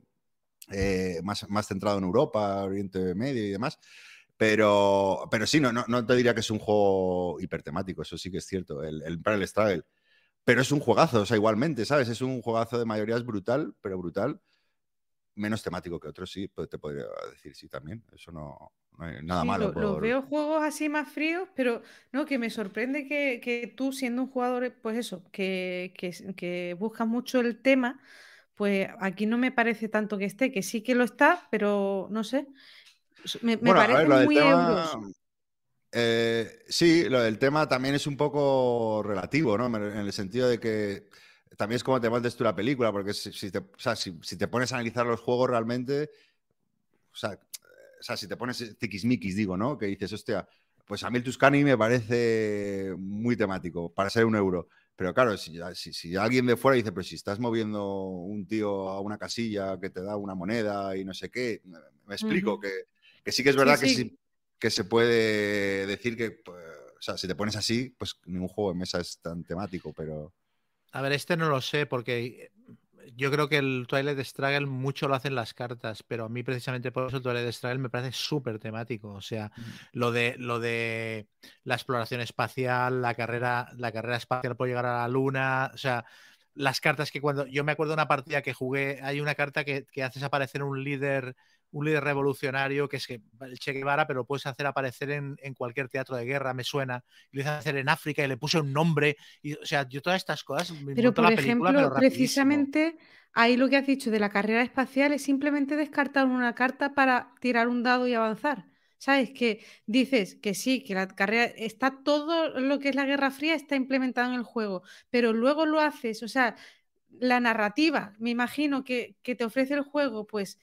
eh, más, más centrado en Europa, Oriente Medio y demás. Pero, pero sí, no, no, no te diría que es un juego hipertemático, eso sí que es cierto, el, el Imperial Struggle. Pero es un juegazo, o sea, igualmente, ¿sabes? Es un juegazo de mayorías brutal, pero brutal. Menos temático que otros, sí, pues te podría decir sí también. Eso no, no hay nada Sí, malo. lo- los veo juegos así más fríos, pero no, que me sorprende que, que tú, siendo un jugador, pues eso, que, que, que buscas mucho el tema, pues aquí no me parece tanto que esté, que sí que lo está, pero no sé. Me, Bueno, ver, del muy tema, euros. eh, sí, lo del tema también es un poco relativo, ¿no? En el sentido de que también es como te montes tú la película, porque si, si te, o sea, si, si te pones a analizar los juegos realmente, o sea, o sea, si te pones tiquismiquis, digo, ¿no? Que dices, hostia, pues a mí el Tuscany me parece muy temático para ser un euro. Pero claro, si, si, si alguien de fuera dice, pero si estás moviendo un tío a una casilla que te da una moneda y no sé qué, me, me explico que, que sí que es Sí, verdad que sí. sí que se puede decir que, pues, o sea, si te pones así, pues ningún juego de mesa es tan temático, pero A ver, este no lo sé porque yo creo que el Twilight Struggle mucho lo hacen las cartas, pero a mí precisamente por eso el Twilight Struggle me parece súper temático. O sea, lo de lo de la exploración espacial, la carrera, la carrera espacial por llegar a la luna, o sea, las cartas que cuando yo me acuerdo de una partida que jugué, hay una carta que, que haces aparecer un líder, un líder revolucionario que es que el Che Guevara, pero lo puedes hacer aparecer en, en cualquier teatro de guerra, me suena. Y lo hice hacer en África y le puse un nombre. Y, o sea, yo todas estas cosas. me Pero, por la película, ejemplo, pero precisamente ahí lo que has dicho de la carrera espacial es simplemente descartar una carta para tirar un dado y avanzar. ¿Sabes? Que dices que sí, que la carrera está todo lo que es la Guerra Fría está implementado en el juego, pero luego lo haces, o sea, la narrativa, me imagino que, que te ofrece el juego, pues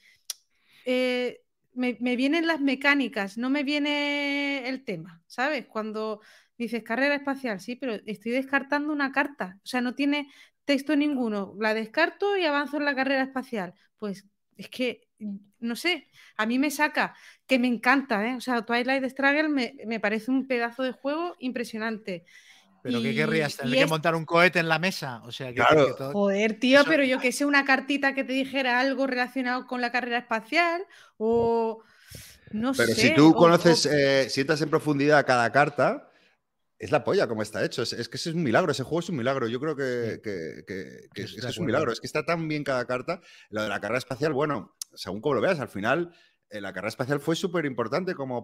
eh, me, me vienen las mecánicas, no me viene el tema, ¿sabes? Cuando dices carrera espacial, sí, pero estoy descartando una carta, o sea, no tiene texto ninguno, la descarto y avanzo en la carrera espacial. Pues es que, no sé, a mí me saca, que me encanta, ¿eh? O sea, Twilight Struggle me, me parece un pedazo de juego impresionante. Pero ¿qué Y- querrías? ¿Tener que es- montar un cohete en la mesa? O sea, que, Claro. que todo- Joder, tío, Eso- pero yo que sé, una cartita que te dijera algo relacionado con la carrera espacial o no Pero sé. si tú o- conoces, o- eh, si entras en profundidad cada carta, es la polla como está hecho. Es, es que ese es un milagro, ese juego es un milagro. Yo creo que, Sí. que- que- que es, es un milagro. Es que está tan bien cada carta. Lo de la carrera espacial, bueno, según como lo veas, al final la carrera espacial fue súper importante como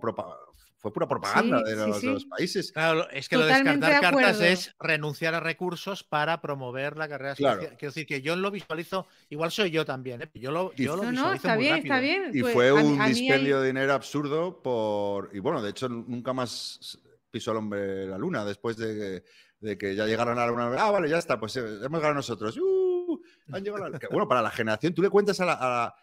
fue pura propaganda Sí, de, sí, los, de los sí. países. Claro, es que lo de descartar de cartas es renunciar a recursos para promover la carrera Claro. espacial. Quiero decir que yo lo visualizo, igual soy yo también, ¿eh? yo lo, Y- yo lo No, no, visualizo está muy bien, rápido. está bien. Y pues, fue un a mí dispendio hay- de dinero absurdo por... Y bueno, de hecho nunca más pisó el hombre la luna después de, de que ya llegaron a la luna. Ah, vale, ya está, pues eh, hemos ganado nosotros. ¡Uh! han llegado a la- Bueno, para la generación, tú le cuentas a la... a la- a-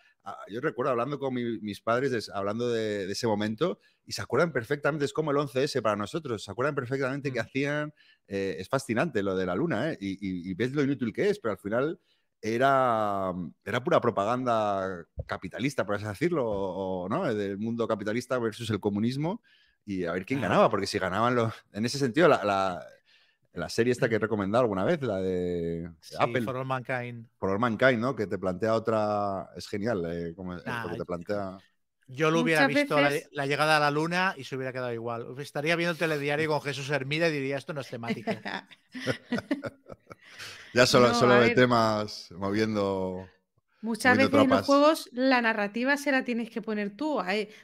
yo recuerdo hablando con mi- mis padres, de- hablando de, de ese momento, y se acuerdan perfectamente, es como el 11S para nosotros, se acuerdan perfectamente que Mm. hacían... eh, es fascinante lo de la luna, ¿eh? Y, y- y ves lo inútil que es, pero al final era, era pura propaganda capitalista, por así decirlo, o, ¿no? Del mundo capitalista versus el comunismo y a ver quién Ah. ganaba, porque si ganaban los... En ese sentido, la, la, la serie esta que he recomendado alguna vez, la de Sí, Apple, For All Mankind. For All Mankind, ¿no? Que te plantea otra... Es genial, eh, como, Nah, te plantea... Yo lo hubiera Muchas visto la, veces- la llegada a la luna y se hubiera quedado igual. Estaría viendo el telediario con Jesús Hermida y diría, esto no es temático. Ya solo, No, solo de temas moviendo... Muchas veces en los juegos la narrativa se la tienes que poner tú.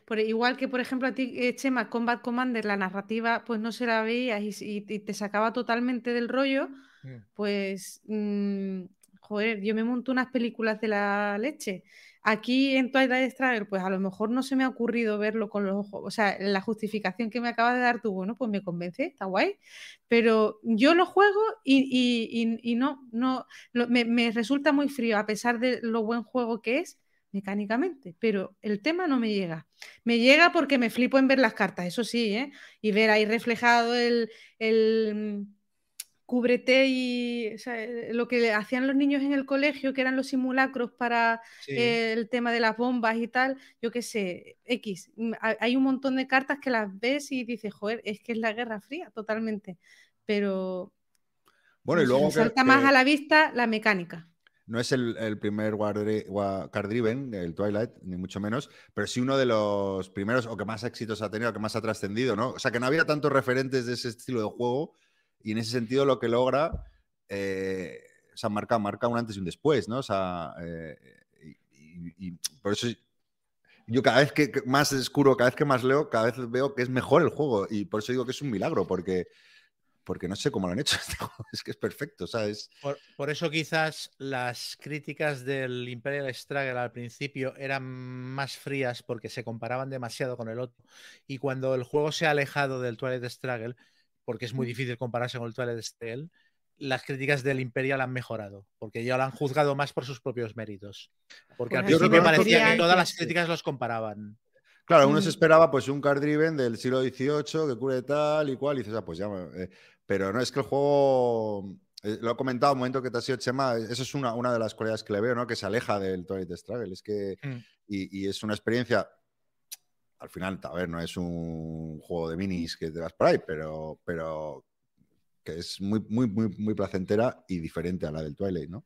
Por- igual que, por ejemplo, a ti, eh, Chema, Combat Commander, la narrativa pues no se la veías y, y- y te sacaba totalmente del rollo, Mm. pues, mm, joder, yo me monto unas películas de la leche. Aquí en Twilight Struggle, pues a lo mejor no se me ha ocurrido verlo con los ojos. O sea, la justificación que me acabas de dar tú, bueno, pues me convence, está guay. Pero yo lo juego y, no, no me, me resulta muy frío, a pesar de lo buen juego que es mecánicamente, pero el tema no me llega. Me llega porque me flipo en ver las cartas, eso sí, ¿eh? Y ver ahí reflejado el, el cúbrete y o sea, eh, lo que hacían los niños en el colegio, que eran los simulacros para Sí. eh, el tema de las bombas y tal, yo qué sé, X. Mm, ha- Hay un montón de cartas que las ves y dices, joder, es que es la Guerra Fría, totalmente. Pero Bueno, y luego salta que más a la vista la mecánica. no es el, el primer Card Driven, el Twilight, ni mucho menos, pero sí uno de los primeros o que más éxitos ha tenido, que más ha trascendido, ¿no? O sea, que no había tantos referentes de ese estilo de juego y en ese sentido lo que logra, eh, o sea, marca, marca un antes y un después, ¿no? O sea, eh, y, y- y por eso yo cada vez que más escuro, cada vez que más leo, cada vez veo que es mejor el juego y por eso digo que es un milagro, porque, porque no sé cómo lo han hecho este juego, es que es perfecto, ¿sabes? Por, por eso quizás las críticas del Imperial Struggle al principio eran más frías porque se comparaban demasiado con el otro. Y cuando el juego se ha alejado del Twilight Struggle, porque es muy difícil compararse con el Twilight Struggle, las críticas del Imperial han mejorado, porque ya lo han juzgado más por sus propios méritos. Porque al Pues principio me parecía que todas las críticas los comparaban. Claro, uno Mm. se esperaba pues un card driven del siglo XVIII que cure tal y cual, y dices, ah, pues ya. eh, pero no, es que el juego, eh, lo he comentado un momento que te ha sido Chema, eso es una, una de las cualidades que le veo, ¿no? Que se aleja del Twilight Struggle. Es que, Mm. y, y es una experiencia, al final, a ver, no es un juego de minis que te vas por ahí, pero, pero que es muy, muy, muy, muy placentera y diferente a la del Twilight, ¿no?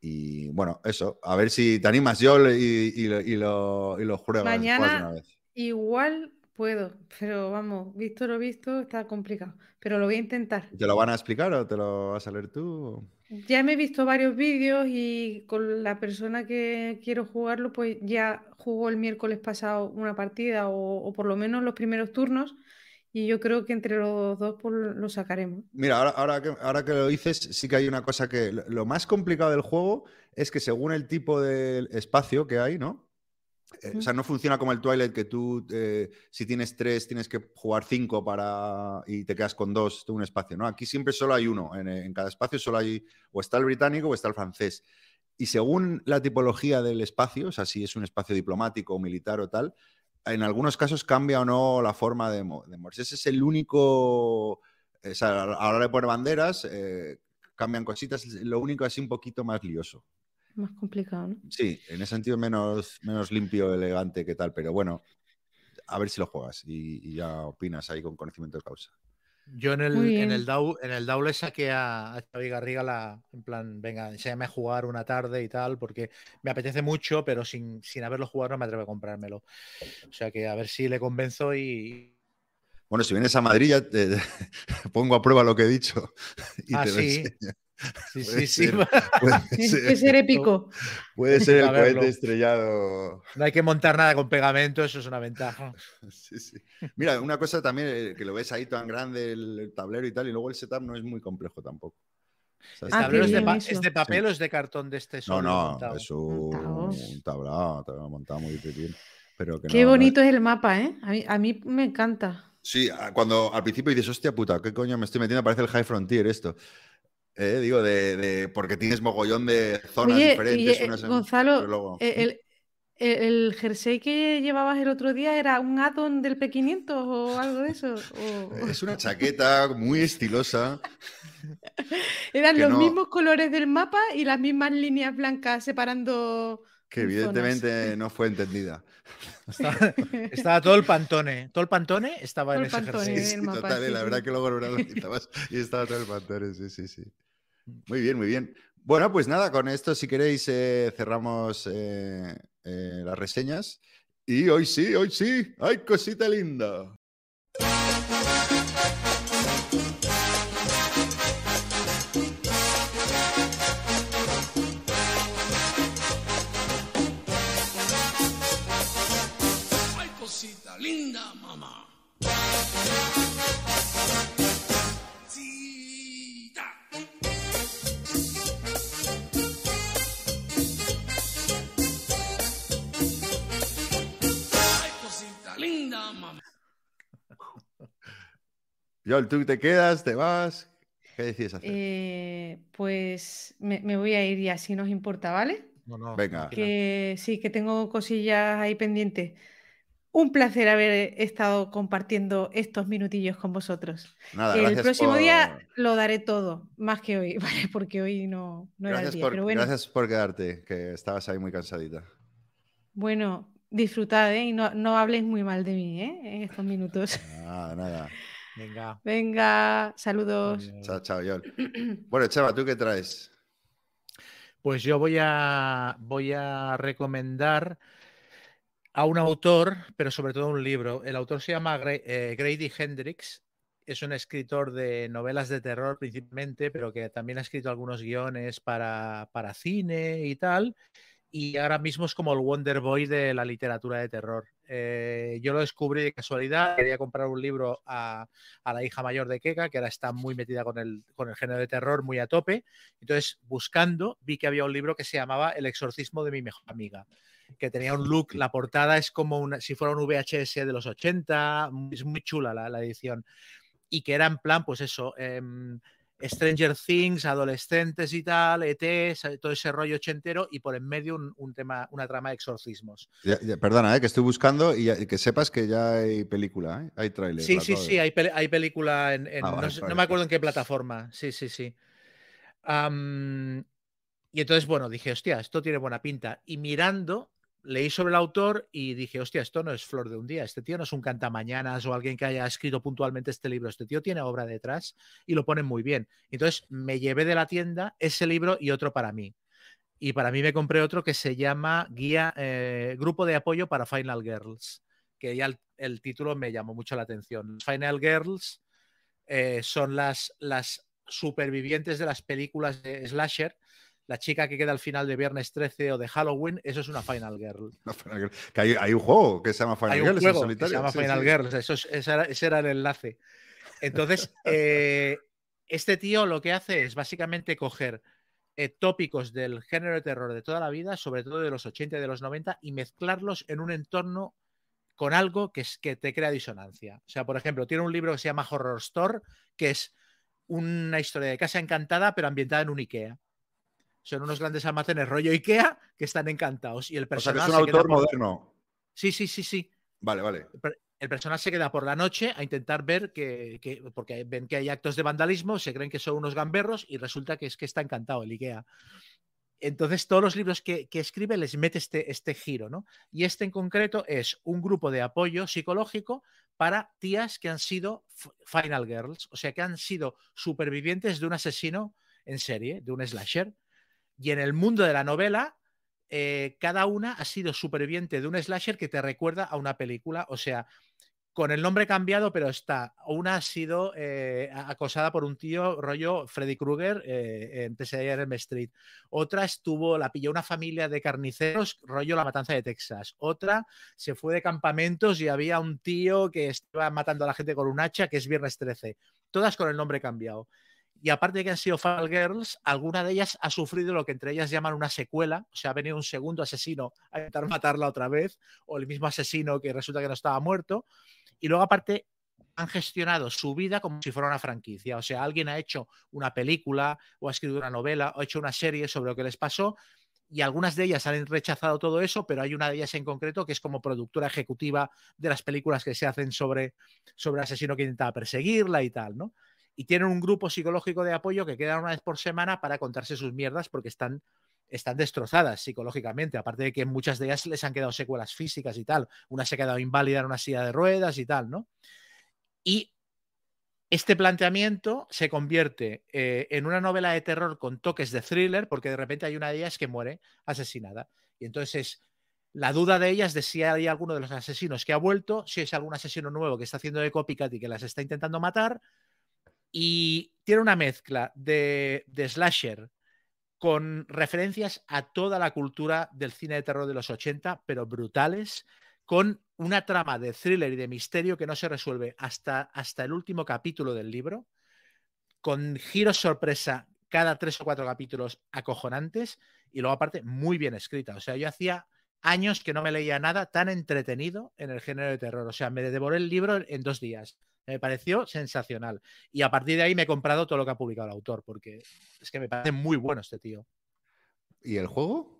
Y bueno, eso, a ver si te animas yo y, y lo, y lo, y lo juegas Mañana- una vez. Igual puedo, pero vamos, visto lo visto, está complicado. Pero lo voy a intentar. ¿Te lo van a explicar o te lo vas a leer tú? Ya me he visto varios vídeos y con la persona que quiero jugarlo, pues ya jugó el miércoles pasado una partida o, o por lo menos los primeros turnos. Y yo creo que entre los dos pues, lo sacaremos. Mira, ahora, ahora, que, ahora que lo dices, sí que hay una cosa que lo, lo más complicado del juego es que según el tipo de espacio que hay, ¿no? Eh, o sea, no funciona como el Twilight que tú, eh, si tienes tres, tienes que jugar cinco para y te quedas con dos de un espacio, ¿no? Aquí siempre solo hay uno. En, en cada espacio solo hay o está el británico o está el francés. Y según la tipología del espacio, o sea, si es un espacio diplomático o militar o tal, en algunos casos cambia o no la forma de, de moverse. Ese es el único. O sea, a la hora de poner banderas, eh, cambian cositas. es Lo único así un poquito más lioso. Más complicado, ¿no? Sí, en ese sentido menos, menos limpio, elegante que tal, pero bueno, a ver si lo juegas y, y ya opinas ahí con conocimiento de causa. Yo en el, en el DAO, en el DAO le saqué a, a Xavi Garriga la, en plan, venga, enséñame a jugar una tarde y tal, porque me apetece mucho, pero sin, sin haberlo jugado no me atrevo a comprármelo. O sea que a ver si le convenzo y. Bueno, si vienes a Madrid ya te, pongo a prueba lo que he dicho. Y Ah, te lo sí. enseño. Sí, Puede sí, sí. ser. Puede Tiene ser, que ser épico. puede ser el cohete estrellado. No hay que montar nada con pegamento, eso es una ventaja. Sí, sí. Mira, una cosa también eh, que lo ves ahí tan grande el, tablero y tal, y luego el setup no es muy complejo tampoco. O sea, ¿El Ah, tablero es de, eso. ¿Es de papel Sí. o es de cartón de este No, solo no, montado? es un, un tablado, tablado montado muy bien. Pero que Qué no- no- bonito es el mapa, ¿eh? A mí, a mí me encanta. Sí, cuando al principio dices, hostia puta, ¿qué coño me estoy metiendo? Parece el High Frontier esto. Eh, digo, de, de- porque tienes mogollón de zonas Oye, diferentes. y, eh, unas en- Gonzalo, pero luego- eh, el, el- el jersey que llevabas el otro día era un addon del P500 o algo de eso. o- Es una chaqueta muy estilosa. Eran los no- mismos colores del mapa y las mismas líneas blancas separando. que zonas. evidentemente no fue entendida. Estaba, estaba todo el pantone. Todo el pantone estaba en el ese pantone. jersey. Sí, Sí, el mapa, total, eh, sí, la verdad que luego lo analizabas y estaba todo el pantone, sí, sí, sí. Muy bien, muy bien. Bueno, pues nada, con esto, si queréis, eh, cerramos eh, eh, las reseñas. Y hoy sí, hoy sí, hay cosita linda. Cosita linda, mamá. Joel, ¿tú te quedas? ¿Te vas? ¿Qué decides hacer? Eh, pues me, me voy a ir ya, si nos importa, ¿vale? No, no, Venga. Que sí, que tengo cosillas ahí pendientes. Un placer haber estado compartiendo estos minutillos con vosotros. Nada, el próximo por- día lo daré todo, más que hoy, ¿vale? Porque hoy no, no era el día. por, Pero bueno, gracias por quedarte, que estabas ahí muy cansadita. bueno, disfrutad, ¿eh? Y no, no habléis muy mal de mí, ¿eh? En estos minutos. Nada, nada. Venga. Venga, saludos. adiós. Chao, chao, Joel. Bueno, Chava, ¿tú qué traes? Pues yo voy a, voy a recomendar a un autor, pero sobre todo un libro. El autor se llama Gra- eh, Grady Hendrix. Es un escritor de novelas de terror principalmente, pero que también ha escrito algunos guiones para, para cine y tal. Y ahora mismo es como el Wonder Boy de la literatura de terror. Eh, yo lo descubrí de casualidad. Quería comprar un libro a, a la hija mayor de Keka, que ahora está muy metida con el, con el género de terror, muy a tope. Entonces, buscando, vi que había un libro que se llamaba El exorcismo de mi mejor amiga, que tenía un look, la portada es como una, si fuera un VHS de los 80, es muy chula la, la edición, y que era en plan, pues eso, em, Stranger Things, adolescentes y tal, ET, todo ese rollo ochentero, y por en medio un, un tema, una trama de exorcismos. Ya- ya- perdona, eh, que estoy buscando y, ya- que sepas que ya hay película, ¿eh? hay tráiler. Sí, sí, sí, hay, hay película en... en- Ah, no, vale, sé- vale, no me acuerdo pues- en qué plataforma. Sí, sí, sí. Y entonces, bueno, dije, hostia, esto tiene buena pinta. Y mirando, leí sobre el autor y dije, hostia, esto no es flor de un día. Este tío no es un cantamañanas o alguien que haya escrito puntualmente este libro. Este tío tiene obra detrás y lo ponen muy bien. Entonces, me llevé de la tienda ese libro y otro para mí. Y para mí me compré otro que se llama Guía, eh, Grupo de Apoyo para Final Girls, que ya el, título me llamó mucho la atención. Final Girls eh, son las supervivientes de las películas de Slasher. La chica que queda al final de Viernes 13 o de Halloween, eso es una Final Girl. No, Final Girl. Que hay, hay un juego que se llama Final Hay un en juego que se llama Sí, Final sí. Girls, eso es- ese, era, ese era el enlace. Entonces, eh, este tío lo que hace es básicamente coger eh, tópicos del género de terror de toda la vida, sobre todo de los 80 y de los 90, y mezclarlos en un entorno con algo que, es, que te crea disonancia. O sea, por ejemplo, tiene un libro que se llama Horror Store, que es una historia de casa encantada, pero ambientada en un IKEA. Son unos grandes almacenes rollo IKEA que están encantados. Y el O sea, que personal es un se autor por- moderno. Sí, sí, sí, sí Vale, vale. el personal se queda por la noche a intentar ver que, que- porque ven que hay actos de vandalismo, se creen que son unos gamberros y resulta que es que está encantado el IKEA. Entonces, todos los libros que, que escribe les mete este, este giro, ¿no? Y este en concreto es un grupo de apoyo psicológico para tías que han sido Final Girls, o sea, que han sido supervivientes de un asesino en serie, de un slasher. Y en el mundo de la novela, eh, cada una ha sido superviviente de un slasher que te recuerda a una película, o sea, con el nombre cambiado, pero está. Una ha sido eh, acosada por un tío rollo Freddy Krueger eh, en Pesadilla en Street. Otra estuvo, la pilló una familia de carniceros, rollo La Matanza de Texas. Otra se fue de campamentos y había un tío que estaba matando a la gente con un hacha, que es Viernes 13. Todas con el nombre cambiado. Y aparte de que han sido Fall Girls, alguna de ellas ha sufrido lo que entre ellas llaman una secuela, o sea, ha venido un segundo asesino a intentar matarla otra vez, o el mismo asesino que resulta que no estaba muerto. Y luego aparte han gestionado su vida como si fuera una franquicia, o sea, alguien ha hecho una película o ha escrito una novela o ha hecho una serie sobre lo que les pasó y algunas de ellas han rechazado todo eso, pero hay una de ellas en concreto que es como productora ejecutiva de las películas que se hacen sobre, sobre asesino que intentaba perseguirla y tal, ¿no? Y tienen un grupo psicológico de apoyo que quedan una vez por semana para contarse sus mierdas porque están, están destrozadas psicológicamente, aparte de que muchas de ellas les han quedado secuelas físicas y tal. Una se ha quedado inválida en una silla de ruedas y tal, ¿no? Y este planteamiento se convierte eh, en una novela de terror con toques de thriller porque de repente hay una de ellas que muere asesinada. Y entonces es la duda de ellas de si hay alguno de los asesinos que ha vuelto, si es algún asesino nuevo que está haciendo de copycat y que las está intentando matar, y tiene una mezcla de, de, slasher con referencias a toda la cultura del cine de terror de los 80, pero brutales, con una trama de thriller y de misterio que no se resuelve hasta, hasta el último capítulo del libro, con giros sorpresa cada tres o cuatro capítulos acojonantes y luego aparte muy bien escrita. O sea, yo hacía años que no me leía nada tan entretenido en el género de terror. O sea, me devoré el libro en dos días Me pareció sensacional. Y a partir de ahí me he comprado todo lo que ha publicado el autor, porque es que me parece muy bueno este tío. ¿Y el juego?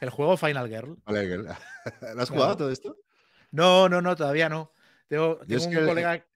El juego Final Girl. ¿Lo has jugado todo esto? No, no, no, todavía no. Tengo, que- un, colega,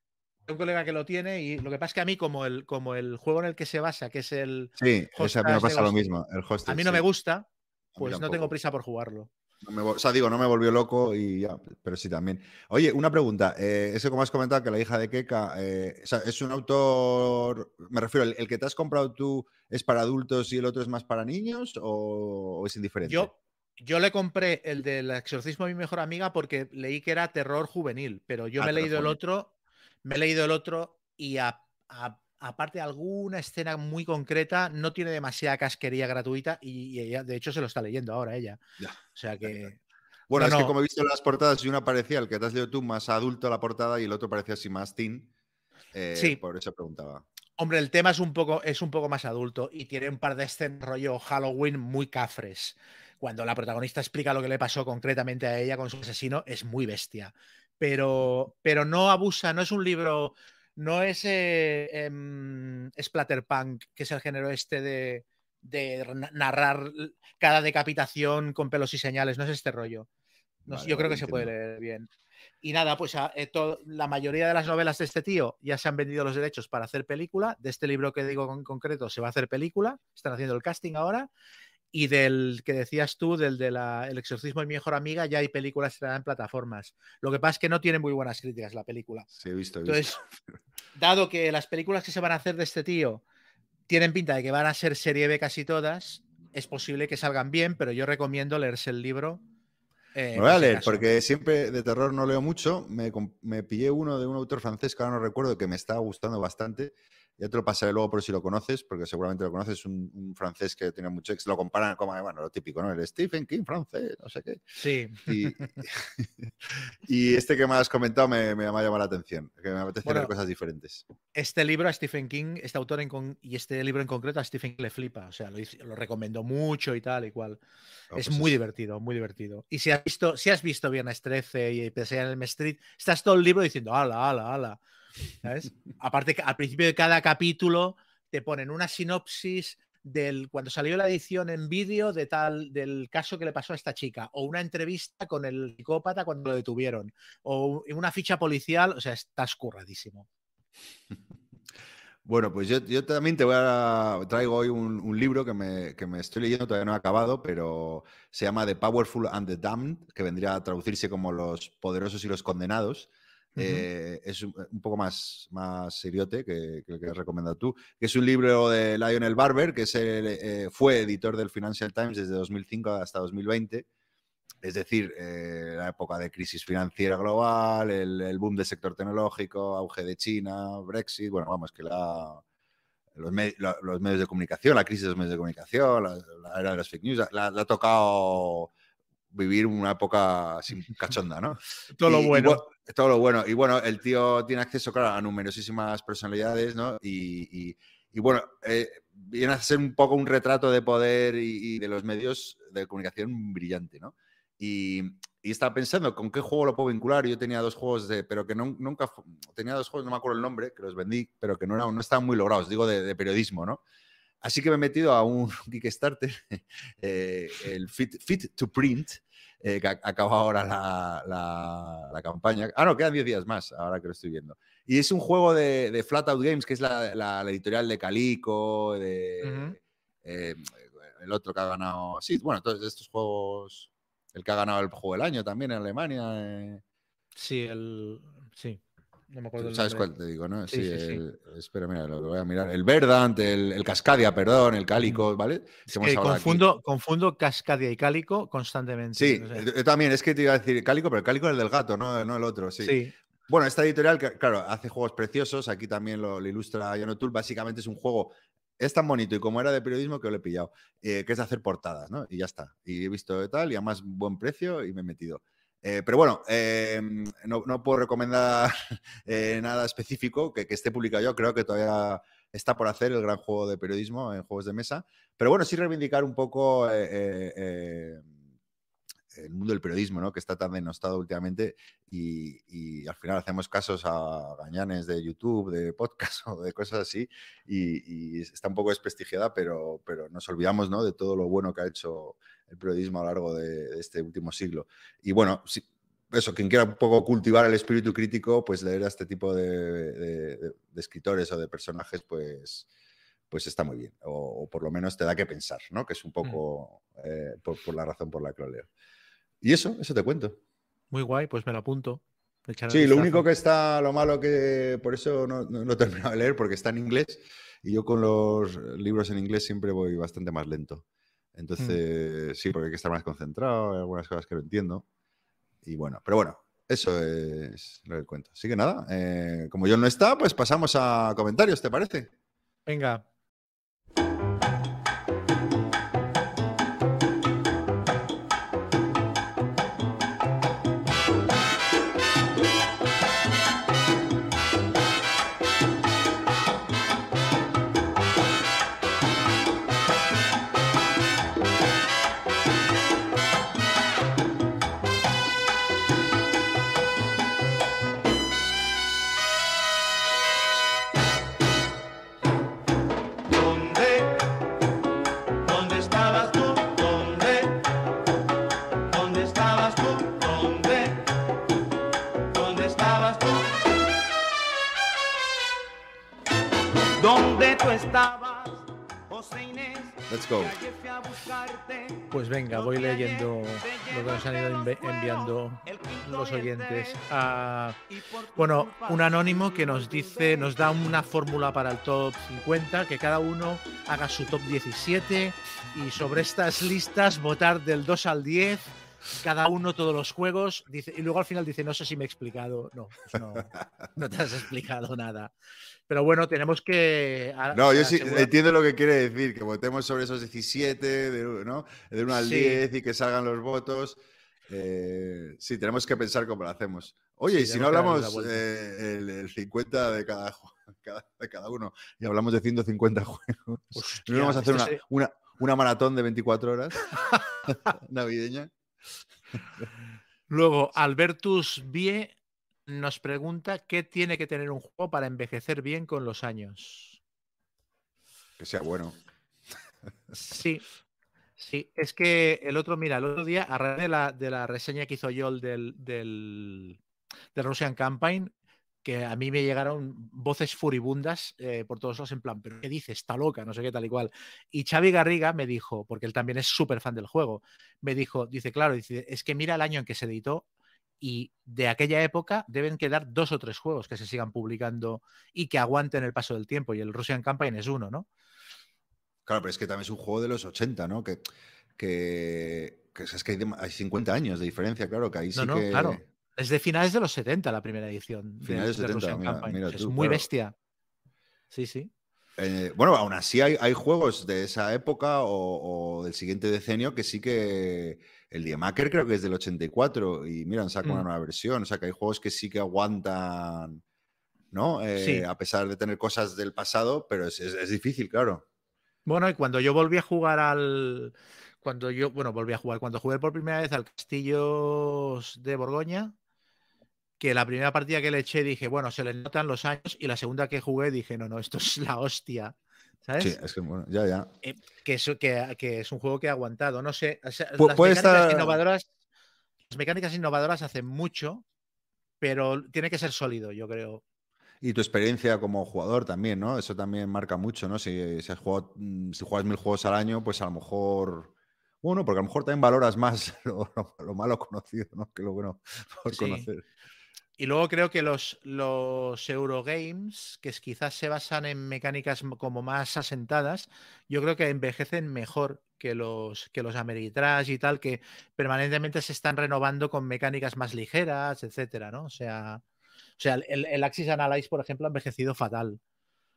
un colega que lo tiene y lo que pasa es que a mí, como el, como el juego en el que se basa, que es el... Sí, ese a mí me Hostage pasa lo mismo. El hostage, A mí no me gusta, pues no tengo prisa por jugarlo. No me vol- o sea, digo, no me volvió loco y ya, pero sí también. Oye, una pregunta. eh, eso como has comentado que la hija de Keka, eh, o sea, es un autor, me refiero, el, el que te has comprado tú es para adultos y el otro es más para niños o, o es indiferente? Yo, yo le compré el del exorcismo de mi mejor amiga porque leí que era terror juvenil, pero yo Ah, me he leído el otro, me he leído el otro y a- a- aparte de alguna escena muy concreta, no tiene demasiada casquería gratuita y, y ella, de hecho, se lo está leyendo ahora ella. Ya. O sea que Bueno, no, es que como he visto en las portadas, y una parecía el que te has leído tú más adulto la portada y el otro parecía así más teen. eh, Sí. Por eso preguntaba. Hombre, el tema es un poco, es un poco más adulto y tiene un par de escenas rollo Halloween muy cafres. Cuando la protagonista explica lo que le pasó concretamente a ella con su asesino, es muy bestia. Pero, pero no abusa, no es un libro, no es eh, em, Splatterpunk, que es el género este de, de na- narrar cada decapitación con pelos y señales, no es este rollo. No sé, Vale, yo creo que se puede leer bien. Y nada, pues a- eh, la mayoría de las novelas de este tío ya se han vendido los derechos para hacer película. De este libro que digo en concreto se va a hacer película. Están haciendo el casting ahora. Y del que decías tú, del de la, El exorcismo de mi mejor amiga, ya hay películas que en plataformas. Lo que pasa es que no tiene muy buenas críticas la película. Sí, he visto. he visto. Entonces, dado que las películas que se van a hacer de este tío tienen pinta de que van a ser serie B casi todas, es posible que salgan bien, pero yo recomiendo leerse el libro. eh, voy a leer, porque siempre de terror no leo mucho. Me, me pillé uno de un autor francés que ahora no recuerdo, que me está gustando bastante. Ya te lo pasaré luego por si lo conoces, porque seguramente lo conoces. Un, un francés que tiene mucho éxito. Lo comparan como, bueno, lo típico, ¿no? El Stephen King francés, no sé qué. Sí, Y, y este que me has comentado me, me ha llamado la atención, que me apetece Bueno, ver cosas diferentes. este libro a Stephen King, este autor en con- y este libro en concreto a Stephen King le flipa. O sea, lo, lo recomendó mucho y tal y cual. Oh, es pues muy es- divertido, muy divertido. Y si has visto, si has visto Viernes 13 y Pesadilla en el Street, estás todo el libro diciendo, ala, ala, ala. ¿Sabes? Aparte, al principio de cada capítulo te ponen una sinopsis del cuando salió la edición en vídeo de tal del caso que le pasó a esta chica o una entrevista con el psicópata cuando lo detuvieron o una ficha policial, o sea, está escurradísimo. Bueno, pues yo, yo también te voy a traigo hoy un, un libro que me, que me estoy leyendo, todavía no he acabado, pero se llama The Powerful and the Damned, que vendría a traducirse como Los Poderosos y los Condenados. Ujú. Eh, es un, un poco más, más seriote que, que el que has recomendado tú, que es un libro de Lionel Barber, que es el, eh, fue editor del Financial Times desde 2005 hasta 2020. Es decir, eh, la época de crisis financiera global, el, el boom del sector tecnológico, auge de China, Brexit, bueno, vamos, que la, los, me- la- los medios de comunicación, la crisis de los medios de comunicación, la, la era de las fake news, la ha tocado vivir una época sin cachonda, ¿no? Todo lo Y- bueno. bu- todo lo bueno. Y bueno, el tío tiene acceso, claro, a numerosísimas personalidades, ¿no? Y, y- y bueno, eh, viene a ser un poco un retrato de poder y, de los medios de comunicación brillante, ¿no? Y, y estaba pensando con qué juego lo puedo vincular. Yo tenía dos juegos de, pero que no- nunca, tenía dos juegos, no me acuerdo el nombre, que los vendí, pero que no, no estaban muy logrados, digo, de, de periodismo, ¿no? Así que me he metido a un Kickstarter, eh, el Fit, Fit to Print, eh, que acaba ahora la, la- la campaña. Ah, no, quedan 10 días más, ahora que lo estoy viendo. Y es un juego de, de Flatout Games, que es la, editorial de Calico, de eh, el otro que ha ganado. Sí, bueno, todos estos juegos. El que ha ganado el juego del año también en Alemania. eh, Sí, el. Sí. No me acuerdo. ¿Sabes cuál te digo, no? Sí, Sí, sí, sí. el- espera, mira, lo, voy a mirar. El Verdant, el, el Cascadia, perdón, el Cálico, ¿vale? Hablado aquí. confundo, confundo Cascadia y Cálico constantemente. Sí, no sé. yo- también, es que te iba a decir Cálico, pero el Cálico es el del gato, no, no el otro, sí. sí. Bueno, esta editorial, claro, hace juegos preciosos. Aquí también lo, lo ilustra O'Toole. Básicamente es un juego. Es tan bonito y como era de periodismo que lo he pillado, eh, que es de hacer portadas, ¿no? Y ya está. Y he visto de tal y además buen precio y me he metido. Eh, pero bueno, eh, no, puedo recomendar eh, nada específico que, esté publicado yo. Creo que todavía está por hacer el gran juego de periodismo en juegos de mesa. Pero bueno, sí reivindicar un poco el mundo del periodismo, ¿no? Que está tan denostado últimamente y, al final hacemos casos a gañanes de YouTube, de podcast o de cosas así y, y está un poco desprestigiada, pero, pero nos olvidamos, ¿no? De todo lo bueno que ha hecho el periodismo a lo largo de, de este último siglo. Y bueno, sí, eso, quien quiera un poco cultivar el espíritu crítico, pues leer a este tipo de, de- de- escritores o de personajes, pues, pues está muy bien. O, o por lo menos te da que pensar, ¿no? Que es un poco eh, por, por la razón por la que lo leo. Y eso, eso te cuento. Muy guay, pues me lo apunto. Sí, lo único que está, lo malo que por eso no, no, no he terminado de leer, porque está en inglés y yo con los libros en inglés siempre voy bastante más lento. Entonces, sí, porque hay que estar más concentrado, hay algunas cosas que no entiendo. Y bueno, pero bueno, eso es lo del cuento. Así que nada, eh, como John no está, pues pasamos a comentarios, ¿te parece? Venga. A. Pues venga, voy leyendo lo que nos han ido enviando los oyentes. tu bueno, un anónimo que nos dice, nos da una fórmula para el top 50, que cada uno haga su top 17 y sobre estas listas votar del 2 al 10, cada uno todos los juegos, dice, y luego al final dice, no sé si me he explicado. No, pues no, no te has explicado nada. Pero bueno, tenemos que... a- No, yo sí asegurar- entiendo lo que quiere decir, que votemos sobre esos 17, de, ¿no? de 1 al Sí. 10 y que salgan los votos. Eh, sí, tenemos que pensar cómo lo hacemos. Oye, Sí, y si no hablamos eh, el, el 50 de cada, cada- de cada uno y hablamos de 150 juegos, Hostia, ¿no vamos a hacer una, se- una, una maratón de 24 horas navideña? Luego, Albertus Vie nos pregunta qué tiene que tener un juego para envejecer bien con los años. Que sea bueno. Sí, sí, es que el otro, mira, el otro día, a raíz de la, de la reseña que hizo Yol del, del, del Russian Campaign, que a mí me llegaron voces furibundas eh, por todos lados en plan, pero ¿qué dices? Está loca, no sé qué tal y cual. Y Xavi Garriga me dijo, porque él también es súper fan del juego, me dijo, dice, claro, dice, es que mira el año en que se editó y de aquella época deben quedar dos o tres juegos que se sigan publicando y que aguanten el paso del tiempo y el Russian Campaign es uno, ¿no? Claro, pero es que también es un juego de los 80, ¿no? Que, que, que es que hay, dem- hay 50 años de diferencia, claro, que ahí sí No, no, que... claro. Es de finales de los 70 la primera edición. de- Finales de 70, mira, Campaign. mira es tú, muy claro. bestia. Sí, sí. Eh, bueno, aún así hay, hay juegos de esa época o, o del siguiente decenio que sí que. El Diemaker creo que es del 84 y mira, han sacado una Mm. nueva versión. O sea que hay juegos que sí que aguantan, ¿no? Eh, Sí. A pesar de tener cosas del pasado, pero es, es- es difícil, claro. Bueno, y cuando yo volví a jugar al. Cuando yo, bueno, volví a jugar, cuando jugué por primera vez al Castillo de Borgoña, que la primera partida que le eché dije, bueno, se le notan los años, y la segunda que jugué dije, no, no, esto es la hostia. ¿Sabes? Sí, es que bueno, ya, ya. Eh, que, es, que, que es un juego que ha aguantado. No sé, o sea, Pu- las puede mecánicas estar- innovadoras. Las mecánicas innovadoras hacen mucho, pero tiene que ser sólido, yo creo. Y tu experiencia como jugador también, ¿no? Eso también marca mucho, ¿no? Si, si has jugado, mm, si juegas mil juegos al año, pues a lo mejor. Bueno, porque a lo mejor también valoras más lo, lo- lo malo conocido, ¿no? Que lo bueno por Sí. conocer. Y luego creo que los, los Eurogames, que quizás se basan en mecánicas como más asentadas, yo creo que envejecen mejor que los, que los Ameritrash y tal, que permanentemente se están renovando con mecánicas más ligeras, etcétera, ¿no? O sea, o sea el, el Axis Analyze, por ejemplo, ha envejecido fatal.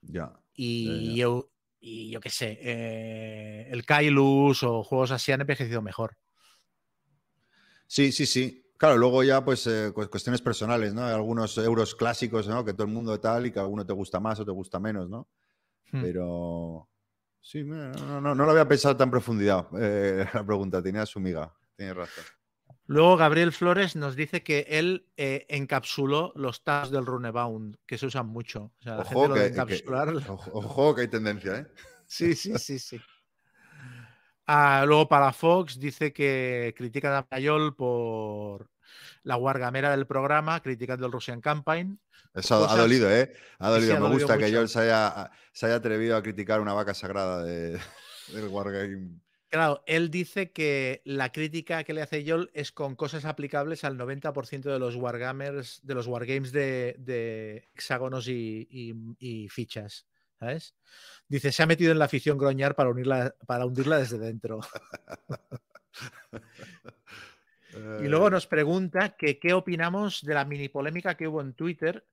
Ya. Y, ya. yo, y yo qué sé, eh, el Kailus o juegos así han envejecido mejor. Sí, sí, sí. Claro, luego ya pues eh, cu- cuestiones personales, ¿no? Hay algunos euros clásicos, ¿no? Que todo el mundo tal y que alguno te gusta más o te gusta menos, ¿no? Hmm. Pero sí, mira, no, no, no lo había pensado tan profundidad eh, la pregunta, tenía su miga, tienes razón. Luego Gabriel Flores nos dice que él eh, encapsuló los tabs del Runebound, que se usan mucho. O sea, la gente Ojo lo que, de que- encapsular. ojo, ojo que hay tendencia, ¿eh? Sí, sí, sí, sí. Ah, luego para Fox dice que critica a Mayol por la guargamera del programa, criticando el Russian Campaign. Eso ha- dolido, ¿eh? Ha Sí, dolido. ha Me dolido gusta que. Joel se haya, se haya atrevido a criticar una vaca sagrada de, del Wargame. Claro, él dice que la crítica que le hace Yol es con cosas aplicables al 90% de los wargamers, de los wargames de, de hexágonos y, y- y fichas. ¿Sabes? Dice, se ha metido en la afición groñar para, unirla, para hundirla desde dentro. Y luego Eh, nos pregunta que qué opinamos de la mini polémica que hubo en Twitter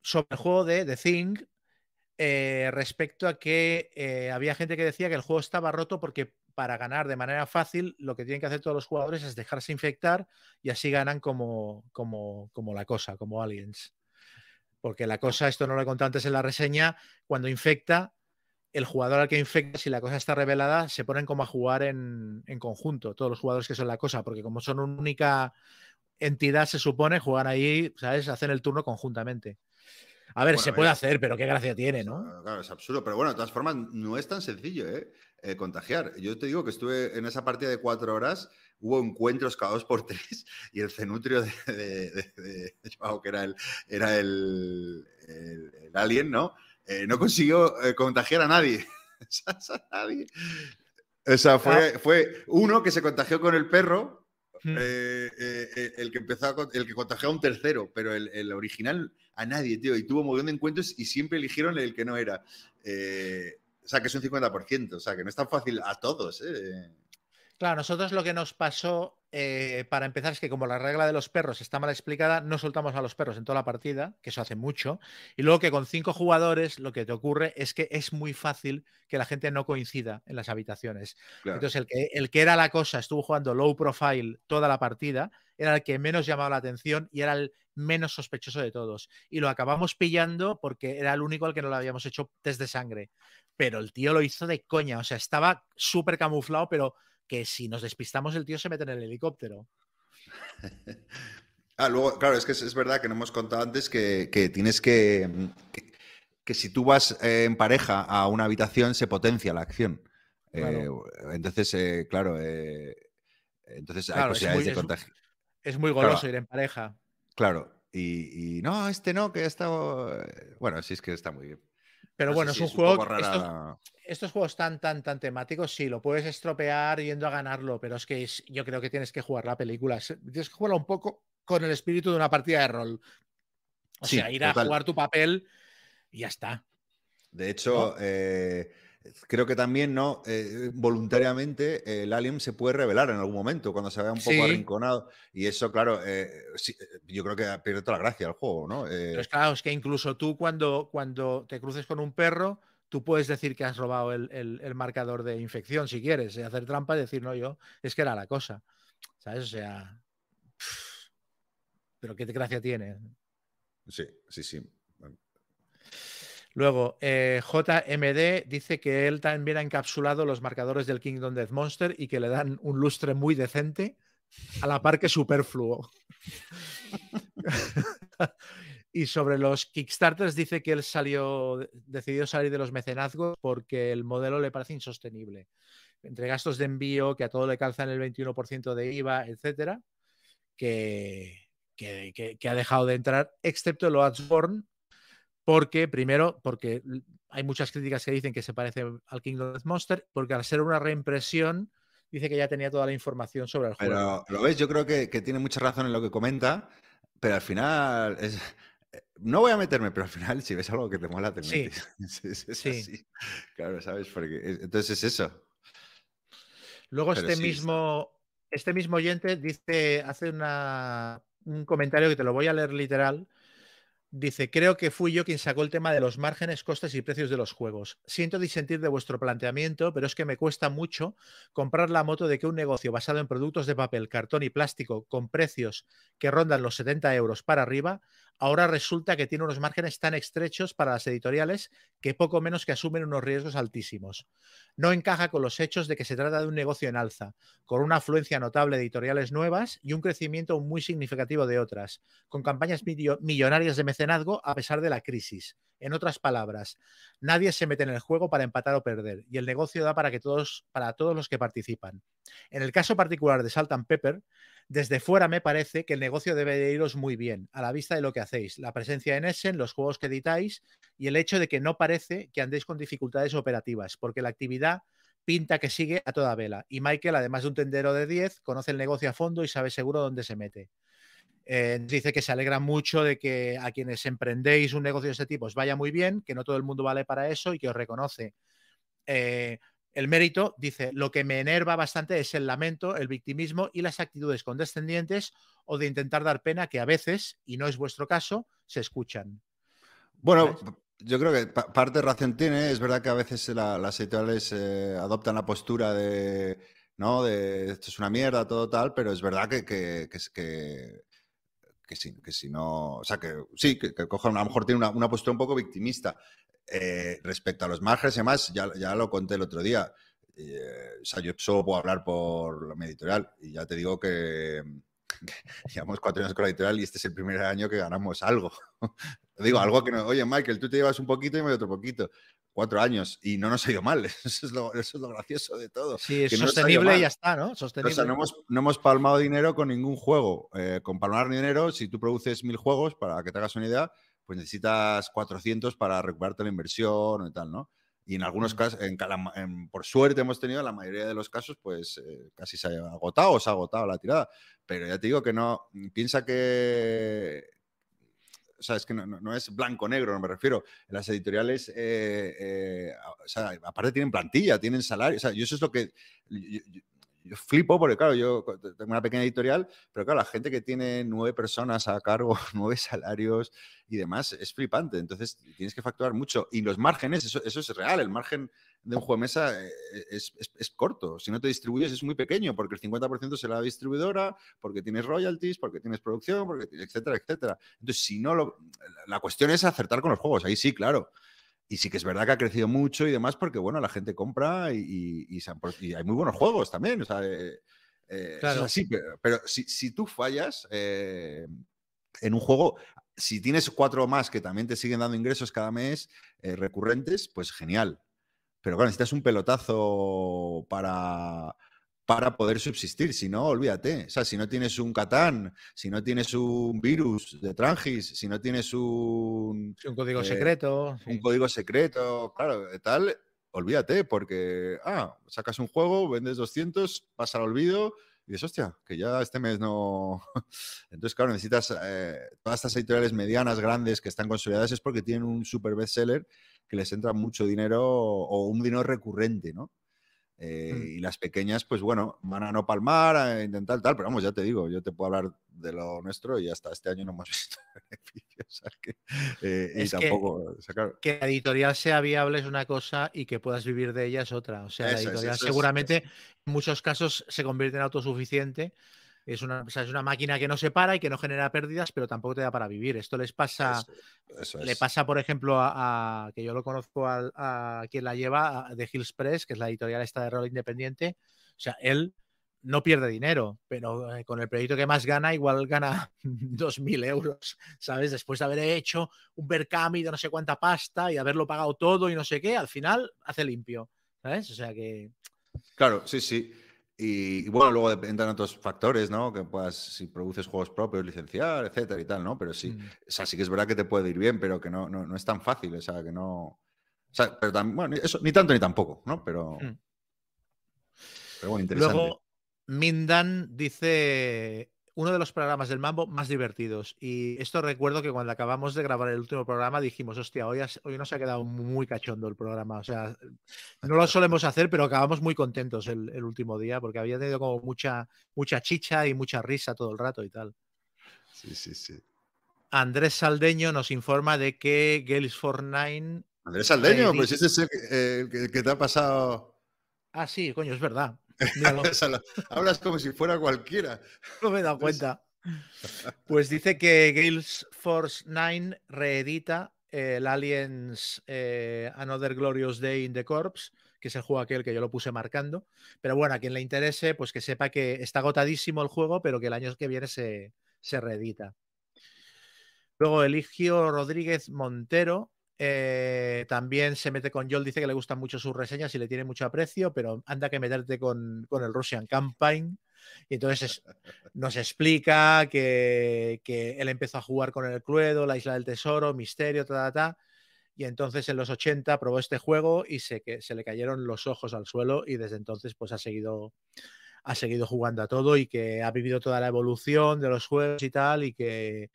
sobre el juego de The Thing eh, respecto a que eh, había gente que decía que el juego estaba roto porque para ganar de manera fácil lo que tienen que hacer todos los jugadores es dejarse infectar y así ganan como, como, como la cosa, como aliens. Porque la cosa, esto no lo he contado antes en la reseña, cuando infecta, el jugador al que infecta, si la cosa está revelada, se ponen como a jugar en, en conjunto, todos los jugadores que son la cosa, porque como son una única entidad, se supone, juegan ahí, ¿sabes? Hacen el turno conjuntamente. A ver, Bueno, se puede hacer, pero qué gracia tiene, ¿no? Claro, es absurdo, pero bueno, de todas formas, no es tan sencillo, ¿eh? Eh, contagiar. Yo te digo que estuve en esa partida de cuatro horas, hubo encuentros cada dos por tres y el cenutrio de, de- de- de Joao, que era el, era el, el- el alien, ¿no? Eh, no consiguió eh, contagiar a nadie. a nadie. O sea, fue, fue uno que se contagió con el perro, Hmm. eh, el que empezó a el que contagió a un tercero, pero el, el original a nadie, tío. Y tuvo un montón de encuentros y siempre eligieron el que no era. Eh, o sea, que es un 50%. O sea, que no es tan fácil a todos. Claro, nosotros lo que nos pasó eh, para empezar es que como la regla de los perros está mal explicada, no soltamos a los perros en toda la partida, que eso hace mucho, y luego que con cinco jugadores lo que te ocurre es que es muy fácil que la gente no coincida en las habitaciones. Claro. Entonces el que, el que era la cosa estuvo jugando low profile toda la partida, era el que menos llamaba la atención y era el menos sospechoso de todos. Y lo acabamos pillando porque era el único al que no le habíamos hecho test de sangre. Pero el tío lo hizo de coña, o sea, estaba súper camuflado, pero que si nos despistamos el tío se mete en el helicóptero. Ah, luego, claro, es que es, es verdad que no hemos contado antes que, que tienes que, que. que si tú vas eh, en pareja a una habitación, se potencia la acción. Claro. Eh, entonces, eh, claro. eh, entonces hay Claro, es posibilidades muy- de contagio. Es muy Claro. goloso ir en pareja. Claro. Y, y no, este no, que ha estado. eh, Bueno, sí es que está muy bien. Pero No bueno, si es un juego. que- estos, estos juegos tan, tan, tan temáticos, sí, lo puedes estropear yendo a ganarlo, pero es que es- yo creo que tienes que jugar la película. Tienes que jugarla un poco con el espíritu de una partida de rol. O Sí, sea, ir a total. jugar tu papel y ya está. De hecho, eh, creo que también, ¿no? Eh, voluntariamente eh, el alien se puede revelar en algún momento cuando se vea un poco Sí. arrinconado. Y eso, claro, eh, sí, yo creo que pierde toda la gracia el juego, ¿no? Eh, Pero es claro, es que incluso tú cuando, cuando te cruces con un perro, tú puedes decir que has robado el, el- el marcador de infección si quieres, y hacer trampa y decir, no, yo, es que era la cosa. ¿Sabes? O sea. Pero qué gracia tiene. sí, sí, sí. Luego, eh, JMD dice que él también ha encapsulado los marcadores del Kingdom Death Monster y que le dan un lustre muy decente, a la par que superfluo. y sobre los Kickstarters dice que él salió, decidió salir de los mecenazgos porque el modelo le parece insostenible. Entre gastos de envío, que a todo le calzan el 21% de IVA, etcétera, que, ha dejado de entrar, excepto el Oatsborn, porque, primero, porque hay muchas críticas que dicen que se parece al Kingdom Death Monster, porque al ser una reimpresión, dice que ya tenía toda la información sobre el juego. Pero, ¿lo ves? Yo creo que, que tiene mucha razón en lo que comenta, pero al final es... eh, No voy a meterme, pero al final, si ves algo que te mola, te Sí. metes. Es, es- es Sí. así. Claro, ¿sabes? Porque es- entonces es eso. Luego Pero este sí, mismo, este mismo oyente dice, hace una, un comentario que te lo voy a leer literal. Dice, creo que fui yo quien sacó el tema de los márgenes, costes y precios de los juegos. Siento disentir de vuestro planteamiento, pero es que me cuesta mucho comprar la moto de que un negocio basado en productos de papel, cartón y plástico con precios que rondan los 70 euros para arriba ahora resulta que tiene unos márgenes tan estrechos para las editoriales que poco menos que asumen unos riesgos altísimos. No encaja con los hechos de que se trata de un negocio en alza, con una afluencia notable de editoriales nuevas y un crecimiento muy significativo de otras, con campañas millo- millonarias de mecenazgo a pesar de la crisis. En otras palabras, nadie se mete en el juego para empatar o perder, y el negocio da para que todos, para todos los que participan. En el caso particular de Salt and Pepper, desde fuera me parece que el negocio debe de iros muy bien, a la vista de lo que hacéis, la presencia en Essen, los juegos que editáis y el hecho de que no parece que andéis con dificultades operativas, porque la actividad pinta que sigue a toda vela. Y Michael, además de un tendero de 10, conoce el negocio a fondo y sabe seguro dónde se mete. Eh, dice que se alegra mucho de que a quienes emprendéis un negocio de este tipo os vaya muy bien, que no todo el mundo vale para eso y que os reconoce eh, el mérito. Dice, lo que me enerva bastante es el lamento, el victimismo y las actitudes condescendientes o de intentar dar pena que a veces, y no es vuestro caso, se escuchan. Bueno, ¿Sabes? yo creo que pa- parte de razón tiene. Es verdad que a veces la- las editoriales eh, adoptan la postura de, ¿no? De esto es una mierda, todo tal, pero es verdad que, que, que, que, que si, que si no. O sea, que sí, que, que cojan, a lo mejor tiene una, una postura un poco victimista. Eh, respecto a los márgenes y demás, ya, ya lo conté el otro día. Eh, o sea, yo solo puedo hablar por mi editorial y ya te digo que, que llevamos cuatro años con la editorial y este es el primer año que ganamos algo. Digo, algo que no. Oye, Michael, tú te llevas un poquito y me otro poquito. Cuatro años y no nos ha ido mal. Eso es lo, eso es lo gracioso de todo. Sí, es Que no sostenible y ya está, ¿no? O Sostenible. sea, no hemos, no hemos palmado dinero con ningún juego. Eh, con palmar dinero, si tú produces mil juegos, para que te hagas una idea, pues necesitas 400 para recuperarte la inversión y tal, ¿no? Y en algunos Mm. casos, en en- por suerte hemos tenido, en la mayoría de los casos, pues eh, casi se ha agotado o se ha agotado la tirada. Pero ya te digo que no, piensa que... O sea, es que no, no- no es blanco-negro, no me refiero. Las editoriales, eh, eh, o sea, aparte tienen plantilla, tienen salario. O sea, yo eso es lo que... yo- yo- yo flipo porque, claro, yo tengo una pequeña editorial, pero claro, la gente que tiene nueve personas a cargo, nueve salarios y demás, es flipante. Entonces, tienes que facturar mucho. Y los márgenes, eso, eso es real. El margen de un juego de mesa eh, es, es- es corto. Si no te distribuyes, es muy pequeño, porque el 50% será la distribuidora, porque tienes royalties, porque tienes producción, porque, etcétera, etcétera. Entonces, si no lo. La cuestión es acertar con los juegos. Ahí sí, claro. Y sí que es verdad que ha crecido mucho y demás porque, bueno, la gente compra y, hay muy buenos juegos también. O sea, eh, eh, Claro. es así, pero, pero si, si tú fallas eh, en un juego, si tienes cuatro más que también te siguen dando ingresos cada mes eh, recurrentes, pues genial. Pero claro, necesitas un pelotazo para, para poder subsistir. Si no, olvídate. O sea, si no tienes un Catán, si no tienes un virus de Trangis, si no tienes un, Sí, un código eh, secreto. sí. un código secreto, claro, tal, olvídate, porque, ah, sacas un juego, vendes 200, pasa al olvido y dices, hostia, que ya este mes no... Entonces, claro, necesitas eh, todas estas editoriales medianas, grandes, que están consolidadas, es porque tienen un super bestseller que les entra mucho dinero o un dinero recurrente, ¿no? Eh, Mm. Y las pequeñas, pues bueno, van a no palmar, a intentar tal, pero vamos, ya te digo, yo te puedo hablar de lo nuestro y hasta este año no hemos visto beneficios. o sea que, eh, y Es que- tampoco, o sea, claro, que la editorial sea viable es una cosa y que puedas vivir de ella es otra. O sea, la Eso editorial eso seguramente en muchos casos se convierte en autosuficiente. Es una, o sea, es una máquina que no se para y que no genera pérdidas, pero tampoco te da para vivir. Esto les pasa, eso- eso le es. pasa, por ejemplo, a, a- que yo lo conozco al- a, quien la lleva, a- de Hills Press, que es la editorial esta de rol independiente. O sea, él no pierde dinero, pero eh, con el proyecto que más gana, igual gana 2.000 euros, ¿sabes? Después de haber hecho un Berkami de no sé cuánta pasta y haberlo pagado todo y no sé qué, al final hace limpio, ¿sabes? O sea que... Claro, sí, sí. Y, y bueno, luego entran otros factores, ¿no? Que puedas, si produces juegos propios, licenciar, etcétera y tal, ¿no? Pero sí, mm, o sea, sí que es verdad que te puede ir bien, pero que no, no, no es tan fácil, o sea, que no... O sea, pero también, bueno, eso, ni tanto ni tampoco, ¿no? Pero, Mm. pero bueno, interesante. Luego, Mindan dice uno de los programas del Mambo más divertidos. Y esto recuerdo que cuando acabamos de grabar el último programa dijimos, hostia, hoy, has- hoy nos ha quedado muy cachondo el programa. O sea, no lo solemos hacer, pero acabamos muy contentos el, el último día porque había tenido como mucha, mucha chicha y mucha risa todo el rato y tal. Sí, sí, sí. Andrés Saldeño nos informa de que Gales for Nine. Andrés Saldeño, pues ese es eh, el que- el que te ha pasado... Ah, sí, coño, es verdad. Hablas como si fuera cualquiera. No me he dado cuenta. Pues dice que Gales Force 9 reedita el Aliens eh, Another Glorious Day in the Corps, que es el juego aquel que yo lo puse marcando. Pero bueno, a quien le interese, pues que sepa que está agotadísimo el juego, pero que el año que viene se, se reedita. Luego Eligio Rodríguez Montero eh, también se mete con Joel, dice que le gustan mucho sus reseñas y le tiene mucho aprecio, pero anda que meterte con, con el Russian Campaign. Y entonces es- nos explica que, que él empezó a jugar con el Cluedo, la Isla del Tesoro, Misterio, ta, ta, ta. Y entonces en los 80 probó este juego y se, que, se le cayeron los ojos al suelo y desde entonces pues ha seguido, ha seguido jugando a todo y que ha vivido toda la evolución de los juegos y tal y que,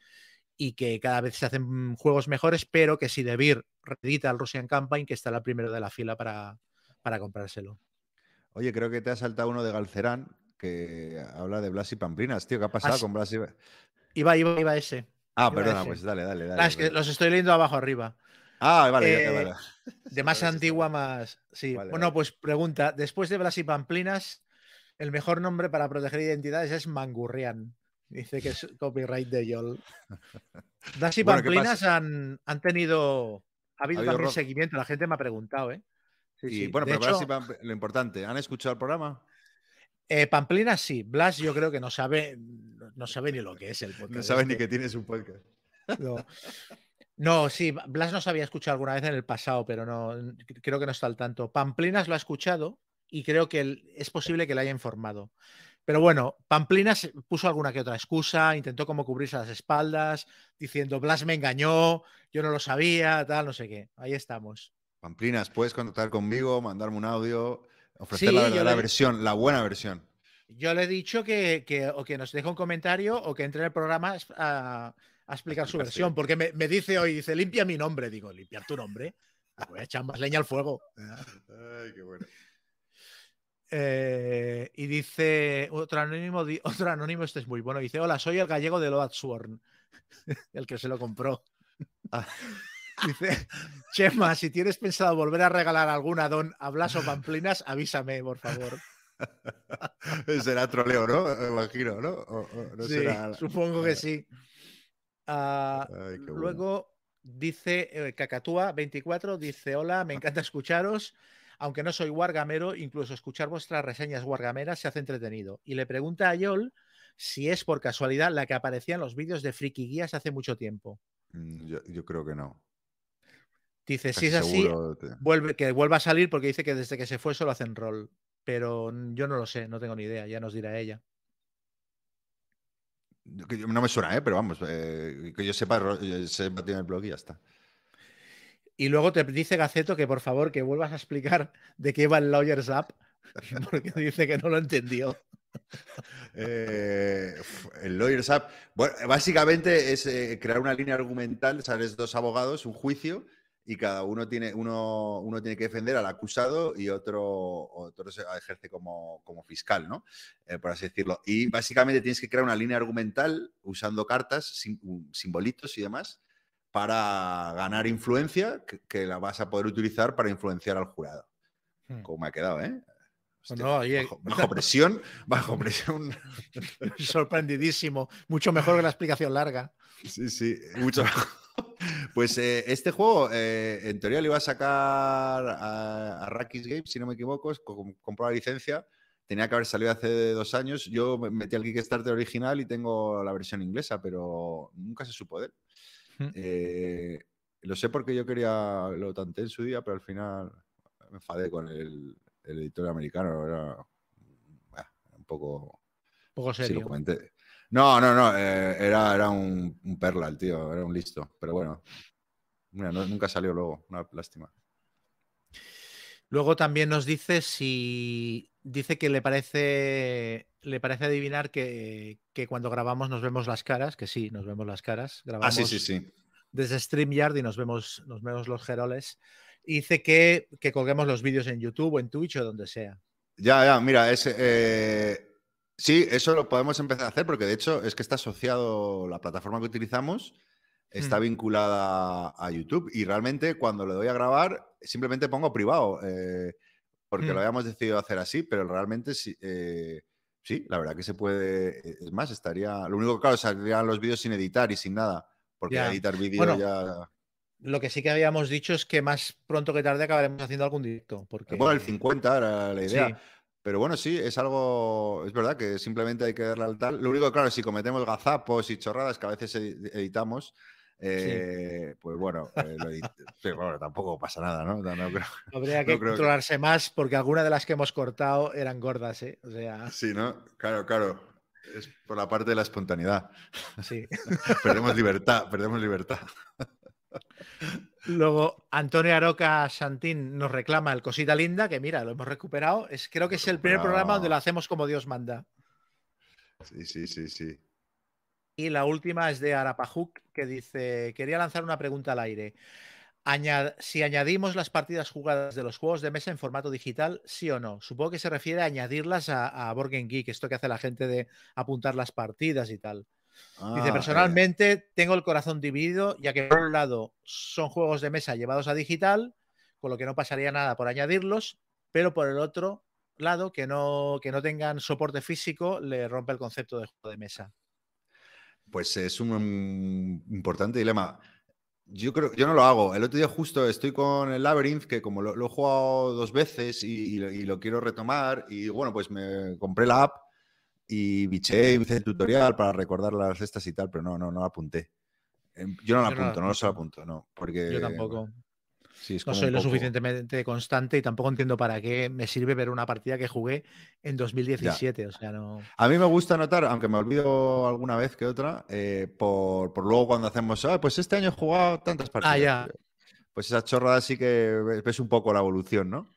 y que cada vez se hacen juegos mejores, pero que si Debir reedita el Russian Campaign, que estará el primero de la fila para, para comprárselo. Oye, creo que te ha saltado uno de Galcerán que habla de Blas y Pamplinas, tío. ¿Qué ha pasado sí. con Blas y... Iba, iba, iba ese. Ah, Iba perdona, ese. pues dale, dale, dale. Ah, es que los estoy leyendo abajo arriba. Ah, vale, ya, Eh, vale. De más antigua, está más. Sí. Vale, bueno, vale. pues pregunta: después de Blas y Pamplinas, el mejor nombre para proteger identidades es Mangurrián. Dice que es copyright de Yol. Blas y Bueno, ¿qué Pamplinas han, han tenido. Ha habido, Ha habido también rock. seguimiento, la gente me ha preguntado, ¿eh? Sí, Y sí. bueno, de pero Blas hecho, y lo importante, ¿han escuchado el programa? eh, Pamplinas sí. Blas, yo creo que no sabe, no sabe ni lo que es el podcast. No saben ni que tienes un podcast. No. No, sí, Blas nos había escuchado alguna vez en el pasado, pero no creo que no está al tanto. Pamplinas lo ha escuchado y creo que es posible que le haya informado. Pero bueno, Pamplinas puso alguna que otra excusa, intentó como cubrirse las espaldas, diciendo Blas me engañó, yo no lo sabía, tal, no sé qué. Ahí estamos. Pamplinas, puedes contactar conmigo, mandarme un audio, ofrecer Sí, la verdadera le- versión, la buena versión. Yo le he dicho que, que o que nos deje un comentario o que entre en el programa a, a explicar su versión, porque me, me dice hoy, dice, limpia mi nombre. Digo, limpiar tu nombre. Voy a echar más leña al fuego. Ay, qué bueno. Eh, y dice otro anónimo, otro anónimo, este es muy bueno. Dice: Hola, soy el gallego de Load Sworn, el que se lo compró. Ah. Dice: Chema, si tienes pensado volver a regalar alguna don a Blas o Pamplinas, avísame, por favor. Será troleo, ¿no? Me imagino, ¿no? O- o no Sí, será- supongo que sí. Ah, Ay, qué bueno. luego dice eh, Cacatúa24, dice: Hola, me encanta escucharos. Aunque no soy wargamero, incluso escuchar vuestras reseñas wargameras se hace entretenido. Y le pregunta a Yol si es por casualidad la que aparecía en los vídeos de Friki Guías hace mucho tiempo. Mm, Yo, yo creo que no. Dice, Casi si es así, te- vuelve, que vuelva a salir porque dice que desde que se fue solo hacen rol. Pero yo no lo sé, no tengo ni idea, ya nos dirá ella. No me suena, ¿eh? Pero vamos, eh, que yo sepa, yo sepa tiene el blog y ya está. Y luego te dice Gaceto que por favor que vuelvas a explicar de qué va el Lawyers App, porque dice que no lo entendió. Eh, el Lawyers App. Bueno, básicamente es eh, crear una línea argumental, sales dos abogados, un juicio, y cada uno tiene, uno, uno tiene que defender al acusado y otro, otro ejerce como, como fiscal, ¿no? Eh, por así decirlo. Y básicamente tienes que crear una línea argumental usando cartas, simbolitos y demás, para ganar influencia que, que la vas a poder utilizar para influenciar al jurado. Hmm. Como me ha quedado, ¿eh? Hostia, No, oye. bajo, bajo presión, bajo presión. Sorprendidísimo. Mucho mejor que la explicación larga. Sí, sí, mucho mejor. Pues eh, este juego, eh, en teoría, lo iba a sacar a, a Rakis Games, si no me equivoco, compró la licencia. Tenía que haber salido hace dos años. Yo me metí al Kickstarter original y tengo la versión inglesa, pero nunca se supo de él. Eh, lo sé porque yo quería, lo tanté en su día, pero al final me enfadé con el, el editor americano. Era un poco Poco Sí, lo serio. comenté. No, no, no. eh, era, era un, un perla el tío, era un listo. Pero bueno, mira, no- nunca salió luego. Una lástima. Luego también nos dice si dice que le parece le parece adivinar que, que cuando grabamos nos vemos las caras, que sí, nos vemos las caras. Ah, Grabamos sí, sí, sí. desde StreamYard y nos vemos, nos vemos los geroles. Y dice que, que colguemos los vídeos en YouTube o en Twitch o donde sea. Ya, ya, mira, ese, eh, sí, eso lo podemos empezar a hacer porque de hecho es que está asociado, la plataforma que utilizamos está Mm. vinculada a YouTube y realmente cuando le doy a grabar simplemente pongo privado eh, porque Mm. lo habíamos decidido hacer así, pero realmente sí, eh, sí, la verdad que se puede, es más, estaría, lo único que claro, saldrían los vídeos sin editar y sin nada, Porque Ya. editar vídeo Bueno, ya. Lo que sí que habíamos dicho es que más pronto que tarde acabaremos haciendo algún directo. Porque... Bueno, el 50 era la idea. Sí. Pero bueno, sí, es algo. Es verdad que simplemente hay que darle al tal. Lo único, claro, si cometemos gazapos y chorradas que a veces edi- editamos, eh, pues bueno, eh, lo edit- sí, bueno, tampoco pasa nada, ¿no? No, no creo- Habría que no creo que- controlarse más porque algunas de las que hemos cortado eran gordas, ¿eh? O sea, Sí, ¿no? Claro, claro. Es por la parte de la espontaneidad. sí. perdemos libertad, perdemos libertad. Luego, Antonio Aroca Santín nos reclama el Cosita Linda, que mira, lo hemos recuperado. Es, creo que es el primer programa donde lo hacemos como Dios manda. Sí, sí, sí, sí. Y la última es de Arapajuk, que dice: Quería lanzar una pregunta al aire. Añad- si añadimos las partidas jugadas de los juegos de mesa en formato digital, sí o no. Supongo que se refiere a añadirlas a, a Board Game Geek, esto que hace la gente de apuntar las partidas y tal. Dice, Ah, personalmente tengo el corazón dividido, ya que por un lado son juegos de mesa llevados a digital, con lo que no pasaría nada por añadirlos, pero por el otro lado, que no, que no tengan soporte físico, le rompe el concepto de juego de mesa. Pues es un, un importante dilema. Yo creo, yo no lo hago. El otro día justo estoy con el Labyrinth, que como lo, lo he jugado dos veces y, y lo, y lo quiero retomar, y bueno, pues me compré la app y biché, hice el tutorial para recordar las cestas y tal, pero no, no, no la apunté. Em, Yo no la Yo no apunto, no, se la apunto. apunto, no. Porque Yo tampoco. Sí, No soy lo poco- suficientemente constante y tampoco entiendo para qué me sirve ver una partida que jugué en 2017. O sea, no. A mí me gusta anotar, aunque me olvido alguna vez que otra, eh, por, por luego cuando hacemos, "Ah, pues este año he jugado tantas partidas. Ah, ya. Pues esa chorrada sí que ves- ves un poco la evolución, ¿no?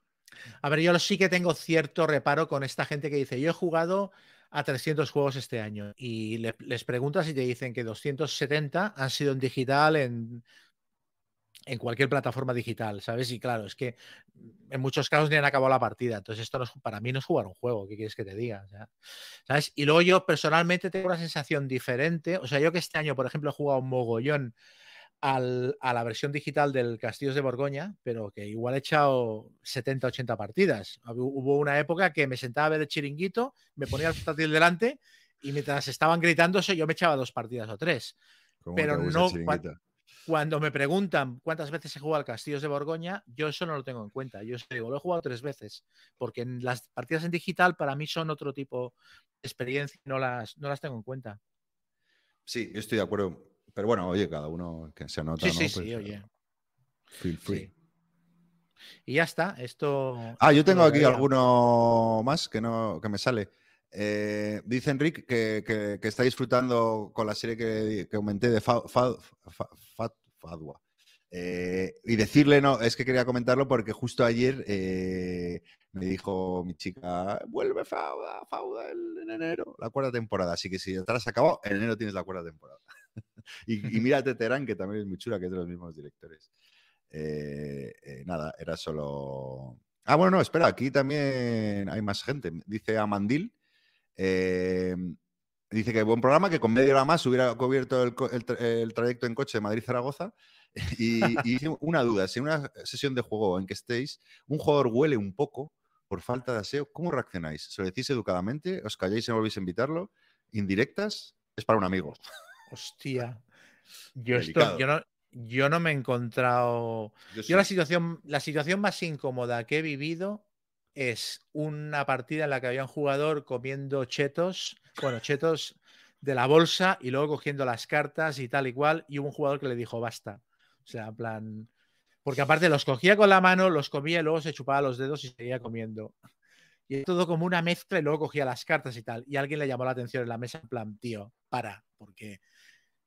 A ver, yo sí que tengo cierto reparo con esta gente que dice, yo he jugado a 300 juegos este año y le- les preguntas y te dicen que 270 han sido en digital en, en cualquier plataforma digital, ¿sabes? Y claro, es que en muchos casos ni han acabado la partida. Entonces esto no es- para mí no es jugar un juego, ¿qué quieres que te diga? O sea, ¿sabes? Y luego yo personalmente tengo una sensación diferente. O sea, yo que este año, por ejemplo, he jugado un mogollón al- a la versión digital del Castillos de Borgoña, pero que igual he echado 70, 80 partidas. Hubo una época que me sentaba a ver el chiringuito, me ponía el portátil delante y mientras estaban gritándose yo me echaba dos partidas o tres. Pero no. Cuando me preguntan cuántas veces he jugado al Castillos de Borgoña, yo eso no lo tengo en cuenta. Yo digo, lo he jugado tres veces, porque en las partidas en digital para mí son otro tipo de experiencia, no las, no las tengo en cuenta. Sí, yo estoy de acuerdo. Pero bueno, oye, cada uno que se anota, Sí, ¿no? sí, Pues, sí, oye. Feel free. Sí. Y ya está, esto... Ah, yo tengo aquí alguno más que no que me sale. Eh, dice Enric que, que- que está disfrutando con la serie que, que aumenté de Fa- Fa- Fa- Fa- Fadwa. Eh, y decirle, no, es que quería comentarlo porque justo ayer eh, me dijo mi chica, vuelve Fauda, Fauda en enero, la cuarta temporada. Así que si ya te has acabado, en enero tienes la cuarta temporada. y, y mírate Terán, que también es muy chula, que es de los mismos directores. Eh, nada, era solo. Ah, bueno, no, espera, aquí también hay más gente. Dice Amandil. Dice que buen programa, que con media hora más hubiera cubierto el, trayecto en coche de Madrid-Zaragoza. Y, y una duda: si en una sesión de juego en que estéis, un jugador huele un poco por falta de aseo, ¿cómo reaccionáis? ¿Se lo decís educadamente? ¿Os calláis y no volvéis a invitarlo? ¿Indirectas? Es para un amigo. Hostia. Yo, esto, yo, no, yo no me he encontrado... Yo Yo la situación, la situación más incómoda que he vivido es una partida en la que había un jugador comiendo chetos, bueno, chetos de la bolsa y luego cogiendo las cartas y tal y cual, y hubo un jugador que le dijo basta. O sea, en plan. Porque aparte los cogía con la mano, los comía y luego se chupaba los dedos y seguía comiendo. Y todo como una mezcla y luego cogía las cartas y tal. Y alguien le llamó la atención en la mesa, en plan, tío, para, porque.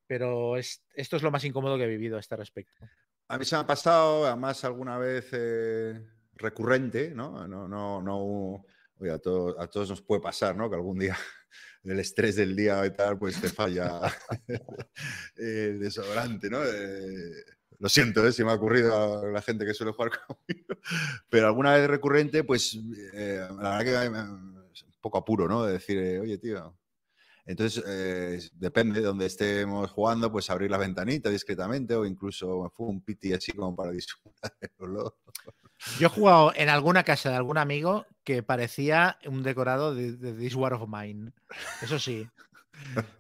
Pero es, esto es lo más incómodo que he vivido a este respecto. A mí se me ha pasado, además, alguna vez eh, recurrente, ¿no? No, no, no. Oye, a, todos- a todos nos puede pasar, ¿no? Que algún día el estrés del día y tal, pues te falla el desodorante, ¿no? Eh, lo siento, ¿eh? si me ha ocurrido a la gente que suele jugar conmigo. Pero alguna vez recurrente, pues eh, la verdad que es un poco apuro, ¿no? De decir, eh, oye, tío. Entonces, eh, depende de donde estemos jugando, pues abrir la ventanita discretamente o incluso fue un piti así como para disfrutar del olor. Yo he jugado en alguna casa de algún amigo que parecía un decorado de, de This War of Mine. Eso sí.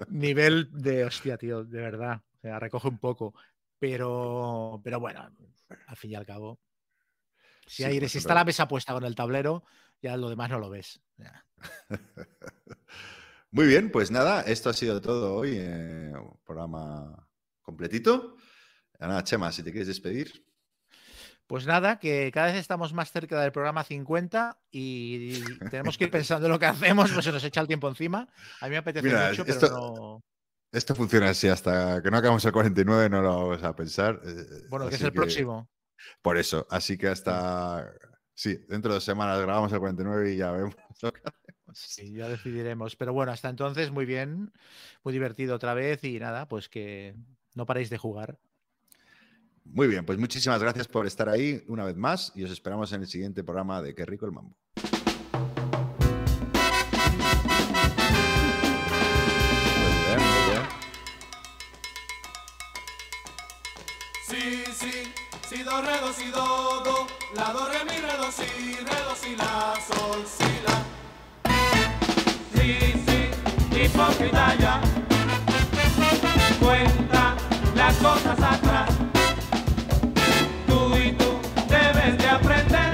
Nivel de hostia, tío, de verdad. sea, recoge un poco. Pero, pero bueno, al fin y al cabo, si, Sí, hay, pues, si está pero- la mesa puesta con el tablero, ya lo demás no lo ves. Ya. Muy bien, pues nada, esto ha sido todo hoy. eh, programa completito. Nada, Chema, si te quieres despedir. Pues nada, que cada vez estamos más cerca del programa 50 y tenemos que ir pensando en lo que hacemos, pues se nos echa el tiempo encima. A mí me apetece Mira, mucho, pero no. Esto funciona así, hasta que no acabamos el 49 no lo vamos a pensar. eh, Bueno, que es el próximo. Por eso, así que hasta... Sí, dentro de dos semanas grabamos el 49 y ya vemos. Sí, ya decidiremos. Pero bueno, hasta entonces, muy bien, muy divertido otra vez y nada, pues que no paréis de jugar. Muy bien, pues muchísimas gracias por estar ahí una vez más y os esperamos en el siguiente programa de Qué rico el mambo. Muy bien, muy bien. Si, do, re, do, si, do, do, la, do, re, mi, re, do, si, re, do, si, la, sol, si, la. Sí, sí, hipócrita ya, cuenta las cosas atrás. Tú y tú debes de aprender,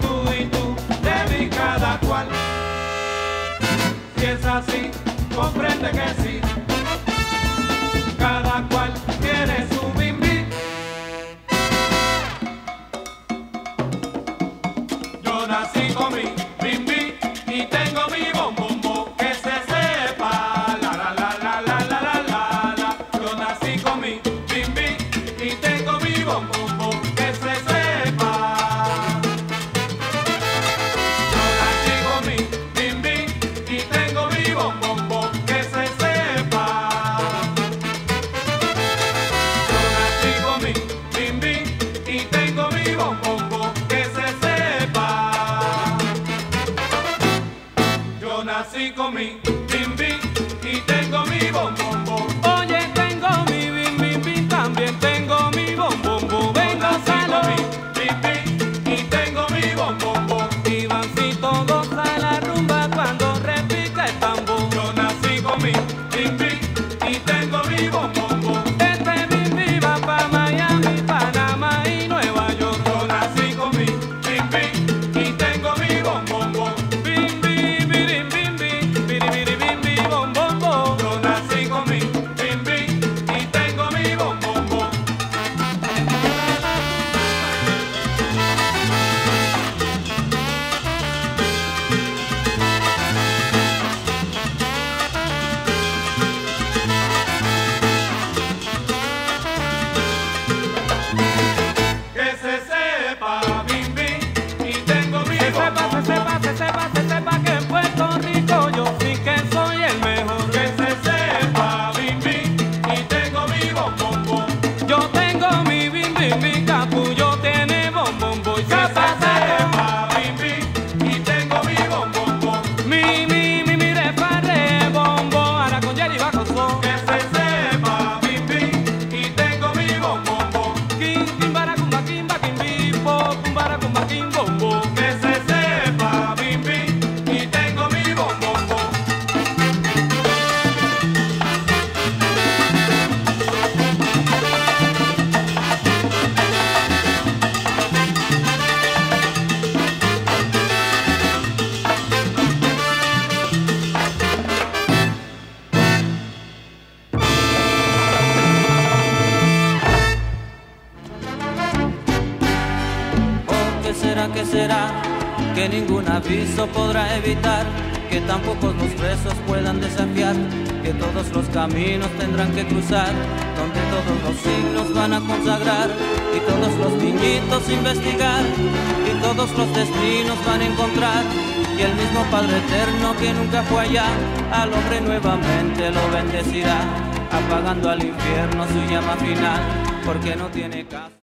tú y tú de mí cada cual. Si es así, comprende que sí que nunca fue allá, al hombre nuevamente lo bendecirá, apagando al infierno su llama final, porque no tiene caso.